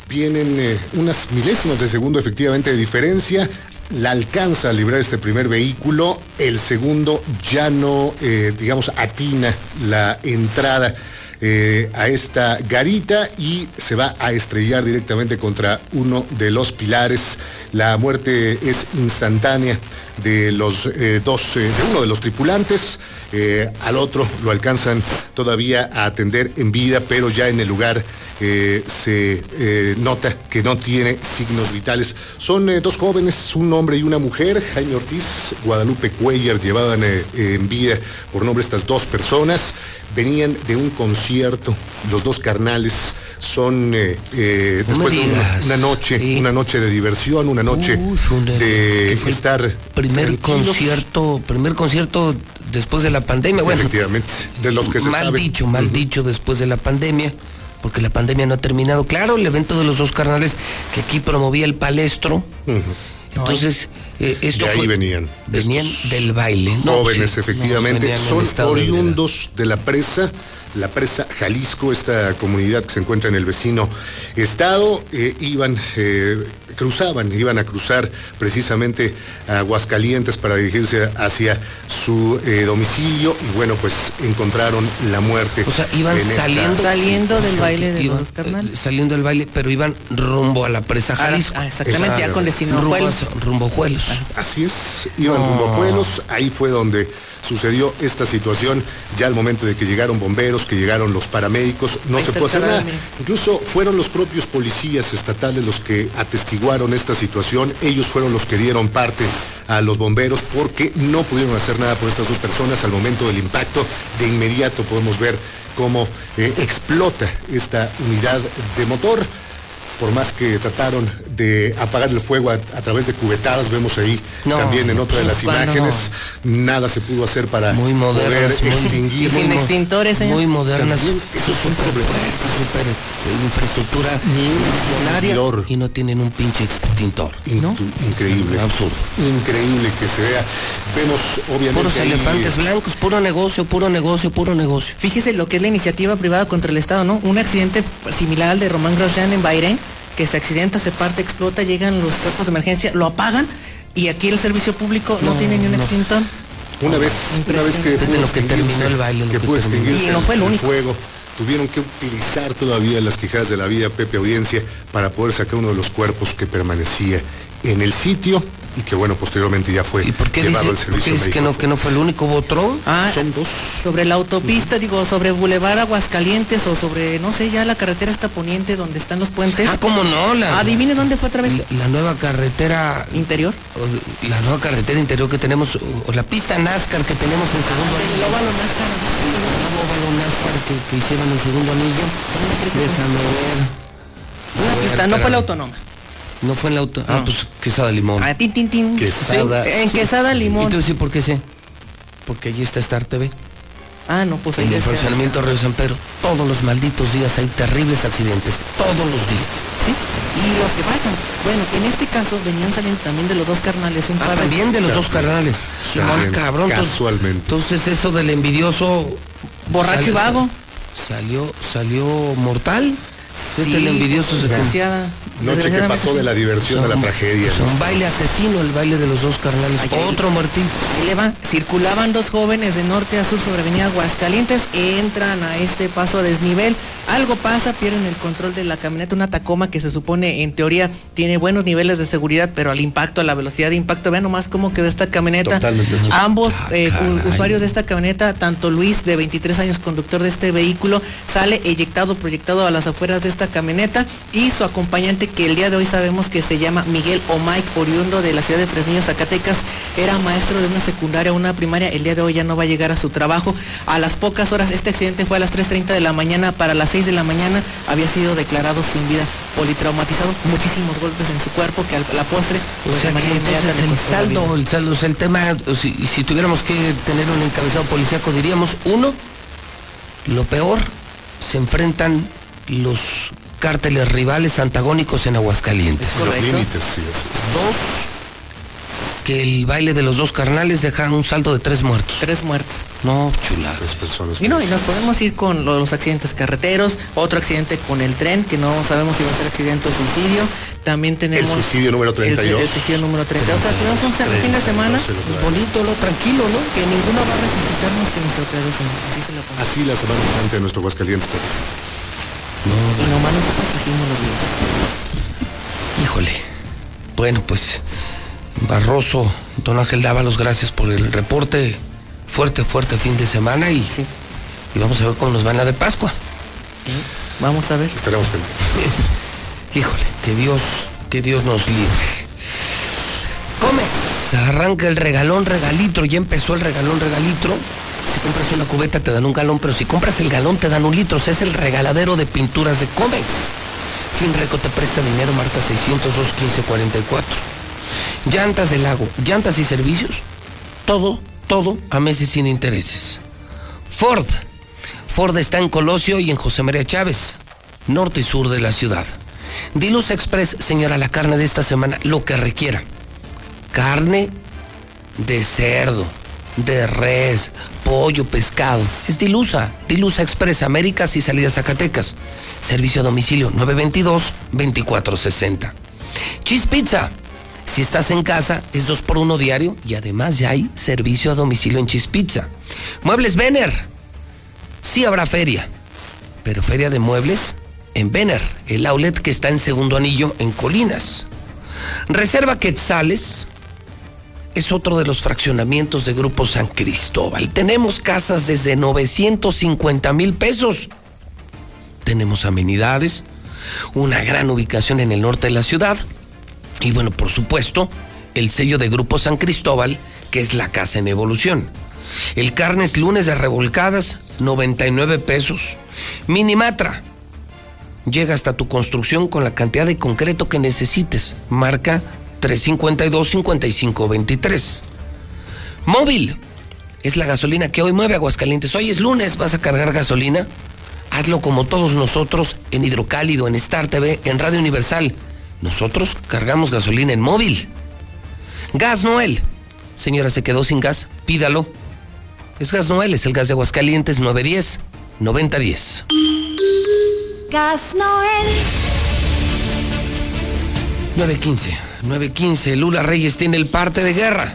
vienen eh, unas milésimas de segundo efectivamente de diferencia. La alcanza a librar este primer vehículo, el segundo ya no, eh, digamos, atina la entrada eh, a esta garita y se va a estrellar directamente contra uno de los pilares. La muerte es instantánea de los eh, dos, eh, de uno de los tripulantes. Al otro lo alcanzan todavía a atender en vida, pero ya en el lugar se nota que no tiene signos vitales. Son dos jóvenes, un hombre y una mujer, Jaime Ortiz, Guadalupe Cuellar, llevaban en vida por nombre estas dos personas. Venían de un concierto, los dos carnales son eh, eh, No después de una, noche, sí. una noche de diversión, una noche un- de estar Primer concierto, primer concierto después de la pandemia. Bueno, Efectivamente, de los que se mal sabe. dicho, mal dicho después de la pandemia, porque la pandemia no ha terminado. Claro, el evento de los dos carnales que aquí promovía el palestro. Entonces, eh, esto de ahí fue- venían. venían estos del baile. No, Jóvenes, sí, efectivamente, no, son oriundos de la presa, la presa Jalisco, esta comunidad que se encuentra en el vecino estado, eh, iban, eh, cruzaban, iban a cruzar precisamente a Aguascalientes para dirigirse hacia su eh, domicilio y bueno, pues encontraron la muerte. O sea, iban saliendo, Saliendo del baile de Iban, los carnales. saliendo del baile, pero iban rumbo a la presa Ah, Jalisco. ah, exactamente, ya con destino rumbo Juelos. rumbo Juelos. Así es, iban No. rumbo a Juelos, ahí fue donde sucedió esta situación, ya al momento de que llegaron bomberos, que llegaron los paramédicos, no Ahí se el hacer nada. Incluso fueron los propios policías estatales los que atestiguaron esta situación, ellos fueron los que dieron parte a los bomberos porque no pudieron hacer nada por estas dos personas al momento del impacto. De inmediato podemos ver cómo eh, explota esta unidad de motor por más que trataron de apagar el fuego a, a través de cubetadas, vemos ahí No, también en otra de las imágenes, nada se pudo hacer para Muy modernas, poder muy- extinguir. Y sin mo- extintores, señor. Muy modernas. También eso es un problema. Super eh, infraestructura millonaria y no tienen un pinche extintor. In- Increíble. Absurdo. Increíble que se vea. Vemos obviamente Puros ahí- elefantes blancos, puro negocio, puro negocio, puro negocio. Fíjese lo que es la iniciativa privada contra el Estado, ¿no? Un accidente similar al de Román Grosjean en Bahrein, que se accidenta, se parte, explota, llegan los cuerpos de emergencia, lo apagan y aquí el servicio público no, No, tiene ni un no. extintor. Una vez, una vez que pudo lo que terminó extinguirse- el baile, lo que que pudo terminó. extinguirse Y no fue el el único. fuego, tuvieron que utilizar todavía las quijadas de la vida, Pepe Audiencia, para poder sacar uno de los cuerpos que permanecía en el sitio y que bueno, posteriormente ya fue ¿Por qué llevado dice, al por qué servicio que no, que no fue el único? ¿Hubo otro? Ah, Son dos. Sobre la autopista, digo, sobre Boulevard Aguascalientes o sobre, no sé, ya la carretera esta poniente donde están los puentes. Ah, ¿cómo no? La- Adivine dónde fue otra vez. La, la nueva carretera... ¿Interior? o La nueva carretera interior que tenemos, o, o la pista NASCAR que tenemos en segundo Ah, el anillo. óvalo NASCAR. El óvalo NASCAR que, que hicieron en segundo anillo. Déjame ver. Una pista, no fue la autónoma. No fue en la auto. Ah, pues quesada limón. Ah, tin, tin, tin. Quesada. Sí, en quesada limón. ¿Y tú sí por qué sé? Porque allí está Star TV. Ah, no, pues ahí En el fraccionamiento Río San Pedro. Todos los malditos días hay terribles accidentes. Todos los días. Sí, y los que faltan. Bueno, en este caso venían saliendo también de los dos carnales un Ah, par también de los dos carnales. Simón, cabrón. entonces- Casualmente. Entonces eso del envidioso... Borracho y vago. Salió, salió mortal. Sí, Este el envidioso desgraciada. Noche que pasó de la diversión a la tragedia. Es un baile asesino, el baile de los dos carnales. Ay. Otro muertito. Ahí le va. Circulaban dos jóvenes de norte a sur sobre avenida Aguascalientes, entran a este paso a desnivel, algo pasa, pierden el control de la camioneta, una Tacoma que se supone en teoría tiene buenos niveles de seguridad, pero al impacto, a la velocidad de impacto, vean nomás cómo quedó esta camioneta. Totalmente. Ambos Ah, eh, usuarios de esta camioneta, tanto Luis de 23 años, conductor de este vehículo, sale eyectado, proyectado a las afueras de esta camioneta y su acompañante que el día de hoy sabemos que se llama Miguel o Mike, oriundo de la ciudad de Fresnillo, Zacatecas, era maestro de una secundaria, una primaria, el día de hoy ya no va a llegar a su trabajo. A las pocas horas, este accidente fue a las 3.30 de la mañana, para las 6 de la mañana había sido declarado sin vida, politraumatizado, muchísimos golpes en su cuerpo que a la postre, O pues, sea que entonces le el saldo, el saldo, o el tema, o si, si tuviéramos que tener un encabezado policíaco, diríamos, uno, lo peor, se enfrentan los cárteles rivales antagónicos en Aguascalientes. Los Correcto. límites, sí. Dos, que el baile de los dos carnales deja un saldo de tres muertos. Tres muertos. No, chulada. Tres personas. Y no, y nos podemos ir con lo- los accidentes carreteros, otro accidente con el tren, que no sabemos si va a ser accidente o suicidio. También tenemos... El suicidio número el su- 32. El, suicidio número 32. O sea, tenemos un fin de semana. Bonito, lo tranquilo, ¿no? que ninguno va a resucitar más que nuestro creador. Así se lo pongo. Así la semana entrante de nuestro Aguascalientes. Pepe. Y nomás nosotros hicimos los días. Híjole. Bueno, pues Barroso, don Ángel Dávalos, gracias por el reporte. Fuerte, fuerte fin de semana y, Sí. y vamos a ver cómo nos van la de Pascua. Vamos a ver. Estaremos pendientes. *laughs* Híjole, que Dios, que Dios nos libre. Come. Se arranca el regalón, regalitro. Ya empezó el regalón, regalitro. Compras una cubeta te dan un galón, pero si compras el galón te dan un litro. O es el regaladero de pinturas de Comex. Finreco te presta dinero, marca 602 1544. Llantas del lago, llantas y servicios. Todo, todo a meses sin intereses. Ford. Ford está en Colosio y en José María Chávez, norte y sur de la ciudad. Diluz Express, señora, la carne de esta semana, lo que requiera. Carne de cerdo, de res, pollo, pescado. Es Dilusa, Dilusa Express, Américas y Salidas Zacatecas. Servicio a domicilio 922-2460. Cheese Pizza. Si estás en casa, es 2 por 1 diario y además ya hay servicio a domicilio en Cheese Pizza. Muebles Vener. Sí habrá feria, pero feria de muebles en Vener, el outlet que está en segundo anillo en Colinas. Reserva Quetzales es otro de los fraccionamientos de Grupo San Cristóbal. Tenemos casas desde 950 mil pesos. Tenemos amenidades, una gran ubicación en el norte de la ciudad y bueno, por supuesto, el sello de Grupo San Cristóbal, que es la casa en evolución. El carnes lunes de revolcadas, 99 pesos. Minimatra. Llega hasta tu construcción con la cantidad de concreto que necesites. Marca 352-5523. Móvil. Es la gasolina que hoy mueve Aguascalientes. Hoy es lunes, vas a cargar gasolina. Hazlo como todos nosotros en Hidrocálido, en Star TV, en Radio Universal. Nosotros cargamos gasolina en móvil. Gas Noel. Señora, se quedó sin gas, pídalo. Es Gas Noel, es el gas de Aguascalientes 910 9010. Gas Noel. 915, 915. Lula Reyes tiene el parte de guerra.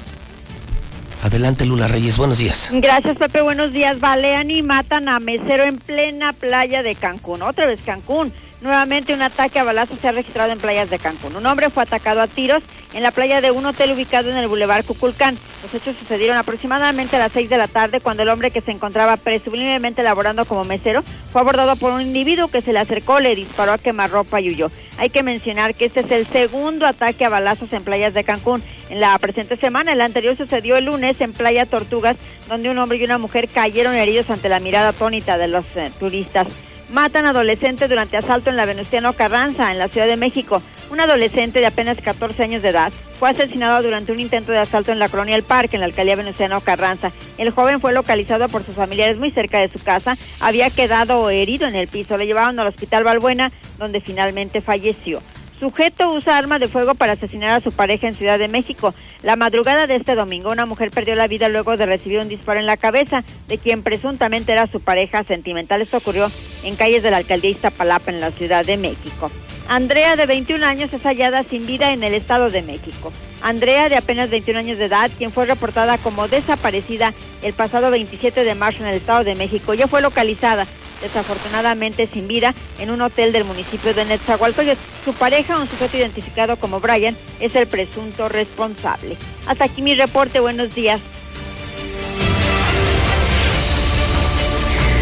Adelante, Lula Reyes, buenos días. Gracias, Pepe, buenos días. Balean y matan a mesero en plena playa de Cancún. Otra vez Cancún. Nuevamente un ataque a balazos se ha registrado en playas de Cancún. Un hombre fue atacado a tiros en la playa de un hotel ubicado en el Boulevard Cuculcán. Los hechos sucedieron aproximadamente a las 6 de la tarde cuando el hombre que se encontraba presumiblemente laborando como mesero fue abordado por un individuo que se le acercó, le disparó a quemarropa y huyó. Hay que mencionar que este es el segundo ataque a balazos en playas de Cancún. En la presente semana, el anterior sucedió el lunes en Playa Tortugas, donde un hombre y una mujer cayeron heridos ante la mirada atónita de los eh, turistas. Matan adolescente durante asalto en la Venustiano Carranza, en la Ciudad de México. Un adolescente de apenas 14 años de edad fue asesinado durante un intento de asalto en la colonia El Parque, en la alcaldía Venustiano Carranza. El joven fue localizado por sus familiares muy cerca de su casa. Había quedado herido en el piso. Le llevaron al hospital Balbuena, donde finalmente falleció. Sujeto usa arma de fuego para asesinar a su pareja en Ciudad de México. La madrugada de este domingo, una mujer perdió la vida luego de recibir un disparo en la cabeza de quien presuntamente era su pareja sentimental. Esto ocurrió en calles de la alcaldía Iztapalapa, en la Ciudad de México. Andrea, de 21 años, es hallada sin vida en el Estado de México. Andrea, de apenas 21 años de edad, quien fue reportada como desaparecida el pasado 27 de marzo en el Estado de México, ya fue localizada desafortunadamente sin vida en un hotel del municipio de Netzahualcoyot. Su pareja, un sujeto identificado como Brian, es el presunto responsable. Hasta aquí mi reporte, buenos días.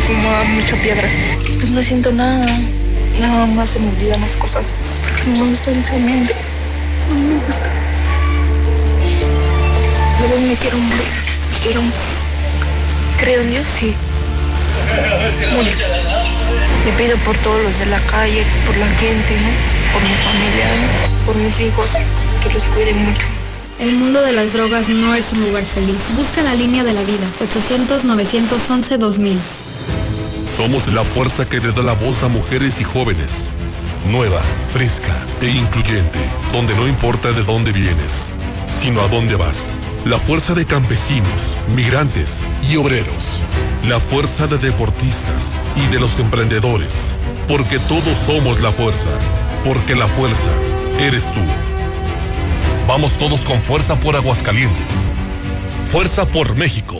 Fumaba mucha piedra. Pues no siento nada. Nada más se me olvidan las cosas. Porque no me gusta el tremendo. No me gusta. De verdad me quiero morir. Me quiero morir. Creo en Dios, sí. Le pido por todos los de la calle, por la gente, ¿no? Por mi familia, ¿no? por mis hijos, que los cuiden mucho. El mundo de las drogas no es un lugar feliz. Busca la línea de la vida. 800-911-2000. Somos la fuerza que le da la voz a mujeres y jóvenes. Nueva, fresca e incluyente, donde no importa de dónde vienes, sino a dónde vas. La fuerza de campesinos, migrantes y obreros. La fuerza de deportistas y de los emprendedores. Porque todos somos la fuerza. Porque la fuerza eres tú. Vamos todos con fuerza por Aguascalientes. Fuerza por México.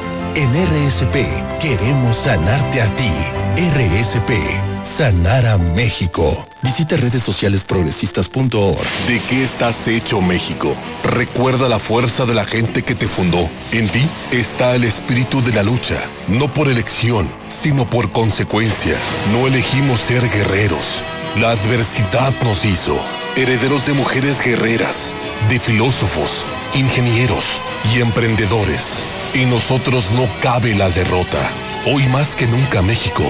En RSP queremos sanarte a ti. RSP, sanar a México. Visita redes sociales progresistas.org. ¿De qué estás hecho México? Recuerda la fuerza de la gente que te fundó. En ti está el espíritu de la lucha, no por elección, sino por consecuencia. No elegimos ser guerreros. La adversidad nos hizo herederos de mujeres guerreras, de filósofos, ingenieros y emprendedores. En nosotros no cabe la derrota. Hoy más que nunca México,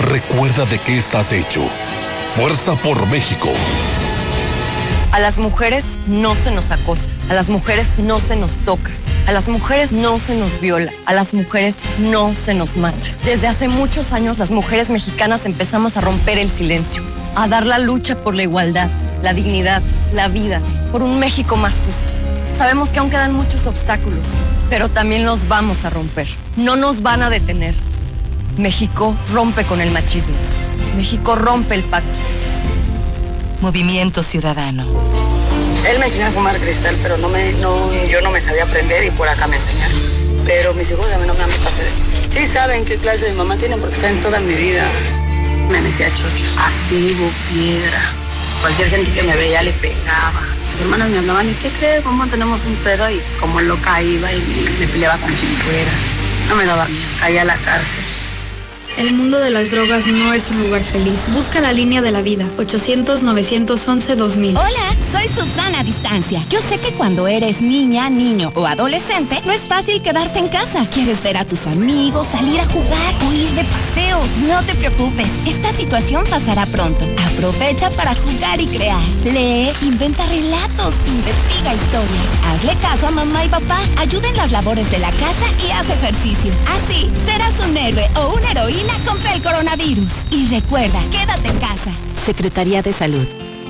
recuerda de qué estás hecho. Fuerza por México. A las mujeres no se nos acosa, a las mujeres no se nos toca, a las mujeres no se nos viola, a las mujeres no se nos mata. Desde hace muchos años las mujeres mexicanas empezamos a romper el silencio, a dar la lucha por la igualdad, la dignidad, la vida, por un México más justo. Sabemos que aún quedan muchos obstáculos, pero también los vamos a romper. No nos van a detener. México rompe con el machismo. México rompe el pacto. Movimiento Ciudadano. Él me enseñó a fumar cristal, pero no me, no, yo no me sabía aprender y por acá me enseñaron. Pero mis hijos a mí no me han visto hacer eso. Sí saben qué clase de mamá tienen porque saben toda mi vida. Me metí a chochos, activo, piedra. Cualquier gente que me veía le pegaba. Mis hermanas me hablaban, ¿y qué crees? ¿Cómo tenemos un pedo? Y como loca iba y me peleaba con quien fuera. No me daba miedo, caía a la cárcel. El mundo de las drogas no es un lugar feliz. Busca la línea de la vida. 800-911-2000. Hola, soy Susana Distancia. Yo sé que cuando eres niña, niño o adolescente, no es fácil quedarte en casa. Quieres ver a tus amigos, salir a jugar o ir de paseo. No te preocupes, esta situación pasará pronto. Aprovecha para jugar y crear. Lee, inventa relatos, investiga historias. Hazle caso a mamá y papá. Ayuda en las labores de la casa y haz ejercicio. Así, serás un héroe o una heroína contra el coronavirus. Y recuerda, quédate en casa. Secretaría de Salud.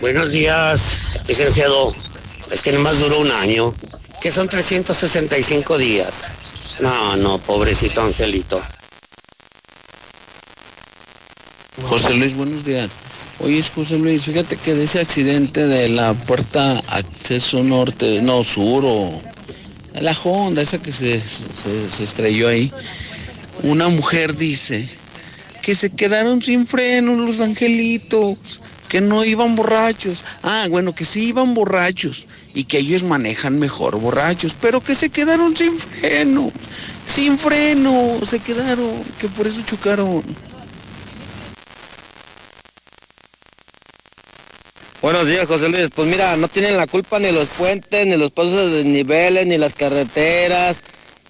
Buenos días, licenciado. Es que nomás duró un año, que son 365 días. No, no, pobrecito Angelito. José Luis, buenos días. Oye, José Luis, fíjate que de ese accidente de la puerta acceso norte, no, sur o la Honda, esa que se, se, se estrelló ahí, una mujer dice que se quedaron sin freno los angelitos, que no iban borrachos. Ah, bueno, que sí iban borrachos y que ellos manejan mejor borrachos, pero que se quedaron sin freno, sin freno, se quedaron, que por eso chocaron. Buenos días, José Luis. Pues mira, no tienen la culpa ni los puentes, ni los pasos de niveles, ni las carreteras.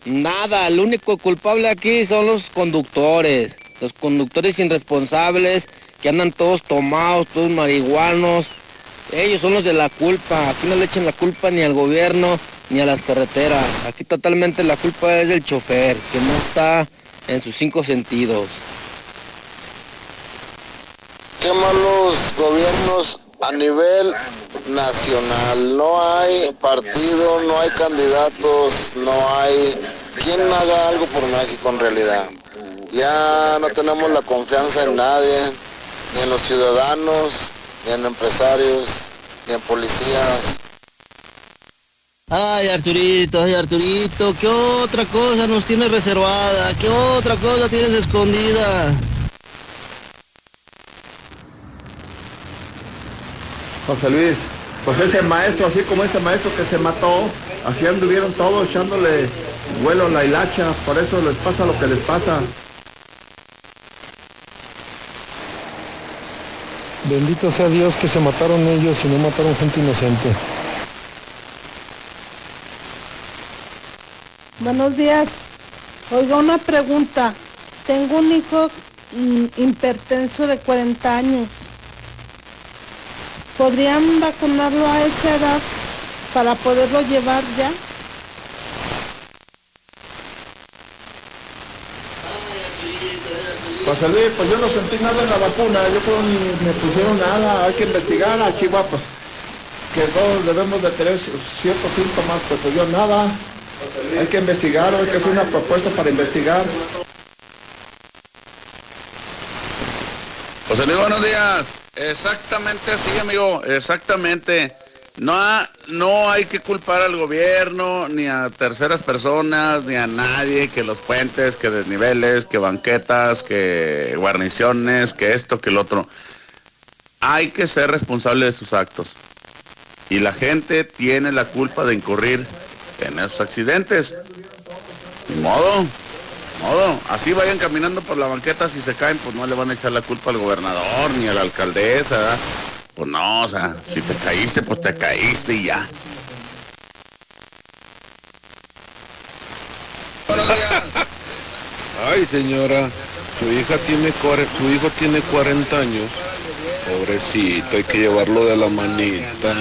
Nada, el único culpable aquí son los conductores. Los conductores irresponsables que andan todos tomados, todos marihuanos. Ellos son los de la culpa. Aquí no le echen la culpa ni al gobierno ni a las carreteras. Aquí totalmente la culpa es del chofer, que no está en sus cinco sentidos. Qué malos gobiernos a nivel nacional. No hay partido, no hay candidatos, no hay quien haga algo por México en realidad. Ya no tenemos la confianza en nadie, ni en los ciudadanos, ni en empresarios, ni en policías. Ay, Arturito, ay, Arturito, ¿qué otra cosa nos tienes reservada? ¿Qué otra cosa tienes escondida? José Luis, pues ese maestro, así como ese maestro que se mató, así anduvieron todos echándole vuelo a la hilacha, por eso les pasa lo que les pasa. Bendito sea Dios que se mataron ellos y no mataron gente inocente. Buenos días. Oiga, una pregunta. Tengo un hijo mm, hipertenso de 40 años. ¿Podrían vacunarlo a esa edad para poderlo llevar ya? José Luis, pues yo no sentí nada en la vacuna, yo creo ni me pusieron nada, hay que investigar a Chihuahua, pues, que todos debemos de tener ciertos síntomas, pues, pues yo nada, hay que investigar, hay que hacer una propuesta para investigar. José Luis, buenos días. Exactamente así, amigo, exactamente. No, no hay que culpar al gobierno, ni a terceras personas, ni a nadie, que los puentes, que desniveles, que banquetas, que guarniciones, que esto, que el otro. Hay que ser responsable de sus actos. Y la gente tiene la culpa de incurrir en esos accidentes. Ni modo, modo. Así vayan caminando por la banqueta, si se caen, pues no le van a echar la culpa al gobernador ni a la alcaldesa. Pues no, o sea, si te caíste, pues te caíste y ya. *laughs* Ay, señora, Su hija tiene su hijo tiene 40 años. Pobrecito, hay que llevarlo de la manita.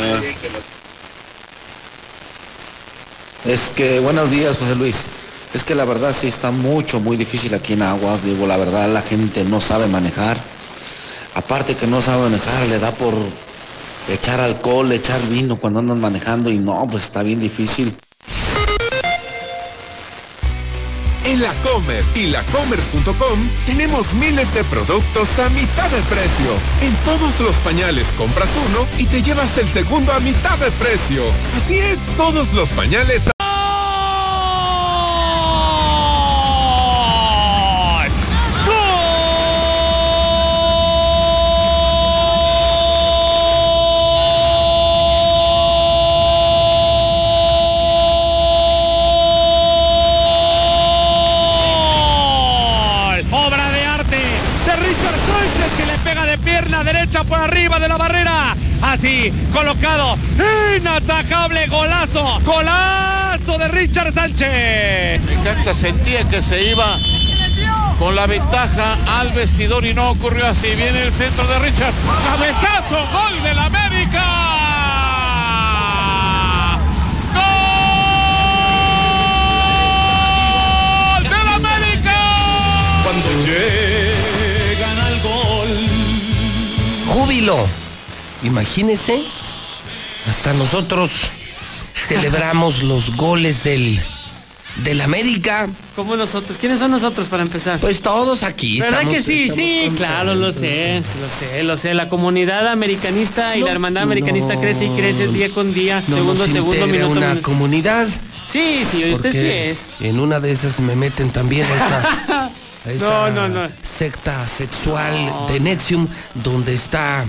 Es que, buenos días, José Luis. Es que la verdad sí está mucho, muy difícil aquí en Aguas. Digo, la verdad la gente no sabe manejar. Aparte que no sabe manejar, le da por echar alcohol, echar vino cuando andan manejando y no, pues está bien difícil. En la Comer y lacomer.com tenemos miles de productos a mitad de precio. En todos los pañales compras uno y te llevas el segundo a mitad de precio. Así es, todos los pañales a... colocado. Inatacable golazo. Golazo de Richard Sánchez. Necaxa sentía que se iba con la ventaja al vestidor y no ocurrió así. Viene el centro de Richard. Cabezazo, gol del América. ¡Gol del América! Cuando llegan al gol. Júbilo. Imagínese, hasta nosotros celebramos *laughs* los goles del, del América. ¿Cómo nosotros? ¿Quiénes son nosotros para empezar? Pues todos aquí. ¿Verdad estamos- que sí? Sí, contentos. claro, lo sé, lo sé, lo sé. La comunidad americanista y la hermandad americanista crece y crece día con día, No segundo a segundo, minuto una minuto. comunidad. Sí, sí, usted sí es. En una de esas me meten también a esa, *laughs* esa No, no, no. secta sexual de Nexium, donde está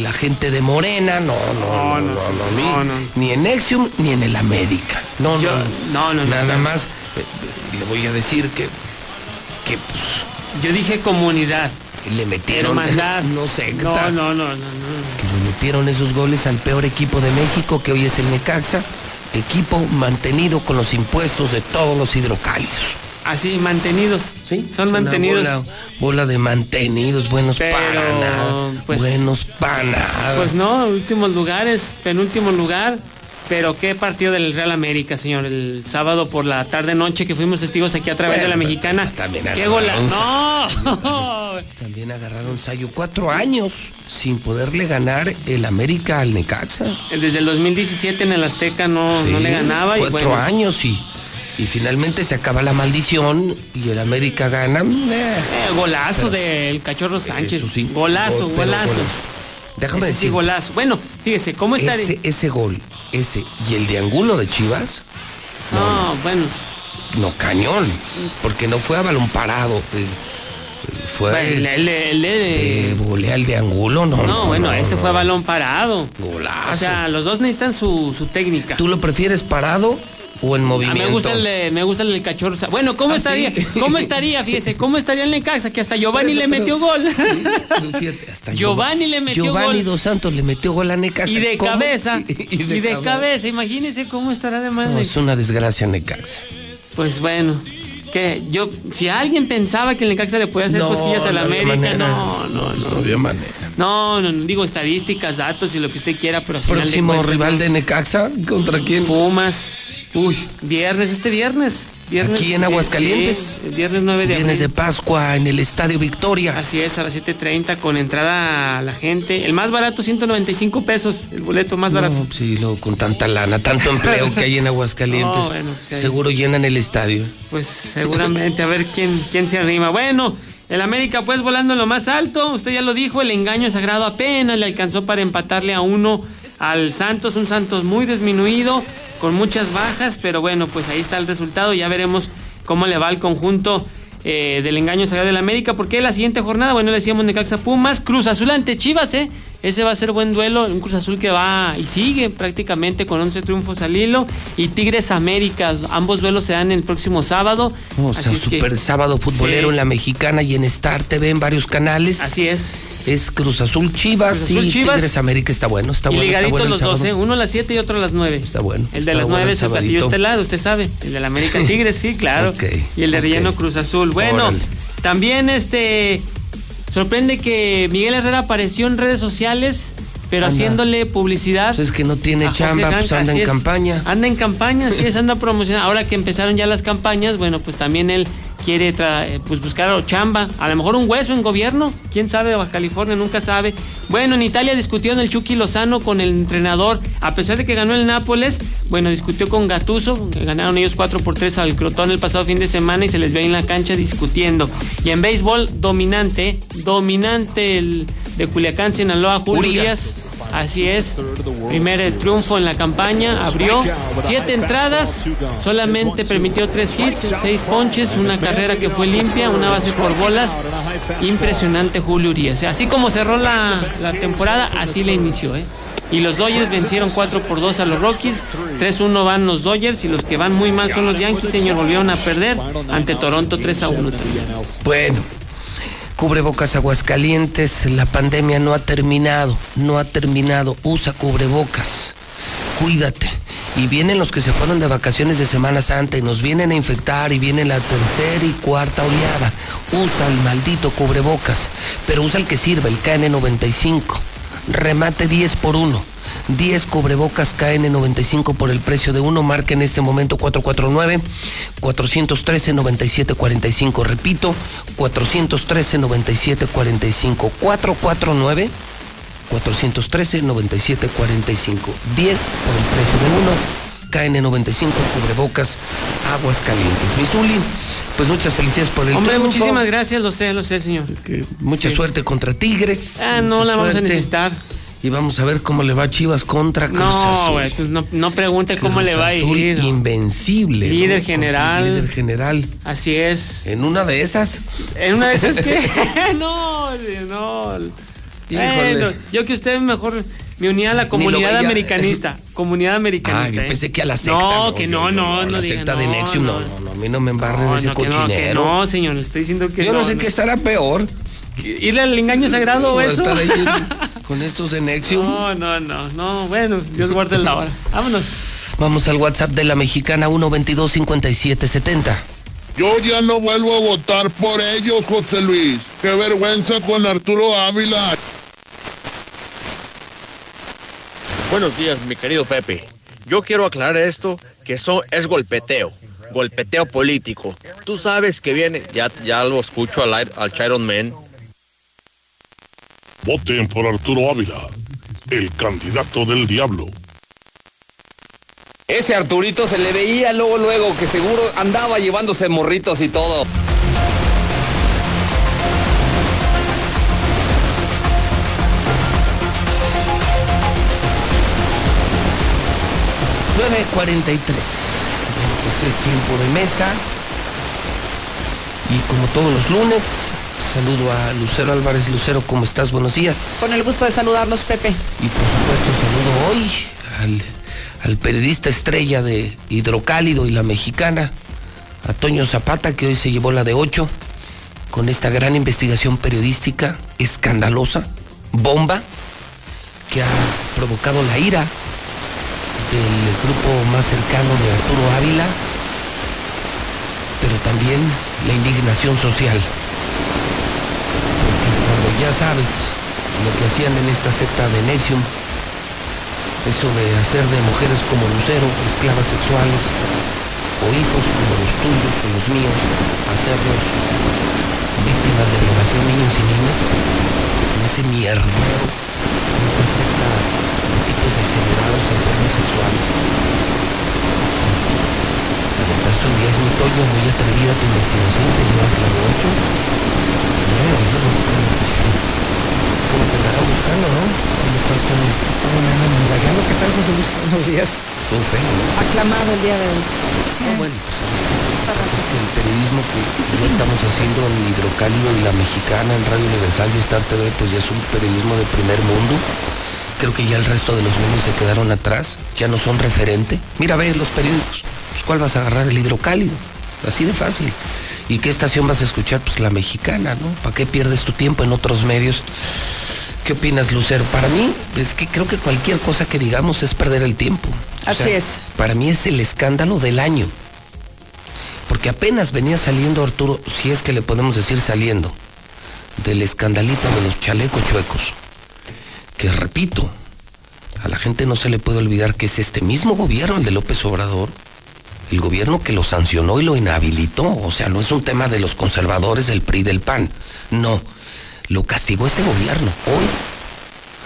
la gente de Morena. No, no, no, no, no, ni, no, no. ni en Nexium ni en el América. No, no, no, no, no, Nada más eh, le voy a decir que, que pues, Yo dije comunidad. le metieron. *laughs* No. No, no, no, no, no. que le metieron esos goles al peor equipo de México, que hoy es el Necaxa, equipo mantenido con los impuestos de todos los hidrocálidos. Así, mantenidos. Sí, son mantenidos. Bola, bola de mantenidos, buenos para nada. pues- buenos para nada. Pues no, últimos lugares, penúltimo lugar. Pero qué partido del Real América, señor. El sábado por la tarde noche que fuimos testigos aquí a través de la mexicana. también qué gola. No. *laughs* También agarraron Sayo cuatro años sin poderle ganar el América al Necaxa. Desde el 2017 en el Azteca no, no Sí, le ganaba. y Cuatro bueno, años y, y finalmente se acaba la maldición y el América gana. Eh, eh, golazo Pero- del Cachorro Sánchez. Sí, golazo, gol, golazo. golazo. Déjame Ese sí, decir, golazo. Bueno, fíjese, ¿cómo está? ese, ese gol, ese y el de Angulo de Chivas, No, bueno. no cañón, porque no fue a balón parado. eh, Fue Bueno, el, el- el de- volea el de Angulo, no. no, bueno, este no. fue a balón parado. Golazo. O sea, los dos necesitan su, su técnica. ¿Tú lo prefieres parado o en Ah, movimiento? me gusta el de- me gusta el del Bueno, ¿cómo ¿Ah, estaría? sí? ¿Cómo estaría? Fíjese, ¿cómo estaría el Necaxa? Que hasta Giovanni Eso, le pero- metió gol. *laughs* Fíjate, hasta Giovanni le metió Giovanni gol. Dos Santos le metió gol a Necaxa. Y de ¿Cómo? cabeza. Y, *laughs* Y de, cabeza. Imagínese cómo estará de. No, es una desgracia Necaxa. Pues bueno. Que yo, si alguien pensaba que el Necaxa le podía hacer No, cosquillas a la no América, manera. no, no, no. No había manera. No, no, no, digo estadísticas, datos y lo que usted quiera, pero al de Próximo cuentas, rival de Necaxa, ¿contra quién? Pumas. Uy, viernes, este viernes. viernes Aquí en Aguascalientes. Sí, viernes 9 de Viernes de abril. Pascua en el Estadio Victoria. Así es, a las 7.30 con entrada a la gente. El más barato, 195 pesos. El boleto más barato. No, sí, lo, con tanta lana, tanto empleo que hay en *laughs* Aguascalientes. No, bueno, hay- seguro llenan el estadio. Pues seguramente, a ver quién, quién se anima. Bueno, el América pues volando en lo más alto, usted ya lo dijo, el engaño sagrado apenas le alcanzó para empatarle a uno al Santos, un Santos muy disminuido, con muchas bajas, pero bueno, pues ahí está el resultado, ya veremos cómo le va al conjunto eh, del engaño sagrado del América, porque la siguiente jornada, bueno, le decíamos Necaxa Pumas, Cruz Azul ante Chivas, ¿eh? Ese va a ser buen duelo, un Cruz Azul que va y sigue prácticamente con 11 triunfos al hilo, y Tigres América, ambos duelos se dan el próximo sábado. O sea, Así es que- super sábado futbolero Sí. en la mexicana y en Star TV en varios canales. Así es. Es Cruz Azul Chivas Cruz Azul, y Chivas. Tigres América está bueno, está y bueno. está ligaditos bueno los dos. ¿eh? Uno a las 7 y otro a las 9. Está bueno. El de las bueno 9 es el platillo estelar, usted sabe. El de la América Tigres, sí, claro. Y el de ok. relleno Cruz Azul. Bueno, Órale. También este sorprende que Miguel Herrera apareció en redes sociales, pero Anda. haciéndole publicidad. Pues es que no tiene chamba, pues Canca, anda en es. campaña. Anda en campaña, sí es, anda promocionando. Ahora que empezaron ya las campañas, bueno, pues también él quiere eh, pues buscar chamba. A lo mejor un hueso en gobierno, quién sabe, Baja California, nunca sabe. Bueno, en Italia discutió en el Chucky Lozano con el entrenador, a pesar de que ganó el Nápoles, bueno, discutió con Gatuso, ganaron ellos 4 por 3 al Crotón el pasado fin de semana y se les ve en la cancha discutiendo. Y en béisbol, dominante, dominante el de Culiacán, Sinaloa, Julio Urias. Así es. Primer triunfo en la campaña. Abrió siete entradas. Solamente permitió tres hits, seis ponches, una carrera que fue limpia, una base por bolas. Impresionante Julio Urias. Así como cerró la, la temporada, así la inició. ¿eh? Y los Dodgers vencieron 4 por 2 a los Rockies. 3-1 van los Dodgers y los que van muy mal son los Yankees, señor. Volvieron a perder ante Toronto 3 a 1 también. Bueno, cubrebocas Aguascalientes, la pandemia no ha terminado, no ha terminado. Usa cubrebocas, cuídate. Y vienen los que se fueron de vacaciones de Semana Santa y nos vienen a infectar y viene la tercera y cuarta oleada. Usa el maldito cubrebocas, pero usa el que sirve, el KN95. Remate 10 por 1. 10 cubrebocas KN95 por el precio de uno. Marca en este momento 449-413-9745. Repito, 413-9745. 449 413-9745. 10 por el precio de uno. KN95, cubrebocas, aguas calientes. Misuli, pues muchas felicidades por el Hombre, triunfo. muchísimas gracias, lo sé, lo sé, señor. Mucha Sí. suerte contra Tigres. Ah, no la vamos a necesitar. Y vamos a ver cómo le va a Chivas contra Cruz No, Azul. pues no, no pregunte cómo le va a ir. Invencible. Líder ¿no? general. Líder general. Así es. En una de esas. En una de esas que. *laughs* *laughs* no, no. Bueno, yo que usted mejor me unía a la comunidad americanista. *laughs* Comunidad americanista. Ah, yo ¿eh? pensé que a la secta. No, que no, no, no. la diga, secta de no, Nexium, no, no. no, no, a mí no me embarren No, ese no, que no, que cochinero. no, señor, le estoy diciendo que Yo no, no. sé no. qué estará peor. ¿Irle al engaño *laughs* sagrado o O eso? estar ahí *laughs* con estos de Nexium. No, no, no, no. Bueno, Dios guarde la hora. Vámonos. Vamos al WhatsApp de la mexicana 122-5770. Yo ya no vuelvo a votar por ellos, José Luis. Qué vergüenza con Arturo Ávila. Buenos días, mi querido Pepe. Yo quiero aclarar esto, que eso es golpeteo, golpeteo político. Tú sabes que viene, ya, ya lo escucho al, al Chiron Man. Voten por Arturo Ávila, el candidato del diablo. Ese Arturito se le veía luego, luego, que seguro andaba llevándose morritos y todo. ...9.43... Bueno, pues es tiempo de mesa... ...y como todos los lunes... ...saludo a Lucero Álvarez. Lucero, ¿cómo estás? Buenos días. Con el gusto de saludarlos, Pepe. Y por supuesto saludo hoy al, al periodista estrella de Hidrocálido y la Mexicana, a Toño Zapata, que hoy se llevó la de 8, con esta gran investigación periodística, escandalosa, bomba, que ha provocado la ira del grupo más cercano de Arturo Ávila, pero también la indignación social. Porque cuando ya sabes lo que hacían en esta secta de Nexium, eso de hacer de mujeres como Lucero, esclavas sexuales, o hijos como los tuyos o los míos, hacerlos víctimas de violación niños y niñas, en ese mierdero, en esa secta tipos degenerados enfermos sexuales. La verdad, estos días, mi Toño, muy atrevida tu investigación, te llevas la de 8. Bueno, eso no ¿Cómo te andará buscando, no? ¿Cómo estás, Toño? ¿Cómo me andan mensajando? ¿Qué tal, José Luis? Buenos días. Todo feo, ¿no? Aclamado el día de hoy. No, bueno, pues ¿sabes qué? Lo que pasa es que el periodismo que no estamos haciendo en Hidrocálido y La Mexicana, en Radio Universal y Star TV, pues ya es un periodismo de primer mundo. Creo que ya el resto de los medios se quedaron atrás, ya no son referente. Mira, ve los periódicos. Pues ¿cuál vas a agarrar? El Hidrocálido. Así de fácil. ¿Y qué estación vas a escuchar? Pues la mexicana, ¿no? ¿Para qué pierdes tu tiempo en otros medios? ¿Qué opinas, Lucero? Para mí, es que creo que cualquier cosa que digamos es perder el tiempo. O Así sea, es. Para mí es el escándalo del año. Porque apenas venía saliendo Arturo, si es que le podemos decir saliendo, del escandalito de los chalecos chuecos. Que repito, a la gente no se le puede olvidar que es este mismo gobierno, el de López Obrador, el gobierno que lo sancionó y lo inhabilitó. O sea, no es un tema de los conservadores del PRI del PAN. No, lo castigó este gobierno. Hoy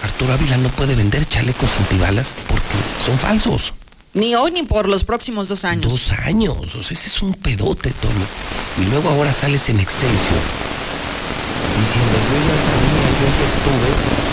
Arturo Ávila no puede vender chalecos antibalas porque son falsos. Ni hoy ni por los próximos dos años. Dos años, o sea, ese es un pedote, Toño. Y luego ahora sales en Excelsior diciendo, yo ya sabía, yo ya estuve.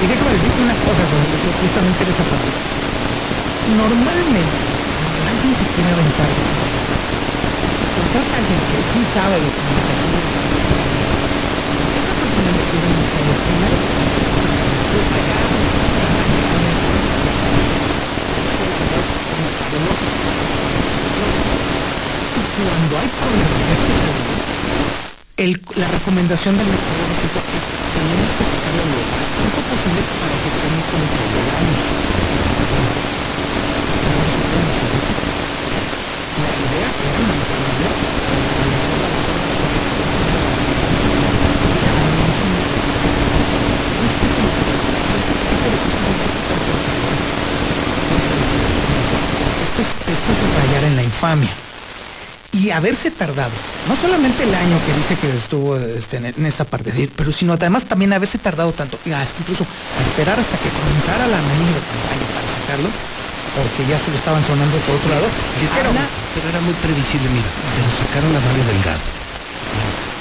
Y déjame decirte una cosa, José justamente de esa parte. Normalmente, alguien se quiere aventar, contrata a alguien que sí sabe de comunicación. Esa persona le quiere meter el primero. Y cuando hay problemas de este tipo, la recomendación del mercado resulta que tenemos que lo más pronto posible para que no controle el esto es, esto en la infamia y haberse tardado, no solamente el año que dice que estuvo este, en, esta parte, de- pero sino además también haberse tardado tanto, y hasta incluso a esperar hasta que comenzara la menú de campaña para sacarlo, porque ya se lo estaban sonando por otro lado. Y es que era, Habla- pero era muy previsible, mira, se lo sacaron a Mario Delgado.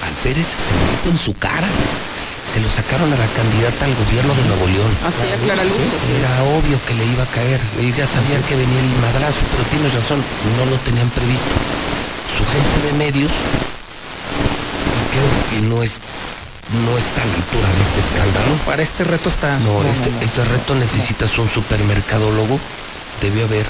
Al Pérez se lo dijo en su cara. Se lo sacaron a la candidata al gobierno de Nuevo León. Así a clara luz. Sí, Era obvio que le iba a caer. Él ya sabía que venía el madrazo, pero tienes razón, no lo tenían previsto. Su gente de medios creo que no es no está a la altura de este escándalo. Para este reto está. No, no, este, no, no. este reto necesitas un supermercadólogo. Debió haber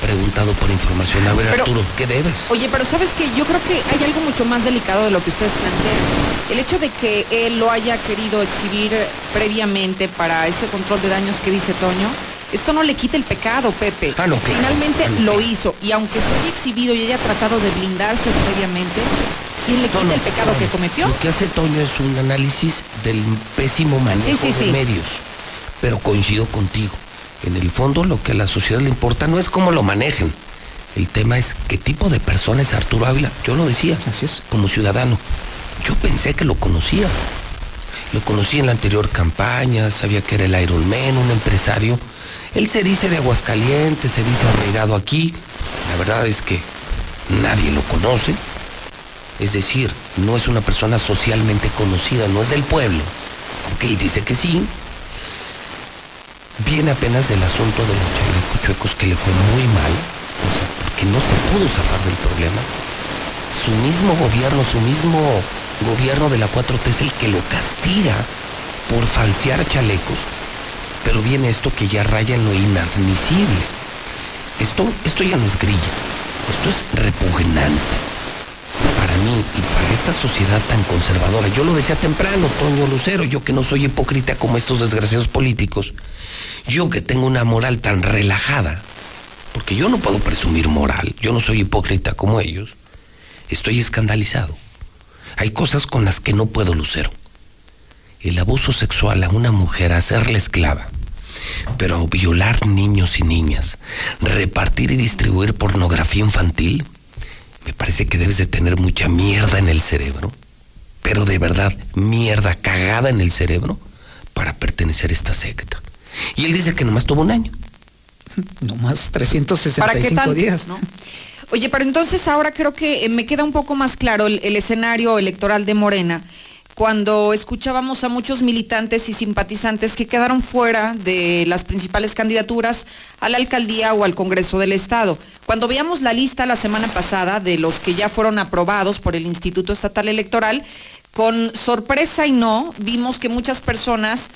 preguntado por información. A ver, Pero- Arturo, ¿qué debes? Oye, pero sabes que yo creo que hay algo mucho más delicado de lo que ustedes plantean. El hecho de que él lo haya querido exhibir previamente para ese control de daños que dice Toño, esto no le quita el pecado, Pepe. Ah, no, claro. Finalmente Ah, lo hizo y aunque se haya exhibido y haya tratado de blindarse previamente, ¿quién le quita el pecado que cometió? Lo que hace Toño es un análisis del pésimo manejo Sí, sí, de sí. medios. Pero coincido contigo. En el fondo lo que a la sociedad le importa no es cómo lo manejen. El tema es qué tipo de persona es Arturo Ávila. Yo lo decía, Así es. como ciudadano. Yo pensé que lo conocía. Lo conocí en la anterior campaña, sabía que era el Iron Man, un empresario. Él se dice de Aguascalientes, se dice arraigado aquí. La verdad es que nadie lo conoce. Es decir, no es una persona socialmente conocida, no es del pueblo. Él dice que sí. Viene apenas del asunto de los chalecos chuecos que le fue muy mal, porque no se pudo zafar del problema. Su mismo gobierno, su mismo gobierno de la 4T es el que lo castiga por falsear chalecos. Pero viene esto que ya raya en lo inadmisible. Esto, esto ya no es grilla, esto es repugnante para mí y para esta sociedad tan conservadora. Yo lo decía temprano, Toño Lucero, yo que no soy hipócrita como estos desgraciados políticos, yo que tengo una moral tan relajada, porque yo no puedo presumir moral, yo no soy hipócrita como ellos, estoy escandalizado. Hay cosas con las que no puedo, Lucero. El abuso sexual a una mujer, hacerla esclava, pero violar niños y niñas, repartir y distribuir pornografía infantil, me parece que debes de tener mucha mierda en el cerebro, pero de verdad, mierda cagada en el cerebro para pertenecer a esta secta. Y él dice que nomás tuvo un año. *laughs* Nomás 365 ¿Para qué tanto? días. ¿no? Oye, pero entonces ahora creo que eh, me queda un poco más claro el, el escenario electoral de Morena cuando escuchábamos a muchos militantes y simpatizantes que quedaron fuera de las principales candidaturas a la alcaldía o al Congreso del Estado. Cuando veíamos la lista la semana pasada de los que ya fueron aprobados por el Instituto Estatal Electoral, con sorpresa y no, vimos que muchas personas,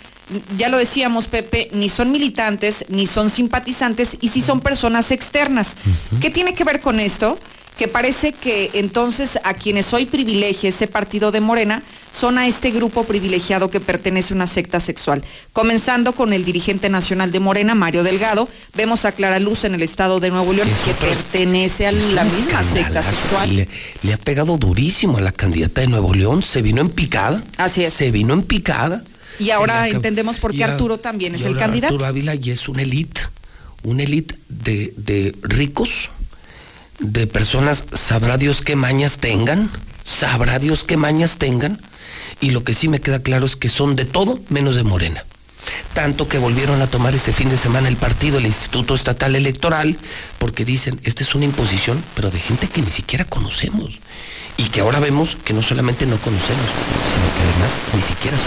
ya lo decíamos Pepe, ni son militantes, ni son simpatizantes y sí son personas externas. ¿Qué tiene que ver con esto? Que parece que entonces a quienes hoy privilegia este partido de Morena son a este grupo privilegiado que pertenece a una secta sexual. Comenzando con el dirigente nacional de Morena, Mario Delgado, vemos a Clara Luz en el estado de Nuevo León que pertenece a la misma secta sexual. Le, le ha pegado durísimo a la candidata de Nuevo León, se vino en picada. Así es. Se vino en picada. Y ahora entendemos por qué a- Arturo también es el candidato. Arturo Ávila y es una elite, una elite de, de ricos, de personas, sabrá Dios qué mañas tengan, sabrá Dios qué mañas tengan, y lo que sí me queda claro es que son de todo menos de Morena. Tanto que volvieron a tomar este fin de semana el partido, el Instituto Estatal Electoral, porque dicen, esta es una imposición, pero de gente que ni siquiera conocemos. Y que ahora vemos que no solamente no conocemos, sino que además ni siquiera son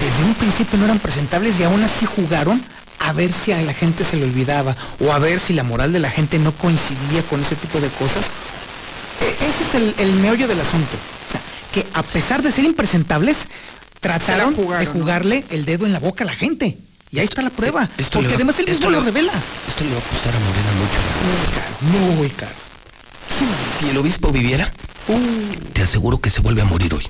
Desde un principio no eran presentables y aún así jugaron a ver si a la gente se le olvidaba o a ver si la moral de la gente no coincidía con ese tipo de cosas. E- ese es el, el meollo del asunto. O sea, que a pesar de ser impresentables, trataron jugaron, de jugarle el dedo en la boca a la gente. Y ahí está la prueba. Esto porque va- además él mismo lo revela. Esto le va a costar a Morena mucho. Muy caro, muy caro. Si el obispo viviera, te aseguro que se vuelve a morir hoy.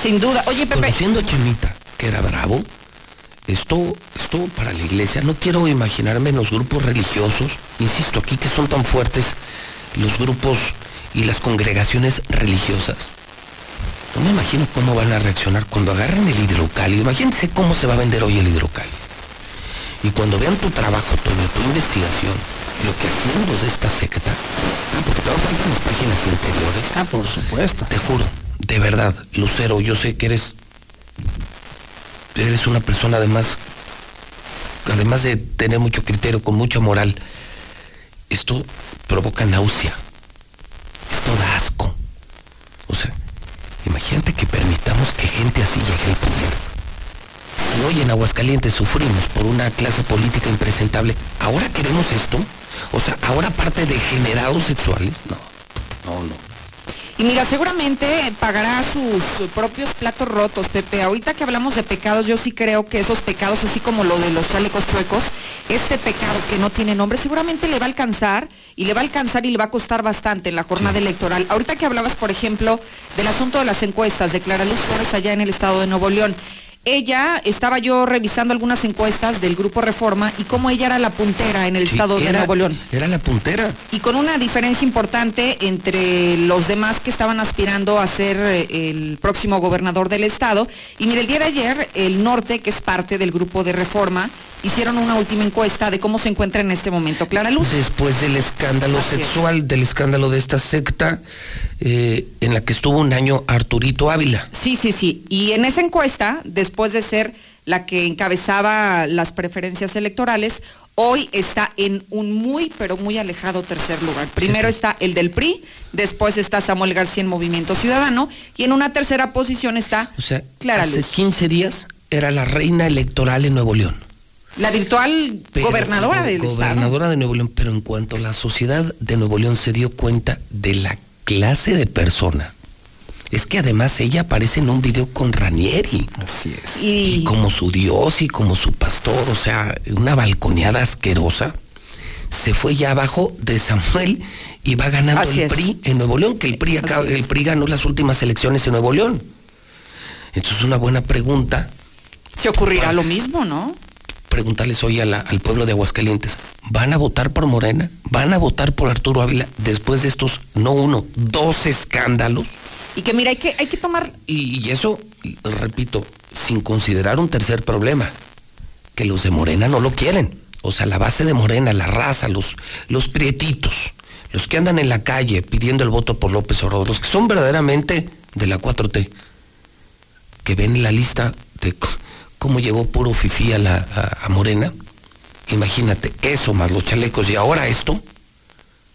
Sin duda. Oye, Pepe. Conociendo a Chemita, que era bravo, esto, esto para la iglesia, no quiero imaginarme en los grupos religiosos, insisto aquí que son tan fuertes los grupos y las congregaciones religiosas. No me imagino cómo van a reaccionar cuando agarren el hidrocálido. Imagínense cómo se va a vender hoy el hidrocálido. Y cuando vean tu trabajo, Toño, tu investigación, lo que hacían los de esta secta, ah, porque te faltan las páginas interiores. Ah, por supuesto. Te juro, de verdad, Lucero, yo sé que eres. Eres una persona además. Además de tener mucho criterio, con mucha moral. Esto provoca náusea. Esto da asco. O sea, imagínate que permitamos que gente así llegue al poder. Si hoy en Aguascalientes sufrimos por una clase política impresentable, ¿ahora queremos esto? O sea, ¿ahora parte de generados sexuales? No, no, no. Y mira, seguramente pagará sus propios platos rotos, Pepe. Ahorita que hablamos de pecados, yo sí creo que esos pecados, así como lo de los chalecos chuecos, este pecado que no tiene nombre, seguramente le va a alcanzar y le va a alcanzar y le va a costar bastante en la jornada electoral. Ahorita que hablabas, por ejemplo, del asunto de las encuestas de Clara Luz Flores allá en el estado de Nuevo León. Ella, estaba yo revisando algunas encuestas del Grupo Reforma y cómo ella era la puntera en el Sí, estado de era- Nuevo León Era la puntera. y con una diferencia importante entre los demás que estaban aspirando a ser eh, el próximo gobernador del estado. Y mire, el día de ayer, el norte, que es parte del grupo de reforma, hicieron una última encuesta de cómo se encuentra en este momento Clara Luz. Después del escándalo Así es. sexual, del escándalo de esta secta, eh, en la que estuvo un año Arturito Ávila. Sí, sí, sí. Y en esa encuesta, después de ser la que encabezaba las preferencias electorales, hoy está en un muy, pero muy alejado tercer lugar. Primero está el del PRI, después está Samuel García en Movimiento Ciudadano y en una tercera posición está O sea, Clara hace Luz. 15 días era la reina electoral en Nuevo León. la virtual Pero- gobernadora del estado. Gobernadora de Nuevo León, pero en cuanto la sociedad de Nuevo León se dio cuenta de la clase de persona, es que además ella aparece en un video con Ranieri. Así es. Y, Y como su dios y como su pastor, o sea, una balconeada asquerosa, se fue ya abajo de Samuel y va ganando Así el es. PRI en Nuevo León, que el PRI, acaba- el PRI ganó las últimas elecciones en Nuevo León. Entonces una buena pregunta, se ocurrirá lo mismo, ¿no? Preguntarles hoy a la- al pueblo de Aguascalientes, ¿van a votar por Morena? ¿Van a votar por Arturo Ávila después de estos, no uno, dos escándalos? Y que mira, hay que, hay que tomar Y, y eso, repito, sin considerar un tercer problema, que los de Morena no lo quieren. O sea, la base de Morena, la raza, los, los prietitos, los que andan en la calle pidiendo el voto por López Obrador, los que son verdaderamente de la 4T, que ven la lista de cómo llegó puro fifí a, la, a, a Morena, imagínate, eso más los chalecos y ahora esto,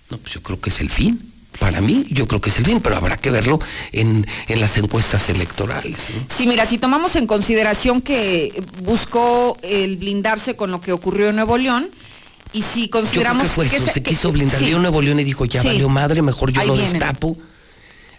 no, pues yo creo que es el fin. Para mí, yo creo que es el fin, pero habrá que verlo en, en las encuestas electorales. ¿no? Sí, mira, si tomamos en consideración que buscó el blindarse con lo que ocurrió en Nuevo León, y si Yo creo consideramos que fue eso, se, que- quiso blindar. sí. Nuevo León y dijo, ya Sí. valió madre, mejor yo Ahí lo vienen. destapo.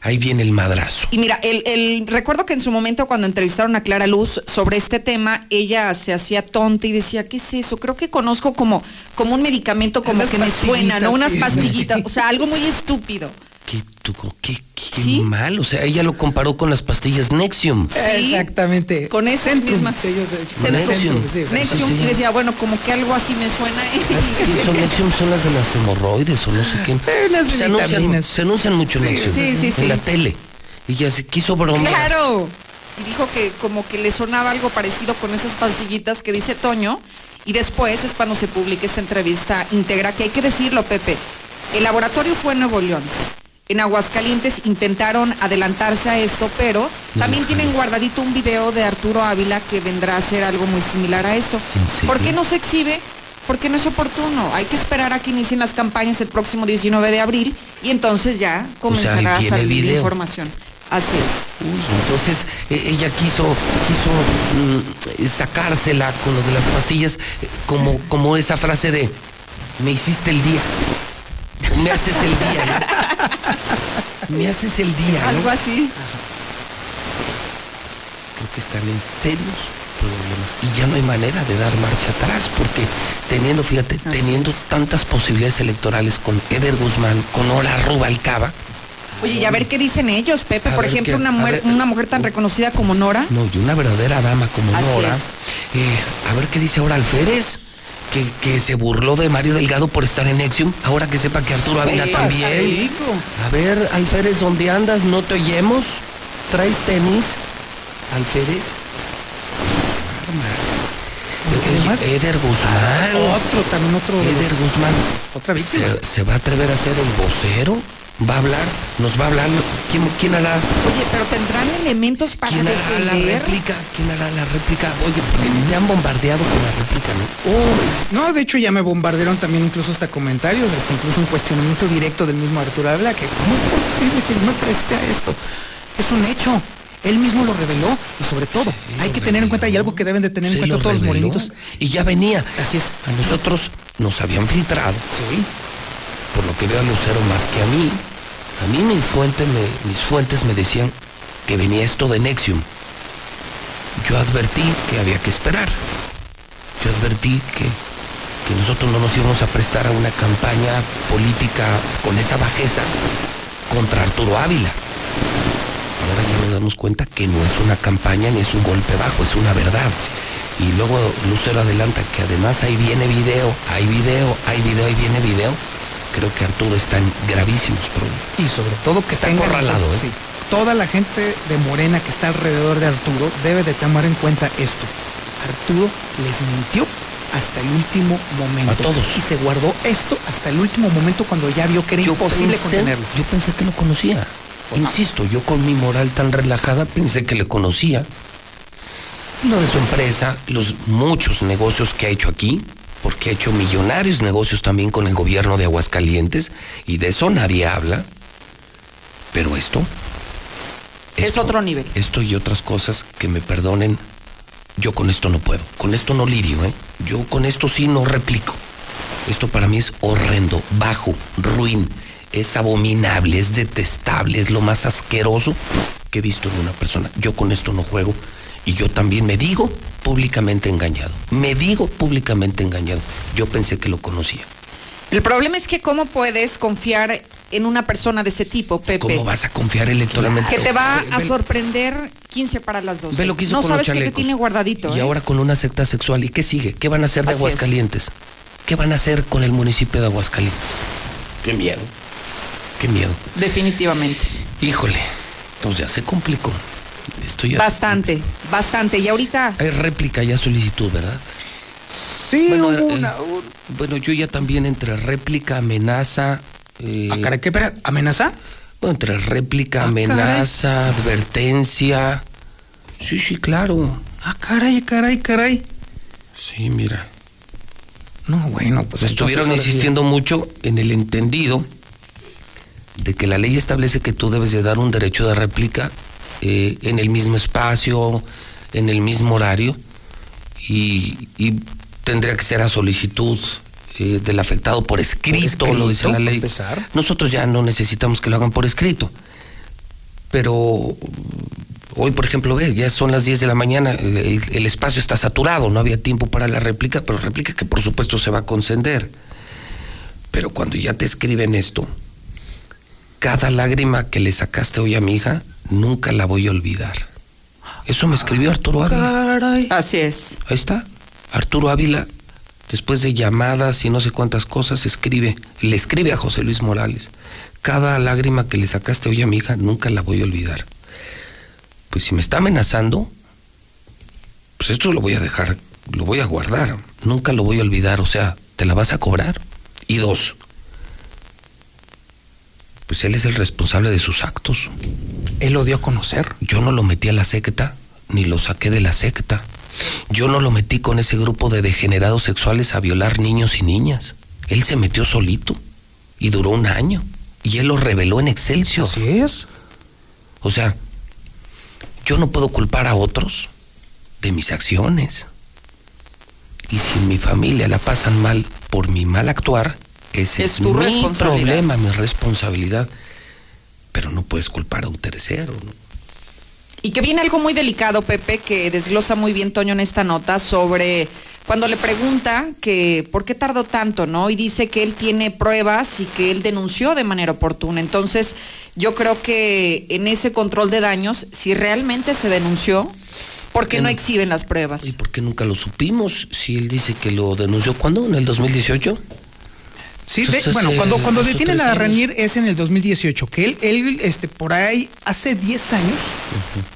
Ahí viene el madrazo. Y mira, el, el- recuerdo que en su momento cuando entrevistaron a Clara Luz sobre este tema, ella se hacía tonta y decía, ¿qué es eso? Creo que conozco como, como un medicamento como Unas que me suena, ¿no? Unas sí, sí. pastillitas, o sea, algo muy estúpido. Qué, tú- qué- qué mal, o sea, ella lo comparó con las pastillas Nexium. Exactamente. Con esas Centrum, mismas. ellos de hecho. Con Centrum, Nexium. sí, exacto. Nexium, Sí. y decía, bueno, como que algo así me suena. ¿Qué son Nexium? Son las de las hemorroides o no sé qué. Unas se, anuncian, se anuncian mucho Sí, Nexium sí, sí, sí. en la tele. Y ya se quiso bromear. Claro. Y dijo que como que le sonaba algo parecido con esas pastillitas que dice Toño. Y después es cuando se publica esta entrevista íntegra, que hay que decirlo, Pepe. El laboratorio fue en Nuevo León. En Aguascalientes intentaron adelantarse a esto, pero también tienen guardadito un video de Arturo Ávila que vendrá a ser algo muy similar a esto. ¿Por qué no se exhibe? Porque no es oportuno. Hay que esperar a que inicien las campañas el próximo 19 de abril y entonces ya comenzará a salir información. Así es. Uy, entonces eh, ella quiso, quiso mm, sacársela con lo de las pastillas, eh, como, como esa frase de me hiciste el día. Me haces el día. ¿no? *laughs* Me haces el día. ¿no? Algo así. Creo que están en serios problemas y ya no hay manera de dar marcha atrás porque teniendo, fíjate, teniendo tantas posibilidades electorales con Eder Guzmán, con Ora Rubalcaba, Oye, y a ver qué dicen ellos, Pepe. A Por ejemplo, una, mujer, ver. una mujer tan reconocida como Nora. No, y una verdadera dama como Así Nora. es. Eh, a ver qué dice ahora Alférez, que, que se burló de Mario Delgado por estar en Nexium. Ahora que sepa que Arturo Ávila Sí, también. rico. A ver, Alférez, ¿dónde andas? ¿No te oyemos? ¿Traes tenis? Alférez. Además- Eder Guzmán. Otro, también otro. de Eder los- Guzmán. Otra víctima. ¿Se, se va a atrever a ser el vocero? ¿Va a hablar? ¿Nos va a hablar? ¿Quién, quién hará? Oye, pero tendrán elementos para ¿Quién hará la réplica? ¿Quién hará la réplica? Oye, porque te han bombardeado con la réplica, ¿no? Uy, no, de hecho ya me bombardearon también incluso hasta comentarios, hasta incluso un cuestionamiento directo del mismo Arturo Ávila, que cómo es posible que yo me preste a esto. Es un hecho. Él mismo lo reveló y sobre todo hay que tener en cuenta y algo que deben de tener en cuenta lo todos los morenitos. Y ya venía. Así es. A nosotros nos habían filtrado. Sí. Por lo que veo a Lucero más que a mí. A mí mi fuente me- mis fuentes me decían que venía esto de Nexium. Yo advertí que había que esperar. Yo advertí que, que nosotros no nos íbamos a prestar a una campaña política con esa bajeza contra Arturo Ávila. Ahora ya nos damos cuenta que no es una campaña ni es un golpe bajo, es una verdad. Y luego Lucero adelanta que además ahí viene video, hay video, hay video, ahí viene video. Creo que Arturo está en gravísimos problemas. Y sobre todo que Está acorralado, ¿eh? sí. Toda la gente de Morena que está alrededor de Arturo debe de tomar en cuenta esto. Arturo les mintió hasta el último momento. A todos. Y se guardó esto hasta el último momento cuando ya vio que era imposible pensé- contenerlo. Yo pensé que lo conocía. Insisto, yo con mi moral tan relajada pensé que le conocía. Lo de su empresa, los muchos negocios que ha hecho aquí, porque ha hecho millonarios negocios también con el gobierno de Aguascalientes, y de eso nadie habla. Pero esto, Es otro nivel. esto y otras cosas que me perdonen, yo con esto no puedo. Con esto no lidio, ¿eh? Yo con esto sí no replico. Esto para mí es horrendo, bajo, ruin, es abominable, es detestable, es lo más asqueroso que he visto en una persona. Yo con esto no juego y yo también me digo públicamente engañado. Me digo públicamente engañado. Yo pensé que lo conocía. El problema es que cómo puedes confiar en una persona de ese tipo, Pepe. ¿Cómo vas a confiar electoralmente? Que te va a sorprender 15 para las 12. Ve lo que hizo no con sabes los que te tiene guardadito. Y ¿eh? ahora con una secta sexual. ¿Y qué sigue? ¿Qué van a hacer de Así es. Aguascalientes? ¿Qué van a hacer con el municipio de Aguascalientes? Qué miedo. Qué miedo. Definitivamente. Híjole. Pues ya se complicó. Esto ya Bastante, bastante. Y ahorita. Hay réplica ya solicitud, ¿verdad? Sí, bueno, hubo eh, una. bueno, yo ya también entre réplica, amenaza, Eh, ¿A cara qué? espera, ¿Amenaza? no, entre réplica, Ah, caray. amenaza, advertencia. Sí, sí, claro. Ah, caray, caray, caray. Sí, mira. No, bueno, pues Estuvieron sí. insistiendo mucho en el entendido de que la ley establece que tú debes de dar un derecho de réplica eh, en el mismo espacio, en el mismo horario, y, y tendría que ser a solicitud eh, del afectado por escrito, lo dice la ley. empezar. Nosotros ya no necesitamos que lo hagan por escrito, pero hoy, por ejemplo, ves, ya son las 10 de la mañana, el, el espacio está saturado, no había tiempo para la réplica, pero réplica que por supuesto se va a conceder. Pero cuando ya te escriben esto, cada lágrima que le sacaste hoy a mi hija, nunca la voy a olvidar. Eso me escribió Arturo Ávila. Caray. Así es. Ahí está. Arturo Ávila, después de llamadas y no sé cuántas cosas, escribe, le escribe a José Luis Morales. Cada lágrima que le sacaste hoy a mi hija, nunca la voy a olvidar. Pues si me está amenazando, pues esto lo voy a dejar, lo voy a guardar. Nunca lo voy a olvidar. O sea, ¿te la vas a cobrar? Y dos, pues él es el responsable de sus actos. Él lo dio a conocer. Yo no lo metí a la secta, ni lo saqué de la secta. Yo no lo metí con ese grupo de degenerados sexuales a violar niños y niñas. Él se metió solito y duró un año. Y él lo reveló en Excelsior. Así es. O sea, yo no puedo culpar a otros de mis acciones. Y si en mi familia la pasan mal por mi mal actuar, ese Es es, tu mi responsabilidad. problema, mi responsabilidad. Pero no puedes culpar a un tercero. ¿no? Y que viene algo muy delicado, Pepe, que desglosa muy bien Toño en esta nota sobre cuando le pregunta que por qué tardó tanto, ¿no? Y dice que él tiene pruebas y que él denunció de manera oportuna. Entonces, yo creo que en ese control de daños, si realmente se denunció, ¿por qué no exhiben las pruebas? ¿Y por qué nunca lo supimos? Si él dice que lo denunció, ¿cuándo? ¿En el 2018? Sí, de- bueno, eh, cuando, cuando detienen a. Ranier es en el 2018, que él, él este, por ahí, hace 10 años,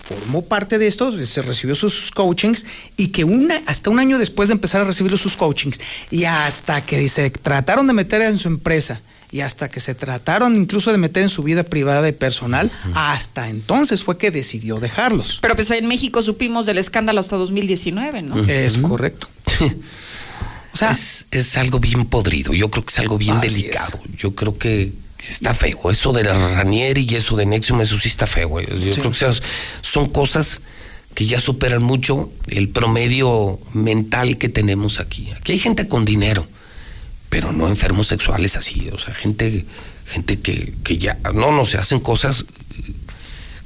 formó parte de esto, se recibió sus coachings y que una, hasta un año después de empezar a recibir sus coachings y hasta que se trataron de meter en su empresa y hasta que se trataron incluso de meter en su vida privada y personal, hasta entonces fue que decidió dejarlos. Pero pues en México supimos del escándalo hasta 2019, ¿no? Es correcto. *laughs* Sea, es, es algo bien podrido. Yo creo que es algo bien delicado. Yo creo que está feo. Eso de la Ranieri y eso de Nexium, eso sí está feo. güey. Yo Sí. creo que son cosas que ya superan mucho el promedio mental que tenemos aquí. Aquí hay gente con dinero, pero no enfermos sexuales así. O sea, gente, gente que, que ya, no, no, se hacen cosas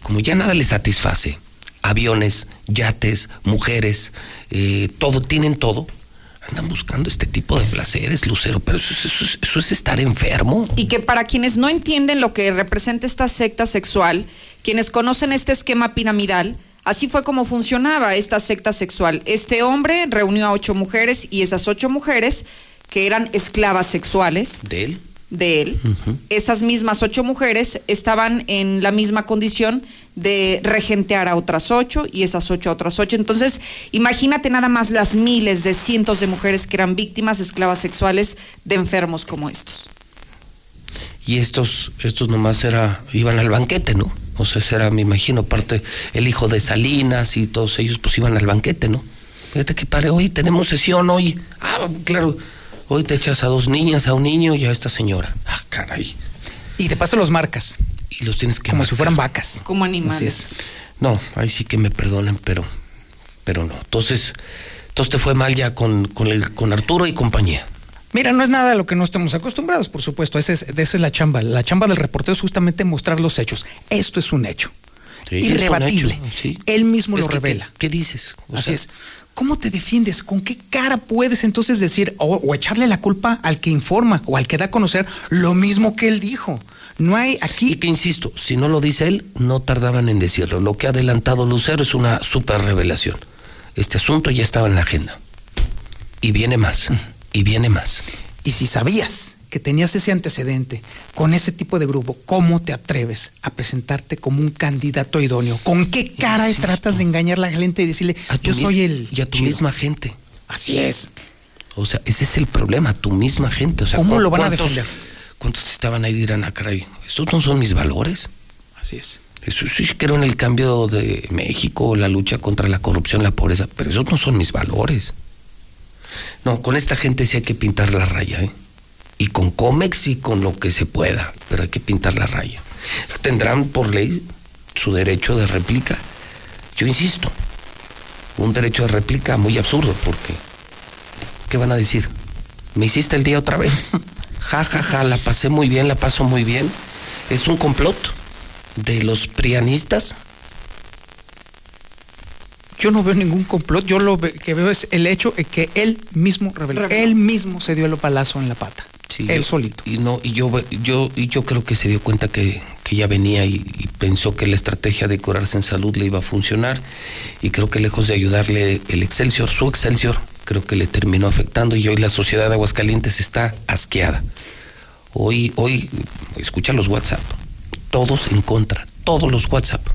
como ya nada les satisface. Aviones, yates, mujeres, eh, todo, tienen todo. Andan buscando este tipo de placeres, Lucero, pero eso, es- eso es- eso es estar enfermo. Y que para quienes no entienden lo que representa esta secta sexual, quienes conocen este esquema piramidal, así fue como funcionaba esta secta sexual. Este hombre reunió a ocho mujeres y esas ocho mujeres, que eran esclavas sexuales ¿De él? de él, esas mismas ocho mujeres estaban en la misma condición de regentear a otras ocho y esas ocho a otras ocho. Entonces, imagínate nada más las miles de cientos de mujeres que eran víctimas esclavas sexuales de enfermos como estos. Y estos, estos nomás era, iban al banquete, ¿no? O sea, era, me imagino, parte, el hijo de Salinas y todos ellos, pues iban al banquete, ¿no? Fíjate que padre, hoy tenemos sesión, hoy. Ah, claro, hoy te echas a dos niñas, a un niño y a esta señora. Ah, caray. Y de paso los marcas. Y los tienes que Como si fueran vacas. Como Así animales. es. No, ahí sí que me perdonen, pero, pero no. Entonces, entonces te fue mal ya con, con, el, con Arturo y compañía. Mira, no es nada a lo que no estamos acostumbrados, por supuesto. Esa es, esa es la chamba. La chamba del reportero es justamente mostrar los hechos. Esto es un hecho. Sí, es un Irrebatible. hecho, sí. Él mismo Es lo que, revela. ¿Qué, qué dices? O Así sea, es. ¿Cómo te defiendes? ¿Con qué cara puedes entonces decir o, o echarle la culpa al que informa o al que da a conocer lo mismo que él dijo? No hay aquí. Y que insisto, si no lo dice él, no tardaban en decirlo. Lo que ha adelantado Lucero es una super revelación. Este asunto ya estaba en la agenda. Y viene más. Y viene más. Y si sabías que tenías ese antecedente con ese tipo de grupo, ¿cómo te atreves a presentarte como un candidato idóneo? ¿Con qué cara tratas de engañar a la gente y decirle, yo soy el... Y a tu chido"? misma gente. Así es. O sea, ese es el problema, tu misma gente. O sea, ¿Cómo ¿cu- lo van a defender? ¿Cuántos estaban ahí dirán, ah, caray, estos no son mis valores? Así es. Eso sí creo en el cambio de México, la lucha contra la corrupción, la pobreza, pero esos no son mis valores. No, con esta gente sí hay que pintar la raya, ¿eh? Y con Comex y con lo que se pueda, pero hay que pintar la raya. Tendrán por ley su derecho de réplica. Yo insisto, un derecho de réplica muy absurdo, porque ¿qué van a decir? ¿Me hiciste el día otra vez? *laughs* Ja, ja, ja, la pasé muy bien, la paso muy bien. Es un complot de los prianistas. Yo no veo ningún complot, yo lo que veo es el hecho de que él mismo reveló, él mismo se dio el palazo en la pata. Sí, él yo- solito. Y no, y yo, yo, y yo creo que se dio cuenta que, que ya venía y, y pensó que la estrategia de curarse en salud le iba a funcionar. Y creo que lejos de ayudarle el Excelsior, su Excelsior, creo que le terminó afectando. Y hoy la sociedad de Aguascalientes está asqueada. Hoy, hoy, escucha los WhatsApp. Todos en contra, todos los WhatsApp.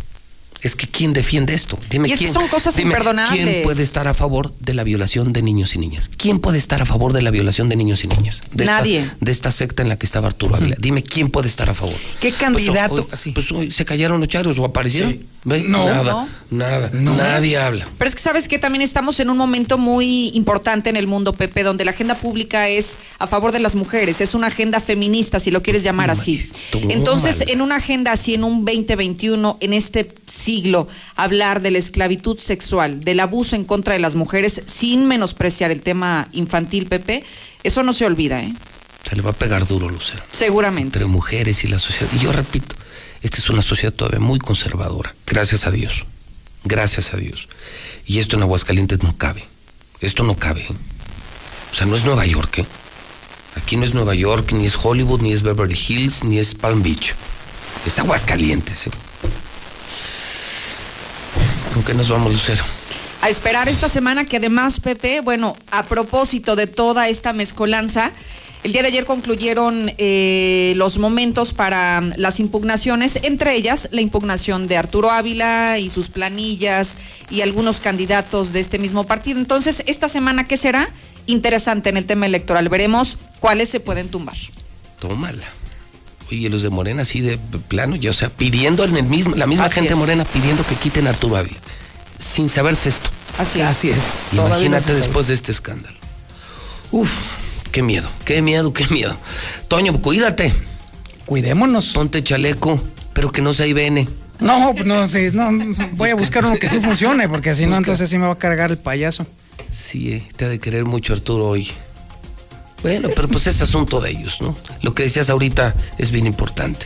Es que ¿quién defiende esto? Dime Y es quién. son cosas dime, imperdonables. ¿Quién puede estar a favor de la violación de niños y niñas? ¿Quién puede estar a favor de la violación de niños y niñas? De esta- Nadie. de esta secta en la que estaba Arturo Ávila. Dime quién puede estar a favor. ¿Qué candidato? Pues, hoy, pues hoy se callaron los charos o aparecieron. ¿Ve? No. nada, No. nada, nadie habla. Pero es que sabes que también estamos en un momento muy importante en el mundo, Pepe, donde la agenda pública es a favor de las mujeres, es una agenda feminista, si lo quieres llamar así. Entonces, en una agenda así, en un 2021, en este siglo, hablar de la esclavitud sexual, del abuso en contra de las mujeres, sin menospreciar el tema infantil, Pepe, eso no se olvida, ¿eh? Se le va a pegar duro, Lucero. Seguramente. Entre mujeres y la sociedad. Y yo repito, esta es una sociedad todavía muy conservadora. Gracias a Dios. Gracias a Dios. Y esto en Aguascalientes no cabe. Esto no cabe. O sea, no es Nueva York, ¿eh? Aquí no es Nueva York, ni es Hollywood, ni es Beverly Hills, ni es Palm Beach. Es Aguascalientes, ¿eh? ¿Con qué nos vamos, Lucero? a esperar esta semana que además, Pepe, bueno, a propósito de toda esta mezcolanza, el día de ayer concluyeron eh, los momentos para mm, las impugnaciones, entre ellas la impugnación de Arturo Ávila y sus planillas y algunos candidatos de este mismo partido. Entonces, esta semana, ¿qué será? Interesante en el tema electoral. Veremos cuáles se pueden tumbar. Tómala. Oye, los de Morena así de plano, ya, o sea, pidiendo en el mismo, la misma Así gente es. Morena pidiendo que quiten a Arturo Ávila, sin saberse esto. Así es. Así es. Imagínate después de este escándalo. Uf, qué miedo, qué miedo, qué miedo. Toño, cuídate. Cuidémonos. Ponte chaleco, pero que no se IBN. No, pues no sé, no, voy a buscar uno que sí funcione, porque si no, entonces sí me va a cargar el payaso. Sí, eh, te ha de querer mucho Arturo hoy. Bueno, pero pues es asunto de ellos, ¿no? Lo que decías ahorita es bien importante.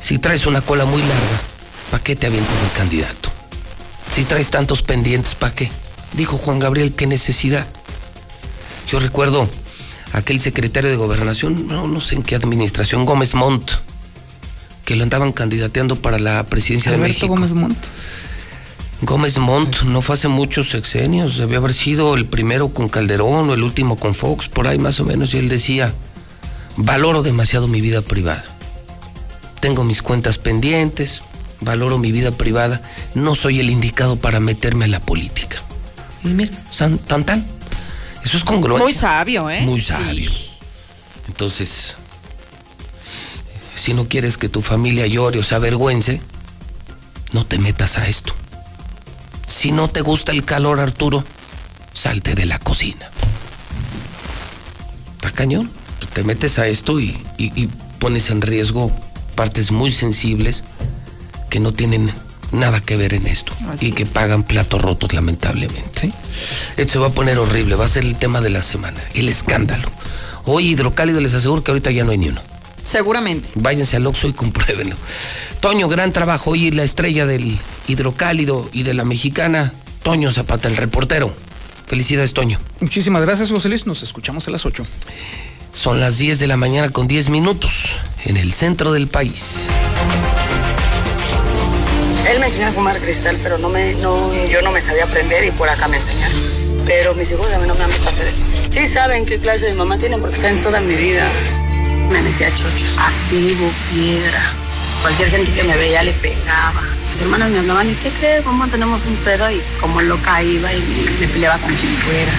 Si traes una cola muy larga, ¿para qué te avientas el candidato? Si traes tantos pendientes, ¿para qué? Dijo Juan Gabriel, ¿qué necesidad? Yo recuerdo aquel secretario de gobernación, no, no sé en qué administración, Gómez Montt, que lo andaban candidateando para la presidencia de México. Gómez Montt. Gómez Montt no fue hace muchos sexenios, debió haber sido el primero con Calderón o el último con Fox, por ahí más o menos, y él decía, valoro demasiado mi vida privada. Tengo mis cuentas pendientes, valoro mi vida privada, no soy el indicado para meterme a la política. Y mira, tan tan. Eso es congruencia. Muy sabio, ¿eh? Muy Sí. sabio. Entonces, si no quieres que tu familia llore o se avergüence, no te metas a esto. Si no te gusta el calor, Arturo, salte de la cocina. Está cañón. Te metes a esto y, y- y pones en riesgo partes muy sensibles que no tienen nada que ver en esto Así y que es. pagan platos rotos lamentablemente. Esto se va a poner horrible, va a ser el tema de la semana, el escándalo. Hoy hidrocálido les aseguro que ahorita ya no hay ni uno. Seguramente. Váyanse al Oxxo y compruébenlo. Toño, gran trabajo. Hoy la estrella del hidrocálido y de la mexicana, Toño Zapata, el reportero. Felicidades, Toño. Muchísimas gracias, José Luis. Nos escuchamos a las 8. Son las 10 de la mañana con 10 minutos en el centro del país. Él me enseñó a fumar cristal, pero no me, no, yo no me sabía aprender y por acá me enseñaron. Pero mis hijos a mí no me han visto hacer eso. Sí saben qué clase de mamá tienen porque saben toda mi vida. Me metí a chochos. Activo, piedra. Cualquier gente que me veía le pegaba. Mis hermanas me hablaban, ¿y qué crees? Mamá, tenemos un pedo. Y como loca iba y me, me peleaba con quien fuera.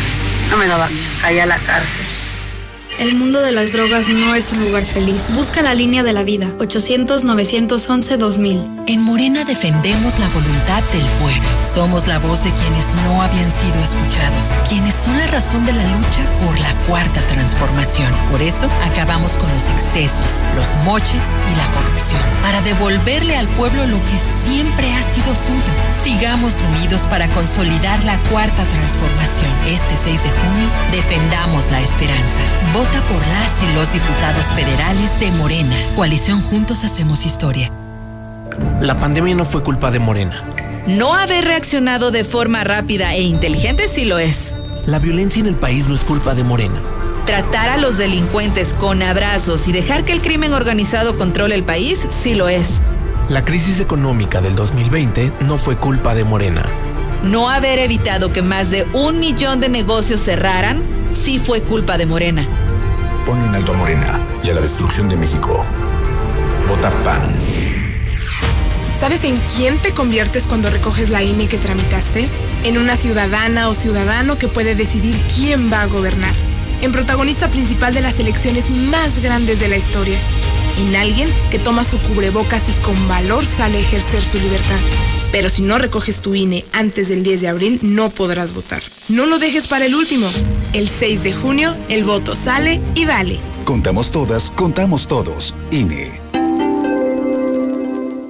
No me daba miedo. Caía a la cárcel. El mundo de las drogas no es un lugar feliz. Busca la línea de la vida. 800-911-2000. En Morena defendemos la voluntad del pueblo. Somos la voz de quienes no habían sido escuchados. Quienes son la razón de la lucha por la cuarta transformación. Por eso acabamos con los excesos, los moches y la corrupción. Para devolverle al pueblo lo que siempre ha sido suyo. Sigamos unidos para consolidar la cuarta transformación. Este 6 de junio, defendamos la esperanza. Por las y los diputados federales de Morena. Coalición Juntos Hacemos Historia. La pandemia no fue culpa de Morena. No haber reaccionado de forma rápida e inteligente sí lo es. La violencia en el país no es culpa de Morena. Tratar a los delincuentes con abrazos y dejar que el crimen organizado controle el país sí lo es. La crisis económica del 2020 no fue culpa de Morena. No haber evitado que más de un millón de negocios cerraran sí fue culpa de Morena. Pon en alto a Morena y a la destrucción de México. Vota PAN. ¿Sabes en quién te conviertes cuando recoges la INE que tramitaste? En una ciudadana o ciudadano que puede decidir quién va a gobernar. En protagonista principal de las elecciones más grandes de la historia. En alguien que toma su cubrebocas y con valor sale a ejercer su libertad. Pero si no recoges tu INE antes del 10 de abril, no podrás votar. No lo dejes para el último. El 6 de junio, el voto sale y vale. Contamos todas, contamos todos. INE.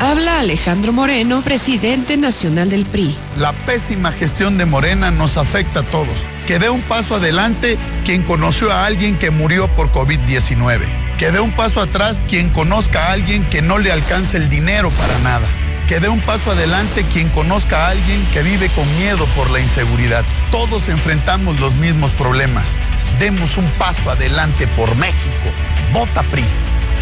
Habla Alejandro Moreno, presidente nacional del PRI. La pésima gestión de Morena nos afecta a todos. Que dé un paso adelante quien conoció a alguien que murió por COVID-19. Que dé un paso atrás quien conozca a alguien que no le alcance el dinero para nada. Que dé un paso adelante quien conozca a alguien que vive con miedo por la inseguridad. Todos enfrentamos los mismos problemas. Demos un paso adelante por México. Vota PRI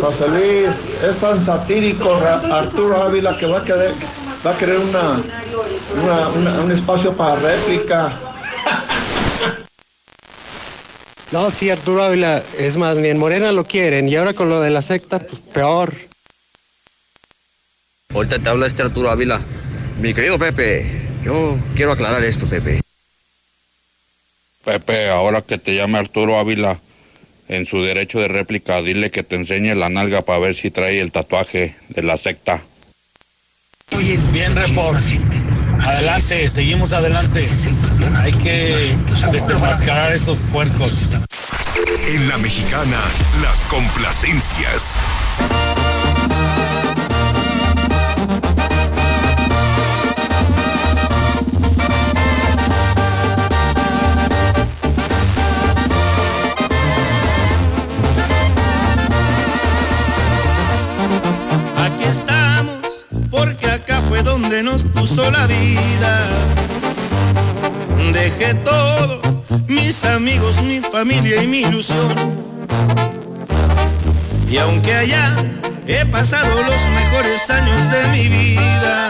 José Luis, es tan satírico Arturo Ávila que va a querer, va a querer una, un espacio para réplica. *laughs* No, sí, Arturo Ávila, es más, ni en Morena lo quieren, y ahora con lo de la secta, pues peor. Ahorita te habla este Arturo Ávila. Mi querido Pepe, yo quiero aclarar esto, Pepe. Pepe, ahora que te llame Arturo Ávila, en su derecho de réplica, dile que te enseñe la nalga para ver si trae el tatuaje de la secta. Bien, report. Adelante, seguimos adelante. Hay que desenmascarar estos puercos. En la mexicana, las complacencias. Donde nos puso la vida. Dejé todo, mis amigos, mi familia y mi ilusión. Y aunque allá he pasado los mejores años de mi vida,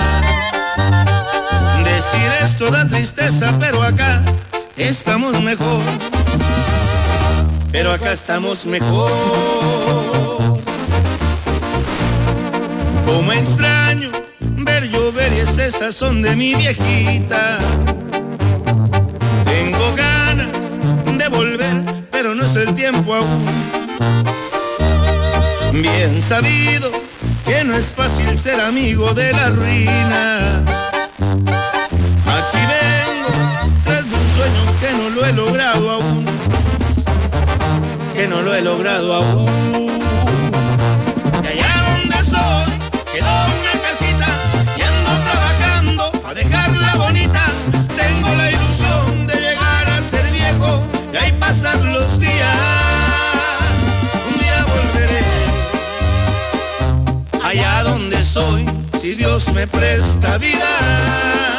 Decir esto da tristeza, pero acá estamos mejor. Pero acá estamos mejor. Como extraño ver llover y ese sazón de mi viejita. Tengo ganas de volver, pero no es el tiempo aún. Bien sabido que no es fácil ser amigo de la ruina. Aquí vengo tras de un sueño que no lo he logrado aún. Que no lo he logrado aún. Y allá donde soy, quedó me presta vida.